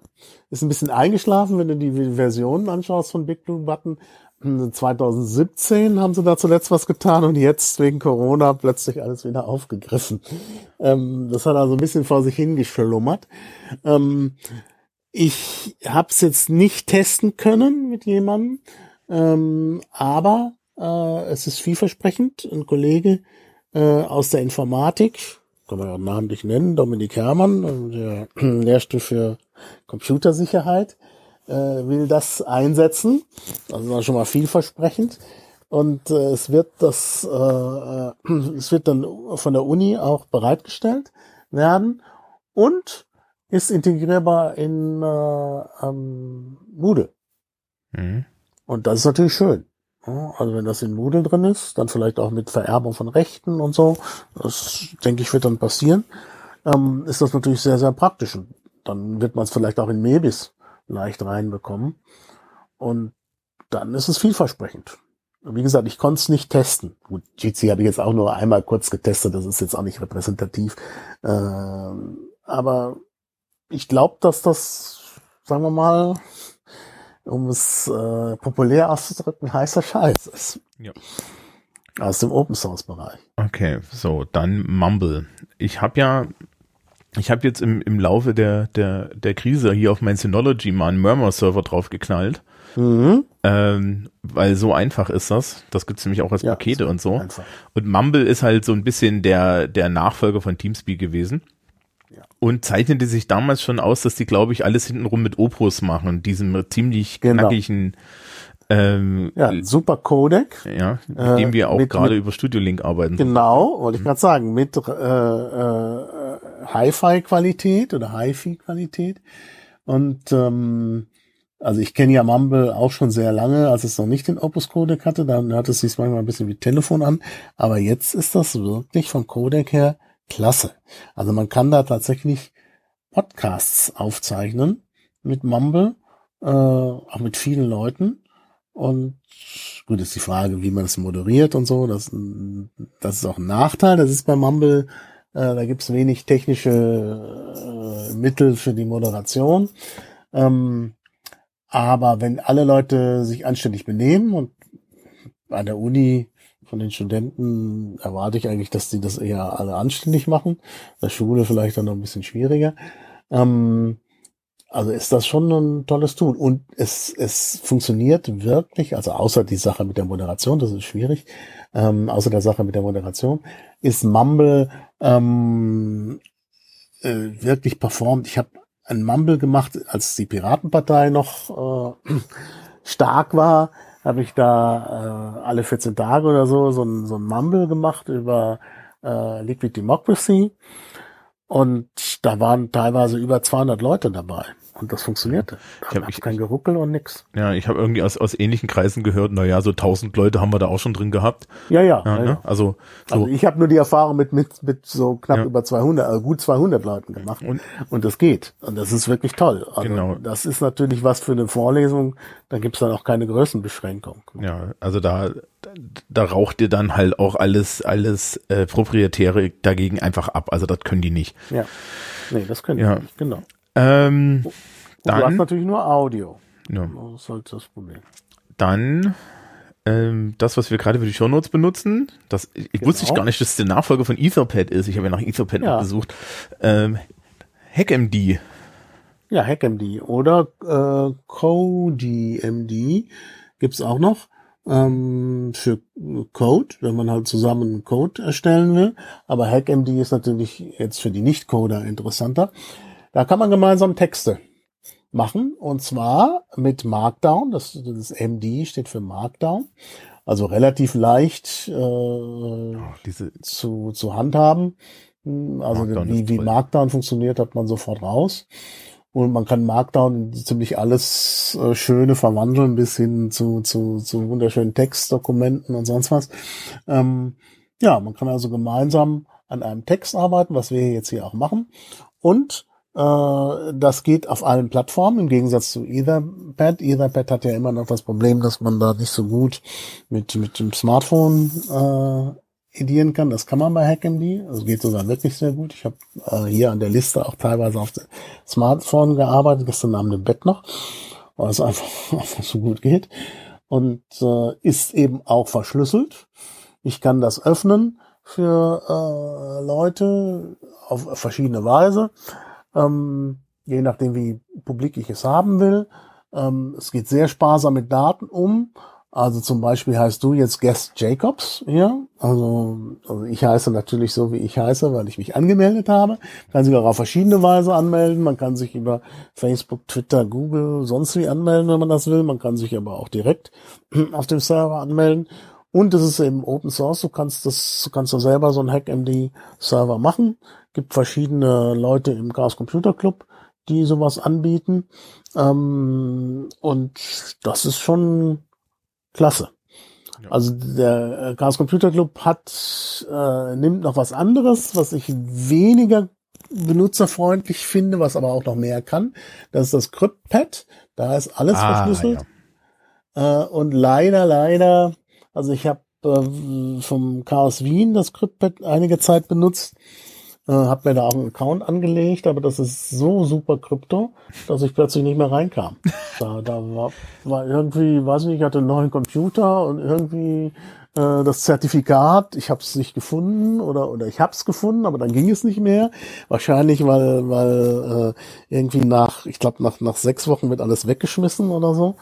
Ist ein bisschen eingeschlafen, wenn du die Versionen anschaust von Big Blue Button. 2017 haben sie da zuletzt was getan und jetzt wegen Corona plötzlich alles wieder aufgegriffen. Ähm, das hat also ein bisschen vor sich hingeschlummert. Ähm, ich habe es jetzt nicht testen können mit jemandem, ähm, aber äh, es ist vielversprechend. Ein Kollege äh, aus der Informatik, kann man ja namentlich nennen, Dominik Herrmann, der Lehrstuhl für Computersicherheit, äh, will das einsetzen. Also schon mal vielversprechend. und äh, es wird das, äh, äh, es wird dann von der Uni auch bereitgestellt werden und ist integrierbar in äh, ähm, Moodle. Mhm. Und das ist natürlich schön. Also wenn das in Moodle drin ist, dann vielleicht auch mit Vererbung von Rechten und so, das denke ich wird dann passieren, ähm, ist das natürlich sehr, sehr praktisch. Und dann wird man es vielleicht auch in Mebis leicht reinbekommen. Und dann ist es vielversprechend. Wie gesagt, ich konnte es nicht testen. Gut, GC habe ich jetzt auch nur einmal kurz getestet, das ist jetzt auch nicht repräsentativ. Ähm, aber ich glaube, dass das, sagen wir mal, um es äh, populär auszudrücken, heißer Scheiß ist. Ja. Aus dem Open Source Bereich. Okay, so, dann Mumble. Ich habe ja, ich habe jetzt im, im Laufe der, der, der Krise hier auf mein Synology mal einen Murmur-Server draufgeknallt. Mhm. Ähm, weil so einfach ist das. Das gibt's nämlich auch als Ja, Pakete so und so. einfach. Und Mumble ist halt so ein bisschen der, der Nachfolger von Teamspeak gewesen. Und zeichnete sich damals schon aus, dass die, glaube ich, alles hintenrum mit Opus machen, diesem ziemlich Genau. knackigen, ähm, Ja, super Codec. ja, mit Äh, dem wir auch mit- gerade über Studio Link arbeiten. Genau, wollte ich gerade sagen, mit äh, äh, Hi-Fi-Qualität oder Hi-Fi-Qualität. Und ähm, also ich kenne ja Mumble auch schon sehr lange, als es noch nicht den Opus Codec hatte, dann hört es sich manchmal ein bisschen wie Telefon an, aber jetzt ist das wirklich vom Codec her klasse. Also man kann da tatsächlich Podcasts aufzeichnen mit Mumble, äh, auch mit vielen Leuten. Und gut, ist die Frage, wie man es moderiert und so. Das, das ist auch ein Nachteil. Das ist bei Mumble, äh, da gibt es wenig technische äh, Mittel für die Moderation. Ähm, aber wenn alle Leute sich anständig benehmen und an der Uni von den Studenten erwarte ich eigentlich, dass die das eher alle anständig machen. Der Schule vielleicht dann noch ein bisschen schwieriger. Ähm, also ist das schon ein tolles Tool. Und es, es funktioniert wirklich, also außer die Sache mit der Moderation, das ist schwierig, ähm, außer der Sache mit der Moderation, ist Mumble ähm, äh, wirklich performt. Ich habe ein Mumble gemacht, als die Piratenpartei noch äh, stark war, habe ich da äh, alle 14 Tage oder so so ein, so ein Mumble gemacht über äh, Liquid Democracy. Und da waren teilweise über 200 Leute dabei. Und das funktionierte. Ich Da hab- gab's ich- kein Geruckel und nix. Ja, ich habe irgendwie aus, aus ähnlichen Kreisen gehört, na ja, so 1000 Leute haben wir da auch schon drin gehabt. Ja, ja. Ja, ja, ne? Also so Also ich habe nur die Erfahrung mit, mit, mit so knapp Ja. über 200, also gut 200 Leuten gemacht. Und- Und, das geht. Und das ist wirklich toll. Also Genau. Das ist natürlich was für eine Vorlesung. Da gibt's dann auch keine Größenbeschränkung. Ja, also da, da raucht dir dann halt auch alles, alles äh, Proprietäre dagegen einfach ab. Also das können die nicht. Ja. Nee, das können Ja. wir nicht. Genau. Ähm, Und du hast dann, natürlich nur Audio. ja, Das ist halt das Problem. dann ähm, das, was wir gerade für die Shownotes benutzen, das ich Genau. wusste ich gar nicht, dass es der Nachfolger von Etherpad ist. Ich habe ja nach Etherpad Ja. gesucht. Ähm, HackMD. Ja, HackMD oder äh, CodeMD gibt's auch noch ähm, für Code, wenn man halt zusammen Code erstellen will. Aber HackMD ist natürlich jetzt für die Nicht-Coder interessanter. Da kann man gemeinsam Texte machen und zwar mit Markdown. Das, das MD steht für Markdown. Also relativ leicht äh, Oh, zu, zu handhaben. Hm, Also Markdown wie, wie. Markdown funktioniert, hat man sofort raus. Und man kann Markdown ziemlich alles äh, Schöne verwandeln, bis hin zu, zu, zu wunderschönen Textdokumenten und sonst was. Ähm, ja, man kann also gemeinsam an einem Text arbeiten, was wir jetzt hier auch machen. Und das geht auf allen Plattformen, im Gegensatz zu Etherpad. Etherpad hat ja immer noch das Problem, dass man da nicht so gut mit, mit dem Smartphone äh, edieren kann. Das kann man bei HackMD. Also geht sogar wirklich sehr gut. Ich habe äh, hier an der Liste auch teilweise auf dem Smartphone gearbeitet, gestern Abend im Bett noch, weil es einfach, einfach so gut geht. Und äh, ist eben auch verschlüsselt. Ich kann das öffnen für äh, Leute auf verschiedene Weise, ähm, je nachdem, wie publik ich es haben will. Ähm, es geht sehr sparsam mit Daten um. Also zum Beispiel heißt du jetzt Guest Jacobs hier. Also, also ich heiße natürlich so, wie ich heiße, weil ich mich angemeldet habe. Kann sich auch auf verschiedene Weise anmelden. Man kann sich über Facebook, Twitter, Google, sonst wie anmelden, wenn man das will. Man kann sich aber auch direkt auf dem Server anmelden. Und es ist eben Open Source. Du kannst das, du kannst da selber so einen HackMD-Server machen. Gibt verschiedene Leute im Chaos Computer Club, die sowas anbieten. Ähm, und das ist schon klasse. Ja. Also der Chaos Computer Club hat äh, nimmt noch was anderes, was ich weniger benutzerfreundlich finde, was aber auch noch mehr kann. Das ist das CryptPad. Da ist alles ah, verschlüsselt. Ja. Äh, und leider, leider, also ich habe äh, vom Chaos Wien das CryptPad einige Zeit benutzt. Äh, habe mir da auch einen Account angelegt, aber das ist so super Krypto, dass ich plötzlich nicht mehr reinkam. Da, da war, war irgendwie, weiß nicht, ich hatte einen neuen Computer und irgendwie äh, das Zertifikat, ich habe es nicht gefunden oder oder ich habe es gefunden, aber dann ging es nicht mehr. Wahrscheinlich, weil weil äh, irgendwie nach, ich glaube nach nach sechs Wochen wird alles weggeschmissen oder so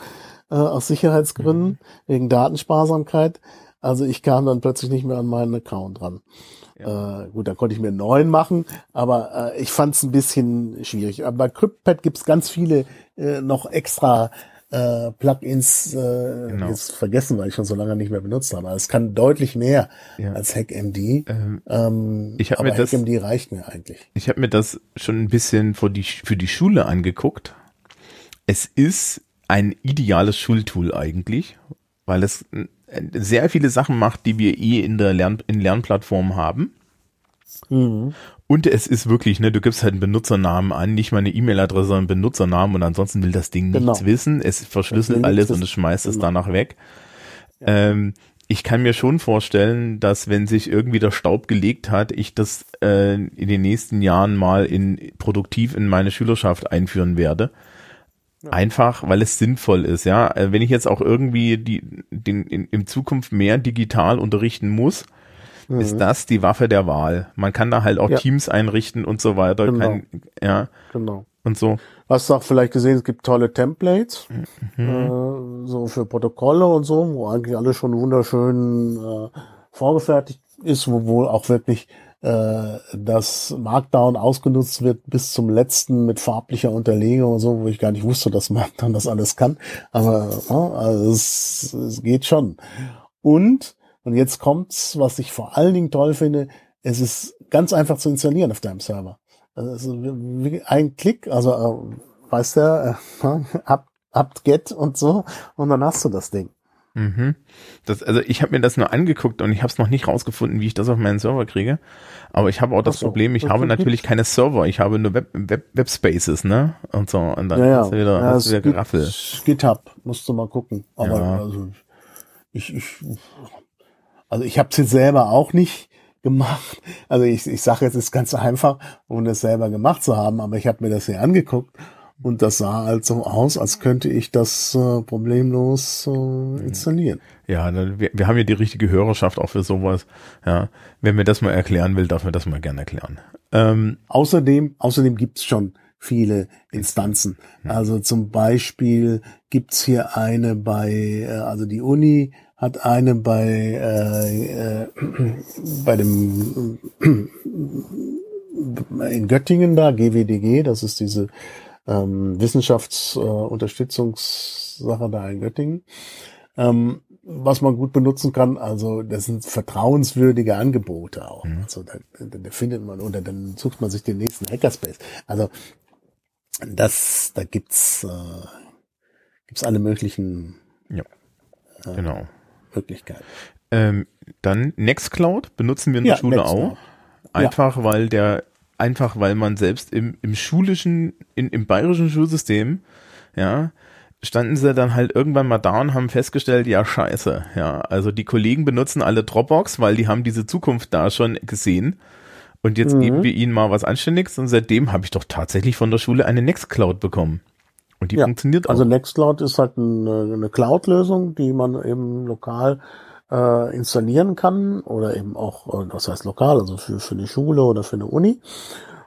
äh, aus Sicherheitsgründen mhm. wegen Datensparsamkeit. Also ich kam dann plötzlich nicht mehr an meinen Account dran. Ja. Äh, gut, da konnte ich mir einen neuen machen, aber äh, ich fand es ein bisschen schwierig. Aber bei CryptPad gibt's ganz viele äh, noch extra äh, Plugins äh, genau. jetzt vergessen, weil ich schon so lange nicht mehr benutzt habe. es kann deutlich mehr ja. als HackMD. Ähm, ähm, ich aber mir das, HackMD reicht mir eigentlich. Ich habe mir das schon ein bisschen für die, für die Schule angeguckt. Es ist ein ideales Schultool eigentlich, weil es sehr viele Sachen macht, die wir eh in der Lern in Lernplattform haben. Mhm. Und es ist wirklich, ne, du gibst halt einen Benutzernamen an, nicht mal eine E-Mail-Adresse, sondern einen Benutzernamen und ansonsten will das Ding genau. nichts wissen. Es verschlüsselt alles und es schmeißt genau. es danach weg. Ja. Ähm, ich kann mir schon vorstellen, dass wenn sich irgendwie der Staub gelegt hat, ich das äh, in den nächsten Jahren mal in produktiv in meine Schülerschaft einführen werde. Ja. Einfach, weil es sinnvoll ist, ja. Äh, wenn ich jetzt auch irgendwie die, den, in, in Zukunft mehr digital unterrichten muss, mhm. ist das die Waffe der Wahl. Man kann da halt auch ja. Teams einrichten und so weiter. Genau. Kann, ja. Genau. Und so. Hast du auch vielleicht gesehen, es gibt tolle Templates, mhm. äh, so für Protokolle und so, wo eigentlich alles schon wunderschön äh, vorgefertigt ist, wo wohl auch wirklich äh, das Markdown ausgenutzt wird bis zum letzten mit farblicher Unterlegung und so, wo ich gar nicht wusste, dass Markdown das alles kann. Aber also es, es geht schon. Und und jetzt kommt's, was ich vor allen Dingen toll finde, es ist ganz einfach zu installieren auf deinem Server. Also ein Klick, also äh, weißt du, äh, apt, apt get und so, und dann hast du das Ding. Mhm. Das, also ich habe mir das nur angeguckt und ich habe es noch nicht rausgefunden, wie ich das auf meinen Server kriege. Aber ich habe auch das so, Problem, ich habe natürlich keine Server, ich habe nur Web, Web, Webspaces, ne? Und so. Und dann ja, ja. hast du wieder, ja, hast du wieder Geraffel. GitHub, musst du mal gucken. Aber ja. also ich, ich also ich habe es jetzt selber auch nicht gemacht. Also ich, ich sage jetzt, es ist ganz einfach, ohne es selber gemacht zu haben, aber ich habe mir das hier angeguckt und das sah halt so aus, als könnte ich das äh, problemlos äh, installieren. Ja, wir, wir haben ja die richtige Hörerschaft auch für sowas. Ja, wer mir das mal erklären will, darf mir das mal gerne erklären. Ähm, außerdem, außerdem gibt's schon viele Instanzen. Also zum Beispiel gibt's hier eine bei, äh, also die Uni hat eine bei, äh, äh, bei dem in Göttingen da, GWDG, das ist diese ähm, Wissenschaftsunterstützungssache äh, da in Göttingen, ähm, was man gut benutzen kann. Also das sind vertrauenswürdige Angebote auch. Mhm. Also da, da findet man oder dann sucht man sich den nächsten Hackerspace. Also das, da gibt's äh, gibt's alle möglichen ja, äh, genau. Möglichkeit. Ähm, dann Nextcloud benutzen wir in der ja, Schule Nextcloud. auch. Einfach ja. weil der, einfach weil man selbst im, im schulischen, in, im bayerischen Schulsystem, ja, standen sie dann halt irgendwann mal da und haben festgestellt, ja, scheiße, ja, also die Kollegen benutzen alle Dropbox, weil die haben diese Zukunft da schon gesehen. Und jetzt mhm. geben wir ihnen mal was Anständiges und seitdem habe ich doch tatsächlich von der Schule eine Nextcloud bekommen. Und die ja, funktioniert also auch. Also Nextcloud ist halt eine, eine Cloud-Lösung, die man eben lokal äh, installieren kann oder eben auch, äh, das heißt lokal, also für, für eine Schule oder für eine Uni.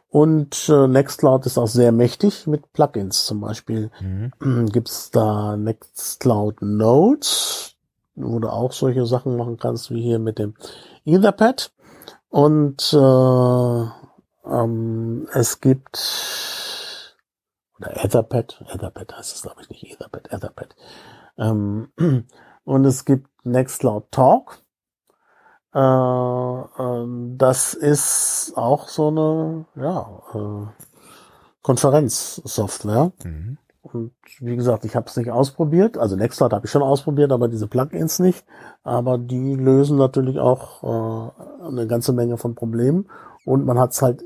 Und äh, Nextcloud ist auch sehr mächtig mit Plugins. Zum Beispiel mhm. gibt's da Nextcloud Notes, wo du auch solche Sachen machen kannst, wie hier mit dem Etherpad. Und äh, ähm, es gibt oder Etherpad, Etherpad heißt es glaube ich nicht, Etherpad, Etherpad. Ähm, und es gibt Nextcloud Talk. Äh, äh, das ist auch so eine ja, äh, Konferenzsoftware. Mhm. Und wie gesagt, ich habe es nicht ausprobiert. Also Nextcloud habe ich schon ausprobiert, aber diese Plugins nicht. Aber die lösen natürlich auch äh, eine ganze Menge von Problemen. Und man hat es halt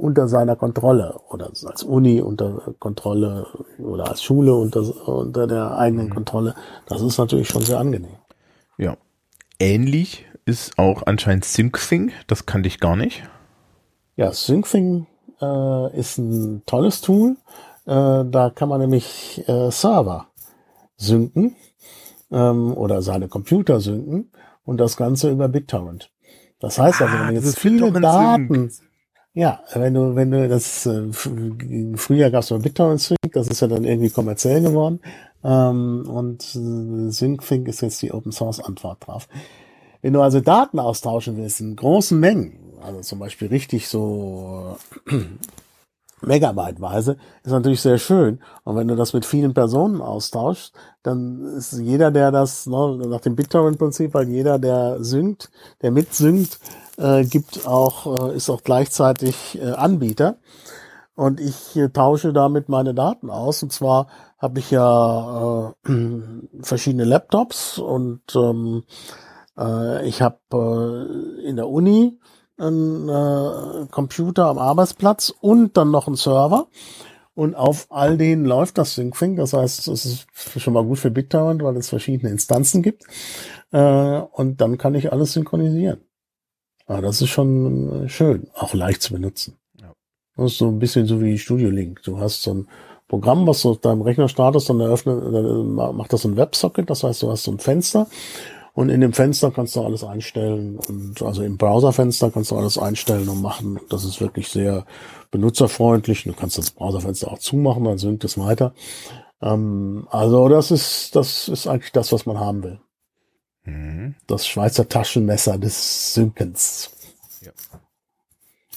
unter seiner Kontrolle oder als Uni unter Kontrolle oder als Schule unter, unter der eigenen mhm. Kontrolle. Das ist natürlich schon sehr angenehm. Ja. Ähnlich ist auch anscheinend SyncThing. Das kannte ich gar nicht. Ja, SyncThing äh, ist ein tolles Tool. Äh, da kann man nämlich äh, Server synken ähm, oder seine Computer synken und das Ganze über BitTorrent. Das heißt also, wenn du ah, jetzt viele Daten, ja, wenn du, wenn du das, äh, früher gab es mal BitTorrent Sync, das ist ja dann irgendwie kommerziell geworden, ähm, und äh, SyncThing ist jetzt die Open Source Antwort drauf. Wenn du also Daten austauschen willst in großen Mengen, also zum Beispiel richtig so Megabyteweise, ist natürlich sehr schön. Und wenn du das mit vielen Personen austauschst, dann ist jeder, der das ne, nach dem BitTorrent-Prinzip, weil jeder, der synkt, der mitsynkt, äh, gibt auch, äh, ist auch gleichzeitig äh, Anbieter. Und ich äh, tausche damit meine Daten aus. Und zwar habe ich ja äh, verschiedene Laptops und ähm, äh, ich habe äh, in der Uni einen äh, Computer am Arbeitsplatz und dann noch einen Server. Und auf all denen läuft das SyncThing. Das heißt, es ist schon mal gut für BitTorrent, weil es verschiedene Instanzen gibt. Äh, und dann kann ich alles synchronisieren. Aber das ist schon schön, auch leicht zu benutzen. Ja. Das ist so ein bisschen so wie Studio Link. Du hast so ein Programm, was du auf deinem Rechner startest, dann eröffnet, dann macht das so ein Websocket. Das heißt, du hast so ein Fenster und in dem Fenster kannst du alles einstellen und also im Browserfenster kannst du alles einstellen und machen. Das ist wirklich sehr benutzerfreundlich. Du kannst das Browserfenster auch zumachen, dann synkt es weiter. Ähm, also das ist, das ist eigentlich das, was man haben will. Mhm. Das Schweizer Taschenmesser des Synkens. Ja.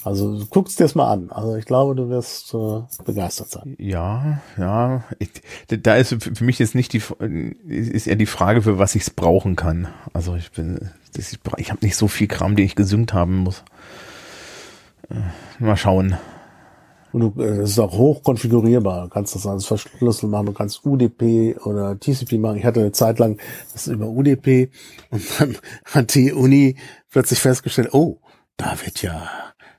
Also guckst dir das mal an. Also ich glaube, du wirst äh, begeistert sein. Ja, ja. Ich, da ist für mich jetzt nicht die ist eher die Frage, für was ich es brauchen kann. Also ich bin, ich, ich habe nicht so viel Kram, den ich gesynkt haben muss. Äh, mal schauen. Und du, äh, das ist auch hoch konfigurierbar. Du kannst das alles verschlüsselt machen. Du kannst UDP oder TCP machen. Ich hatte eine Zeit lang das über UDP und dann hat die Uni plötzlich festgestellt, oh, da wird ja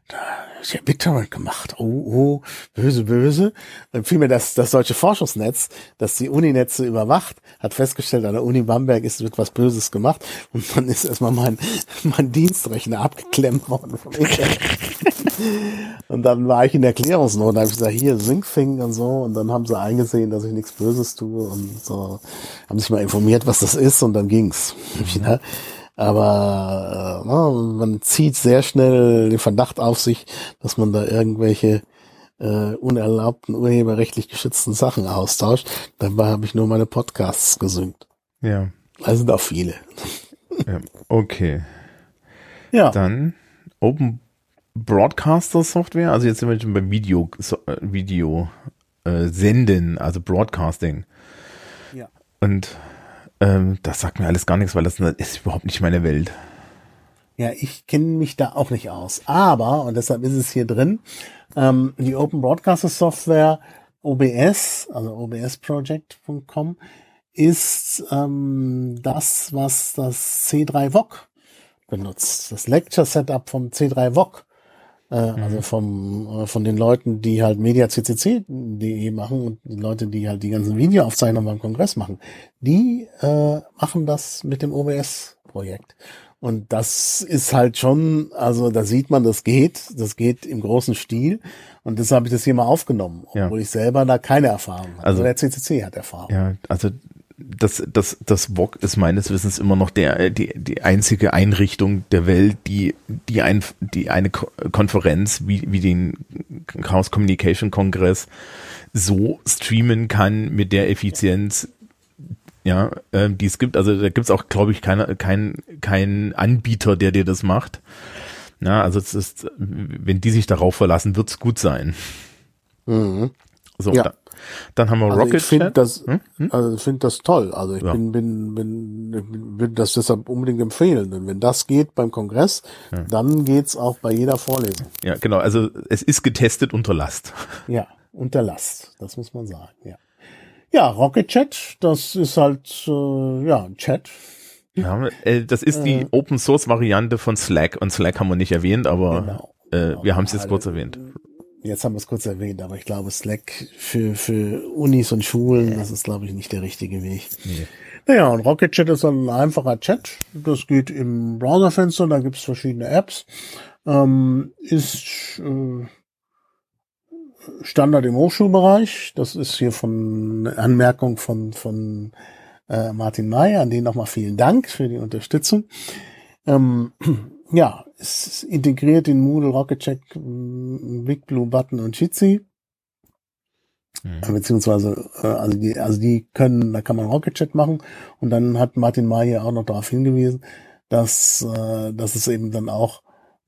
da ist ja BitTorrent gemacht. Oh, oh, böse, böse. Dann fiel mir das, das deutsche Forschungsnetz, das die Uninetze überwacht, hat festgestellt, an der Uni Bamberg ist wird was Böses gemacht und dann ist erstmal mein, mein Dienstrechner abgeklemmt worden vom Und dann war ich in Erklärungsnot, da habe ich gesagt, hier, Syncfing und so, und dann haben sie eingesehen, dass ich nichts Böses tue und so, haben sich mal informiert, was das ist und dann ging's. Mhm. Aber äh, man zieht sehr schnell den Verdacht auf sich, dass man da irgendwelche äh, unerlaubten, urheberrechtlich geschützten Sachen austauscht. Dabei habe ich nur meine Podcasts gesynkt. Ja. Da sind auch viele. Ja, okay. Ja. Dann Open Broadcaster Software. Also jetzt sind wir schon beim Video, so, äh, Video äh, senden, also Broadcasting. Ja. Und ähm, das sagt mir alles gar nichts, weil das ist überhaupt nicht meine Welt. Ja, ich kenne mich da auch nicht aus. Aber, und deshalb ist es hier drin, ähm, die Open Broadcaster Software OBS, also obsproject.com, ist ähm, das, was das C3 VOC benutzt. Das Lecture Setup vom C3 VOC. Äh, mhm. Also vom, äh, von den Leuten, die halt mediaccc.de machen und die Leute, die halt die ganzen Videoaufzeichnungen beim Kongress machen, die äh, machen das mit dem OBS-Projekt. Und das ist halt schon, also da sieht man, das geht, das geht im großen Stil. Und deshalb habe ich das hier mal aufgenommen, obwohl ja. ich selber da keine Erfahrung habe. Also der CCC hat Erfahrung. Ja, also das, das, das VOG ist meines Wissens immer noch der, die, die einzige Einrichtung der Welt, die, die ein, die eine Konferenz wie, wie den Chaos Communication Kongress so streamen kann mit der Effizienz, ja, äh, die es gibt. Also da gibt's auch, glaube ich, keinen kein, kein Anbieter, der dir das macht. Ja, also es ist, wenn die sich darauf verlassen, wird's gut sein. Mhm. So, Ja. da, dann haben wir Also Rocket ich finde das, Hm? Hm? also ich finde das toll. Also ich Ja. bin, bin, bin, bin, bin das deshalb unbedingt empfehlen. Denn wenn das geht beim Kongress, dann geht's auch bei jeder Vorlesung. Ja, genau. Also es ist getestet unter Last. Ja, unter Last, das muss man sagen, ja. Ja, Rocket Chat, das ist halt, äh, ja, ein Chat. Ja, äh, das ist die Open Source Variante von Slack und Slack haben wir nicht erwähnt, aber Genau. äh, wir haben es jetzt kurz erwähnt. Jetzt haben wir es kurz erwähnt, aber ich glaube, Slack für, für Unis und Schulen, das ist, glaube ich, nicht der richtige Weg. Nee. Naja, und Rocket Chat ist ein einfacher Chat. Das geht im Browserfenster, da gibt's verschiedene Apps. Ähm, ist äh, Standard im Hochschulbereich. Das ist hier von eine Anmerkung von, von äh, Martin May, an den nochmal vielen Dank für die Unterstützung. Ähm, ja, es ist integriert in Moodle, Rocket Chat, Big Blue Button und Jitsi. Äh, beziehungsweise äh, also die also die können da kann man Rocket Chat machen. Und dann hat Martin May ja auch noch darauf hingewiesen dass äh, dass es eben dann auch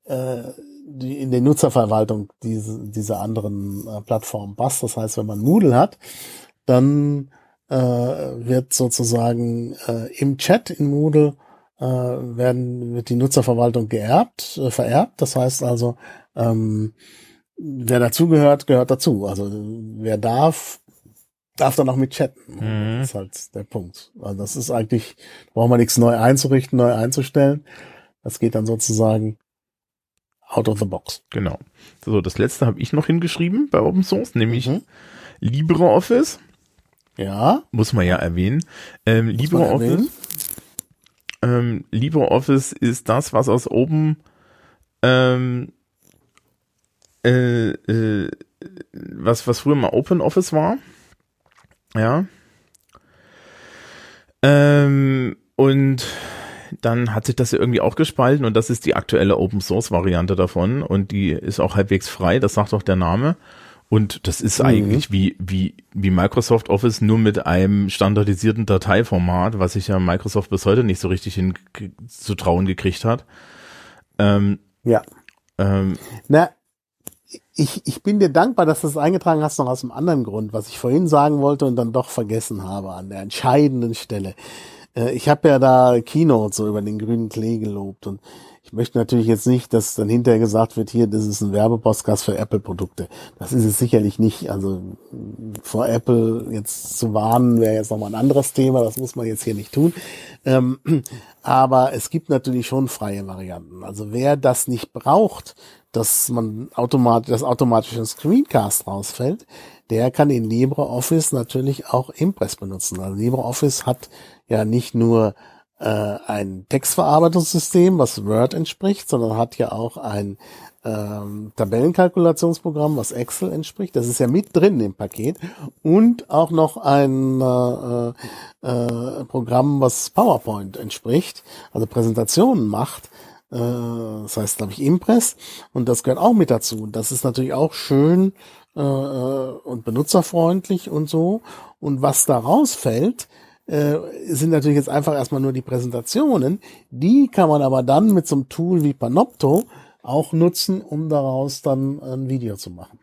äh, die in der Nutzerverwaltung diese diese anderen äh, Plattformen passt. Das heißt wenn man Moodle hat dann äh, wird sozusagen äh, im Chat in Moodle äh, werden wird die Nutzerverwaltung geerbt äh, vererbt das heißt also ähm, wer dazugehört, gehört dazu. Also wer darf, darf dann auch mit chatten. Mhm. Das ist halt der Punkt. Also das ist eigentlich, braucht man nichts neu einzurichten, neu einzustellen. Das geht dann sozusagen out of the box. Genau. So, das letzte habe ich noch hingeschrieben bei Open Source, nämlich Mhm. LibreOffice. Ja, Muss man ja erwähnen. Ähm, LibreOffice. Ähm, LibreOffice ist das, was aus Open ähm, äh, äh, was, was früher mal OpenOffice war. Ja. Ähm, und dann hat sich das ja irgendwie auch gespalten und das ist die aktuelle Open Source Variante davon und die ist auch halbwegs frei, das sagt auch der Name. Und das ist Mhm. eigentlich wie, wie, wie Microsoft Office nur mit einem standardisierten Dateiformat, was sich ja Microsoft bis heute nicht so richtig hin zu trauen gekriegt hat. Ähm, Ja. ähm, Na, ich, ich bin dir dankbar, dass du es eingetragen hast, noch aus einem anderen Grund, was ich vorhin sagen wollte und dann doch vergessen habe an der entscheidenden Stelle. Äh, Ich habe ja da Keynote so über den grünen Klee gelobt und ich möchte natürlich jetzt nicht, dass dann hinterher gesagt wird, hier, das ist ein Werbepostcast für Apple-Produkte. Das ist es sicherlich nicht. Also vor Apple jetzt zu warnen, wäre jetzt nochmal ein anderes Thema. Das muss man jetzt hier nicht tun. Ähm, aber es gibt natürlich schon freie Varianten. Also wer das nicht braucht, dass man automatisch, dass automatisch ein Screencast rausfällt, der kann in LibreOffice natürlich auch Impress benutzen. Also LibreOffice hat ja nicht nur äh, ein Textverarbeitungssystem, was Word entspricht, sondern hat ja auch ein ähm, Tabellenkalkulationsprogramm, was Excel entspricht. Das ist ja mit drin im Paket und auch noch ein äh, äh, Programm, was PowerPoint entspricht, also Präsentationen macht. Äh, das heißt, glaube ich, Impress und das gehört auch mit dazu. Und das ist natürlich auch schön äh, und benutzerfreundlich und so. Und was da rausfällt, äh, sind natürlich jetzt einfach erstmal nur die Präsentationen. Die kann man aber dann mit so einem Tool wie Panopto auch nutzen, um daraus dann ein Video zu machen.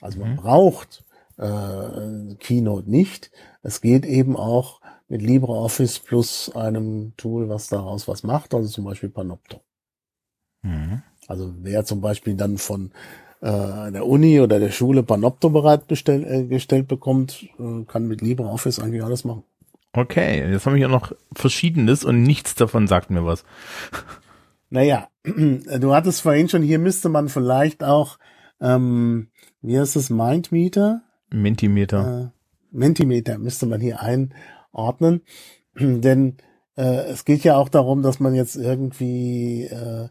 Also man braucht äh, Keynote nicht. Es geht eben auch mit LibreOffice plus einem Tool, was daraus was macht, also zum Beispiel Panopto. mhm. Also wer zum Beispiel dann von äh, der Uni oder der Schule Panopto bereitgestellt äh, gestellt bekommt, äh, kann mit LibreOffice eigentlich alles machen. Okay, jetzt haben wir hier noch Verschiedenes und nichts davon sagt mir was. Naja, du hattest vorhin schon, hier müsste man vielleicht auch, ähm, wie heißt es, Mindmeter? Mentimeter. Äh, Mentimeter müsste man hier einordnen. Denn äh, es geht ja auch darum, dass man jetzt irgendwie äh,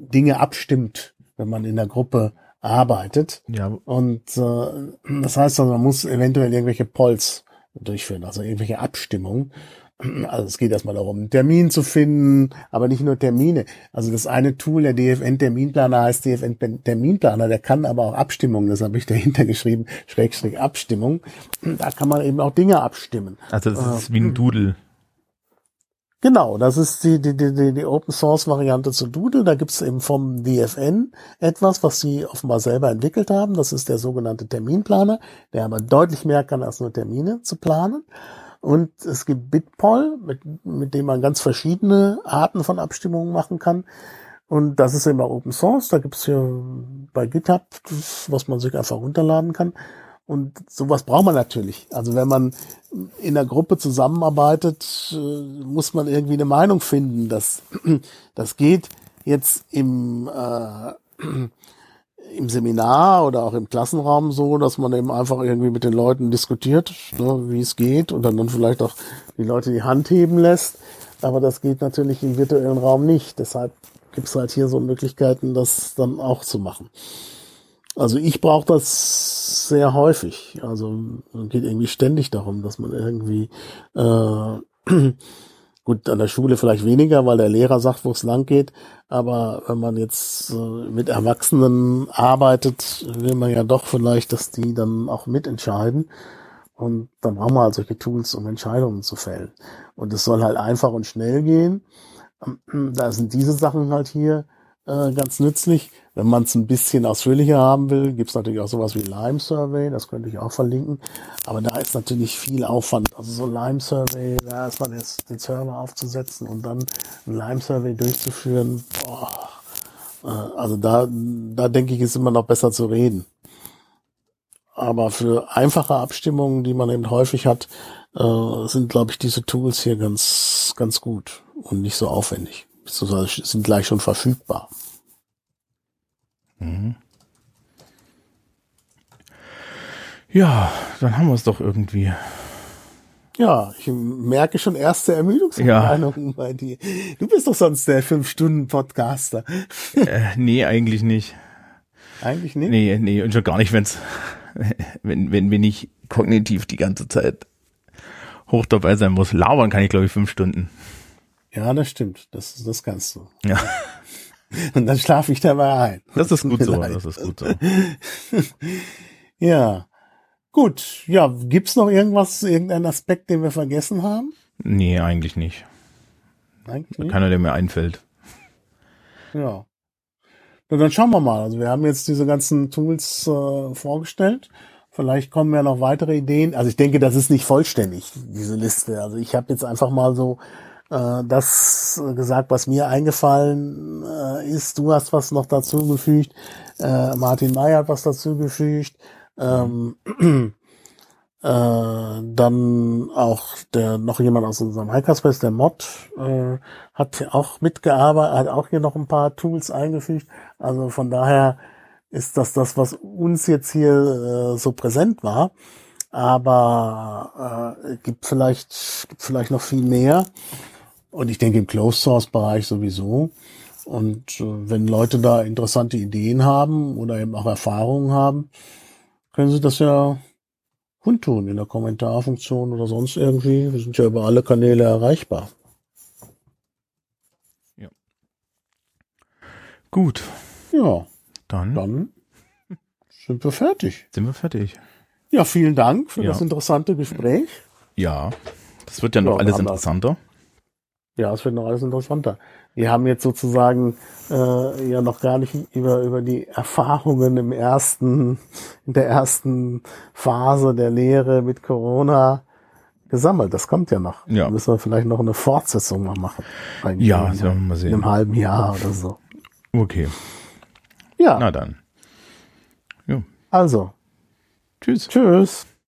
Dinge abstimmt, wenn man in der Gruppe arbeitet. ja, Und äh, das heißt, also, man muss eventuell irgendwelche Polls durchführen, also irgendwelche Abstimmungen. Also es geht erstmal darum, einen Termin zu finden, aber nicht nur Termine. Also das eine Tool, der DFN-Terminplaner heißt DFN-Terminplaner, der kann aber auch Abstimmungen, das habe ich dahinter geschrieben, Schrägstrich Abstimmung. Da kann man eben auch Dinge abstimmen. also das ist wie ein Doodle. Genau, das ist die, die, die, die Open Source Variante zu Doodle. Da gibt's eben vom DFN etwas, was sie offenbar selber entwickelt haben. Das ist der sogenannte Terminplaner, der aber deutlich mehr kann, als nur Termine zu planen. Und es gibt Bitpoll, mit, mit dem man ganz verschiedene Arten von Abstimmungen machen kann. Und das ist immer Open Source. Da gibt's hier bei GitHub, was man sich einfach runterladen kann. Und sowas braucht man natürlich. Also wenn man in der Gruppe zusammenarbeitet, äh, muss man irgendwie eine Meinung finden. Das, das geht jetzt im, äh, im Seminar oder auch im Klassenraum so, dass man eben einfach irgendwie mit den Leuten diskutiert, ne, wie es geht und dann, dann vielleicht auch die Leute die Hand heben lässt. Aber das geht natürlich im virtuellen Raum nicht. Deshalb gibt es halt hier so Möglichkeiten, das dann auch zu machen. Also ich brauche das sehr häufig. Also geht irgendwie ständig darum, dass man irgendwie äh, gut an der Schule vielleicht weniger, weil der Lehrer sagt, wo es lang geht. Aber wenn man jetzt äh, mit Erwachsenen arbeitet, will man ja doch vielleicht, dass die dann auch mitentscheiden. Und dann brauchen wir halt solche Tools, um Entscheidungen zu fällen. Und es soll halt einfach und schnell gehen. Da sind diese Sachen halt hier äh, ganz nützlich. Wenn man es ein bisschen ausführlicher haben will, gibt es natürlich auch sowas wie Lime Survey, das könnte ich auch verlinken. Aber da ist natürlich viel Aufwand. Also so Lime Survey, da erstmal den Server aufzusetzen und dann ein Lime Survey durchzuführen. Boah. Äh, also da, da denke ich, ist immer noch besser zu reden. Aber für einfache Abstimmungen, die man eben häufig hat, äh, sind, glaube ich, diese Tools hier ganz, ganz gut und nicht so aufwendig. Sind gleich schon verfügbar. Mhm. Ja, dann haben wir es doch irgendwie. Ja, ich merke schon erste Ermüdungserscheinungen ja. bei dir. Du bist doch sonst der Fünf-Stunden-Podcaster. Äh, nee, eigentlich nicht. Eigentlich nicht? Nee, nee, und schon gar nicht, wenn's, wenn, wenn, wenn ich kognitiv die ganze Zeit hoch dabei sein muss. Labern kann ich, glaube ich, fünf Stunden. Ja, das stimmt. Das, das kannst du. Ja. Und dann schlafe ich dabei ein. Das ist gut so, das ist gut so. ja. Gut, ja, gibt's noch irgendwas, irgendeinen Aspekt, den wir vergessen haben? Nee, eigentlich nicht. Eigentlich nicht? Keiner, der mir einfällt. Ja. Na, dann schauen wir mal. Also wir haben jetzt diese ganzen Tools äh, vorgestellt. Vielleicht kommen ja noch weitere Ideen. Also ich denke, das ist nicht vollständig, diese Liste. Also ich habe jetzt einfach mal so das gesagt, was mir eingefallen äh, ist. Du hast was noch dazu gefügt. Äh, Martin May hat was dazu gefügt. Ähm, äh, dann auch der noch jemand aus unserem Hackerspace, der Mod, äh, hat auch mitgearbeitet, hat auch hier noch ein paar Tools eingefügt. Also von daher ist das das, was uns jetzt hier äh, so präsent war. Aber äh, gibt vielleicht gibt vielleicht noch viel mehr. Und ich denke im Closed Source Bereich sowieso. Und äh, wenn Leute da interessante Ideen haben oder eben auch Erfahrungen haben, können sie das ja kundtun in der Kommentarfunktion oder sonst irgendwie. Wir sind ja über alle Kanäle erreichbar. Ja. Gut. Ja. Dann, dann sind wir fertig. Sind wir fertig. Ja, vielen Dank für ja. das interessante Gespräch. Ja, das wird ja noch ja, alles interessanter. Ja, es wird noch alles interessanter. Wir haben jetzt sozusagen äh, ja noch gar nicht über über die Erfahrungen im ersten in der ersten Phase der Lehre mit Corona gesammelt. Das kommt ja noch. Ja. Da müssen wir vielleicht noch eine Fortsetzung mal machen. Ja, das werden wir mal sehen. In einem halben Jahr oder so. Okay. Ja. Na dann. Ja. Also. Tschüss. Tschüss.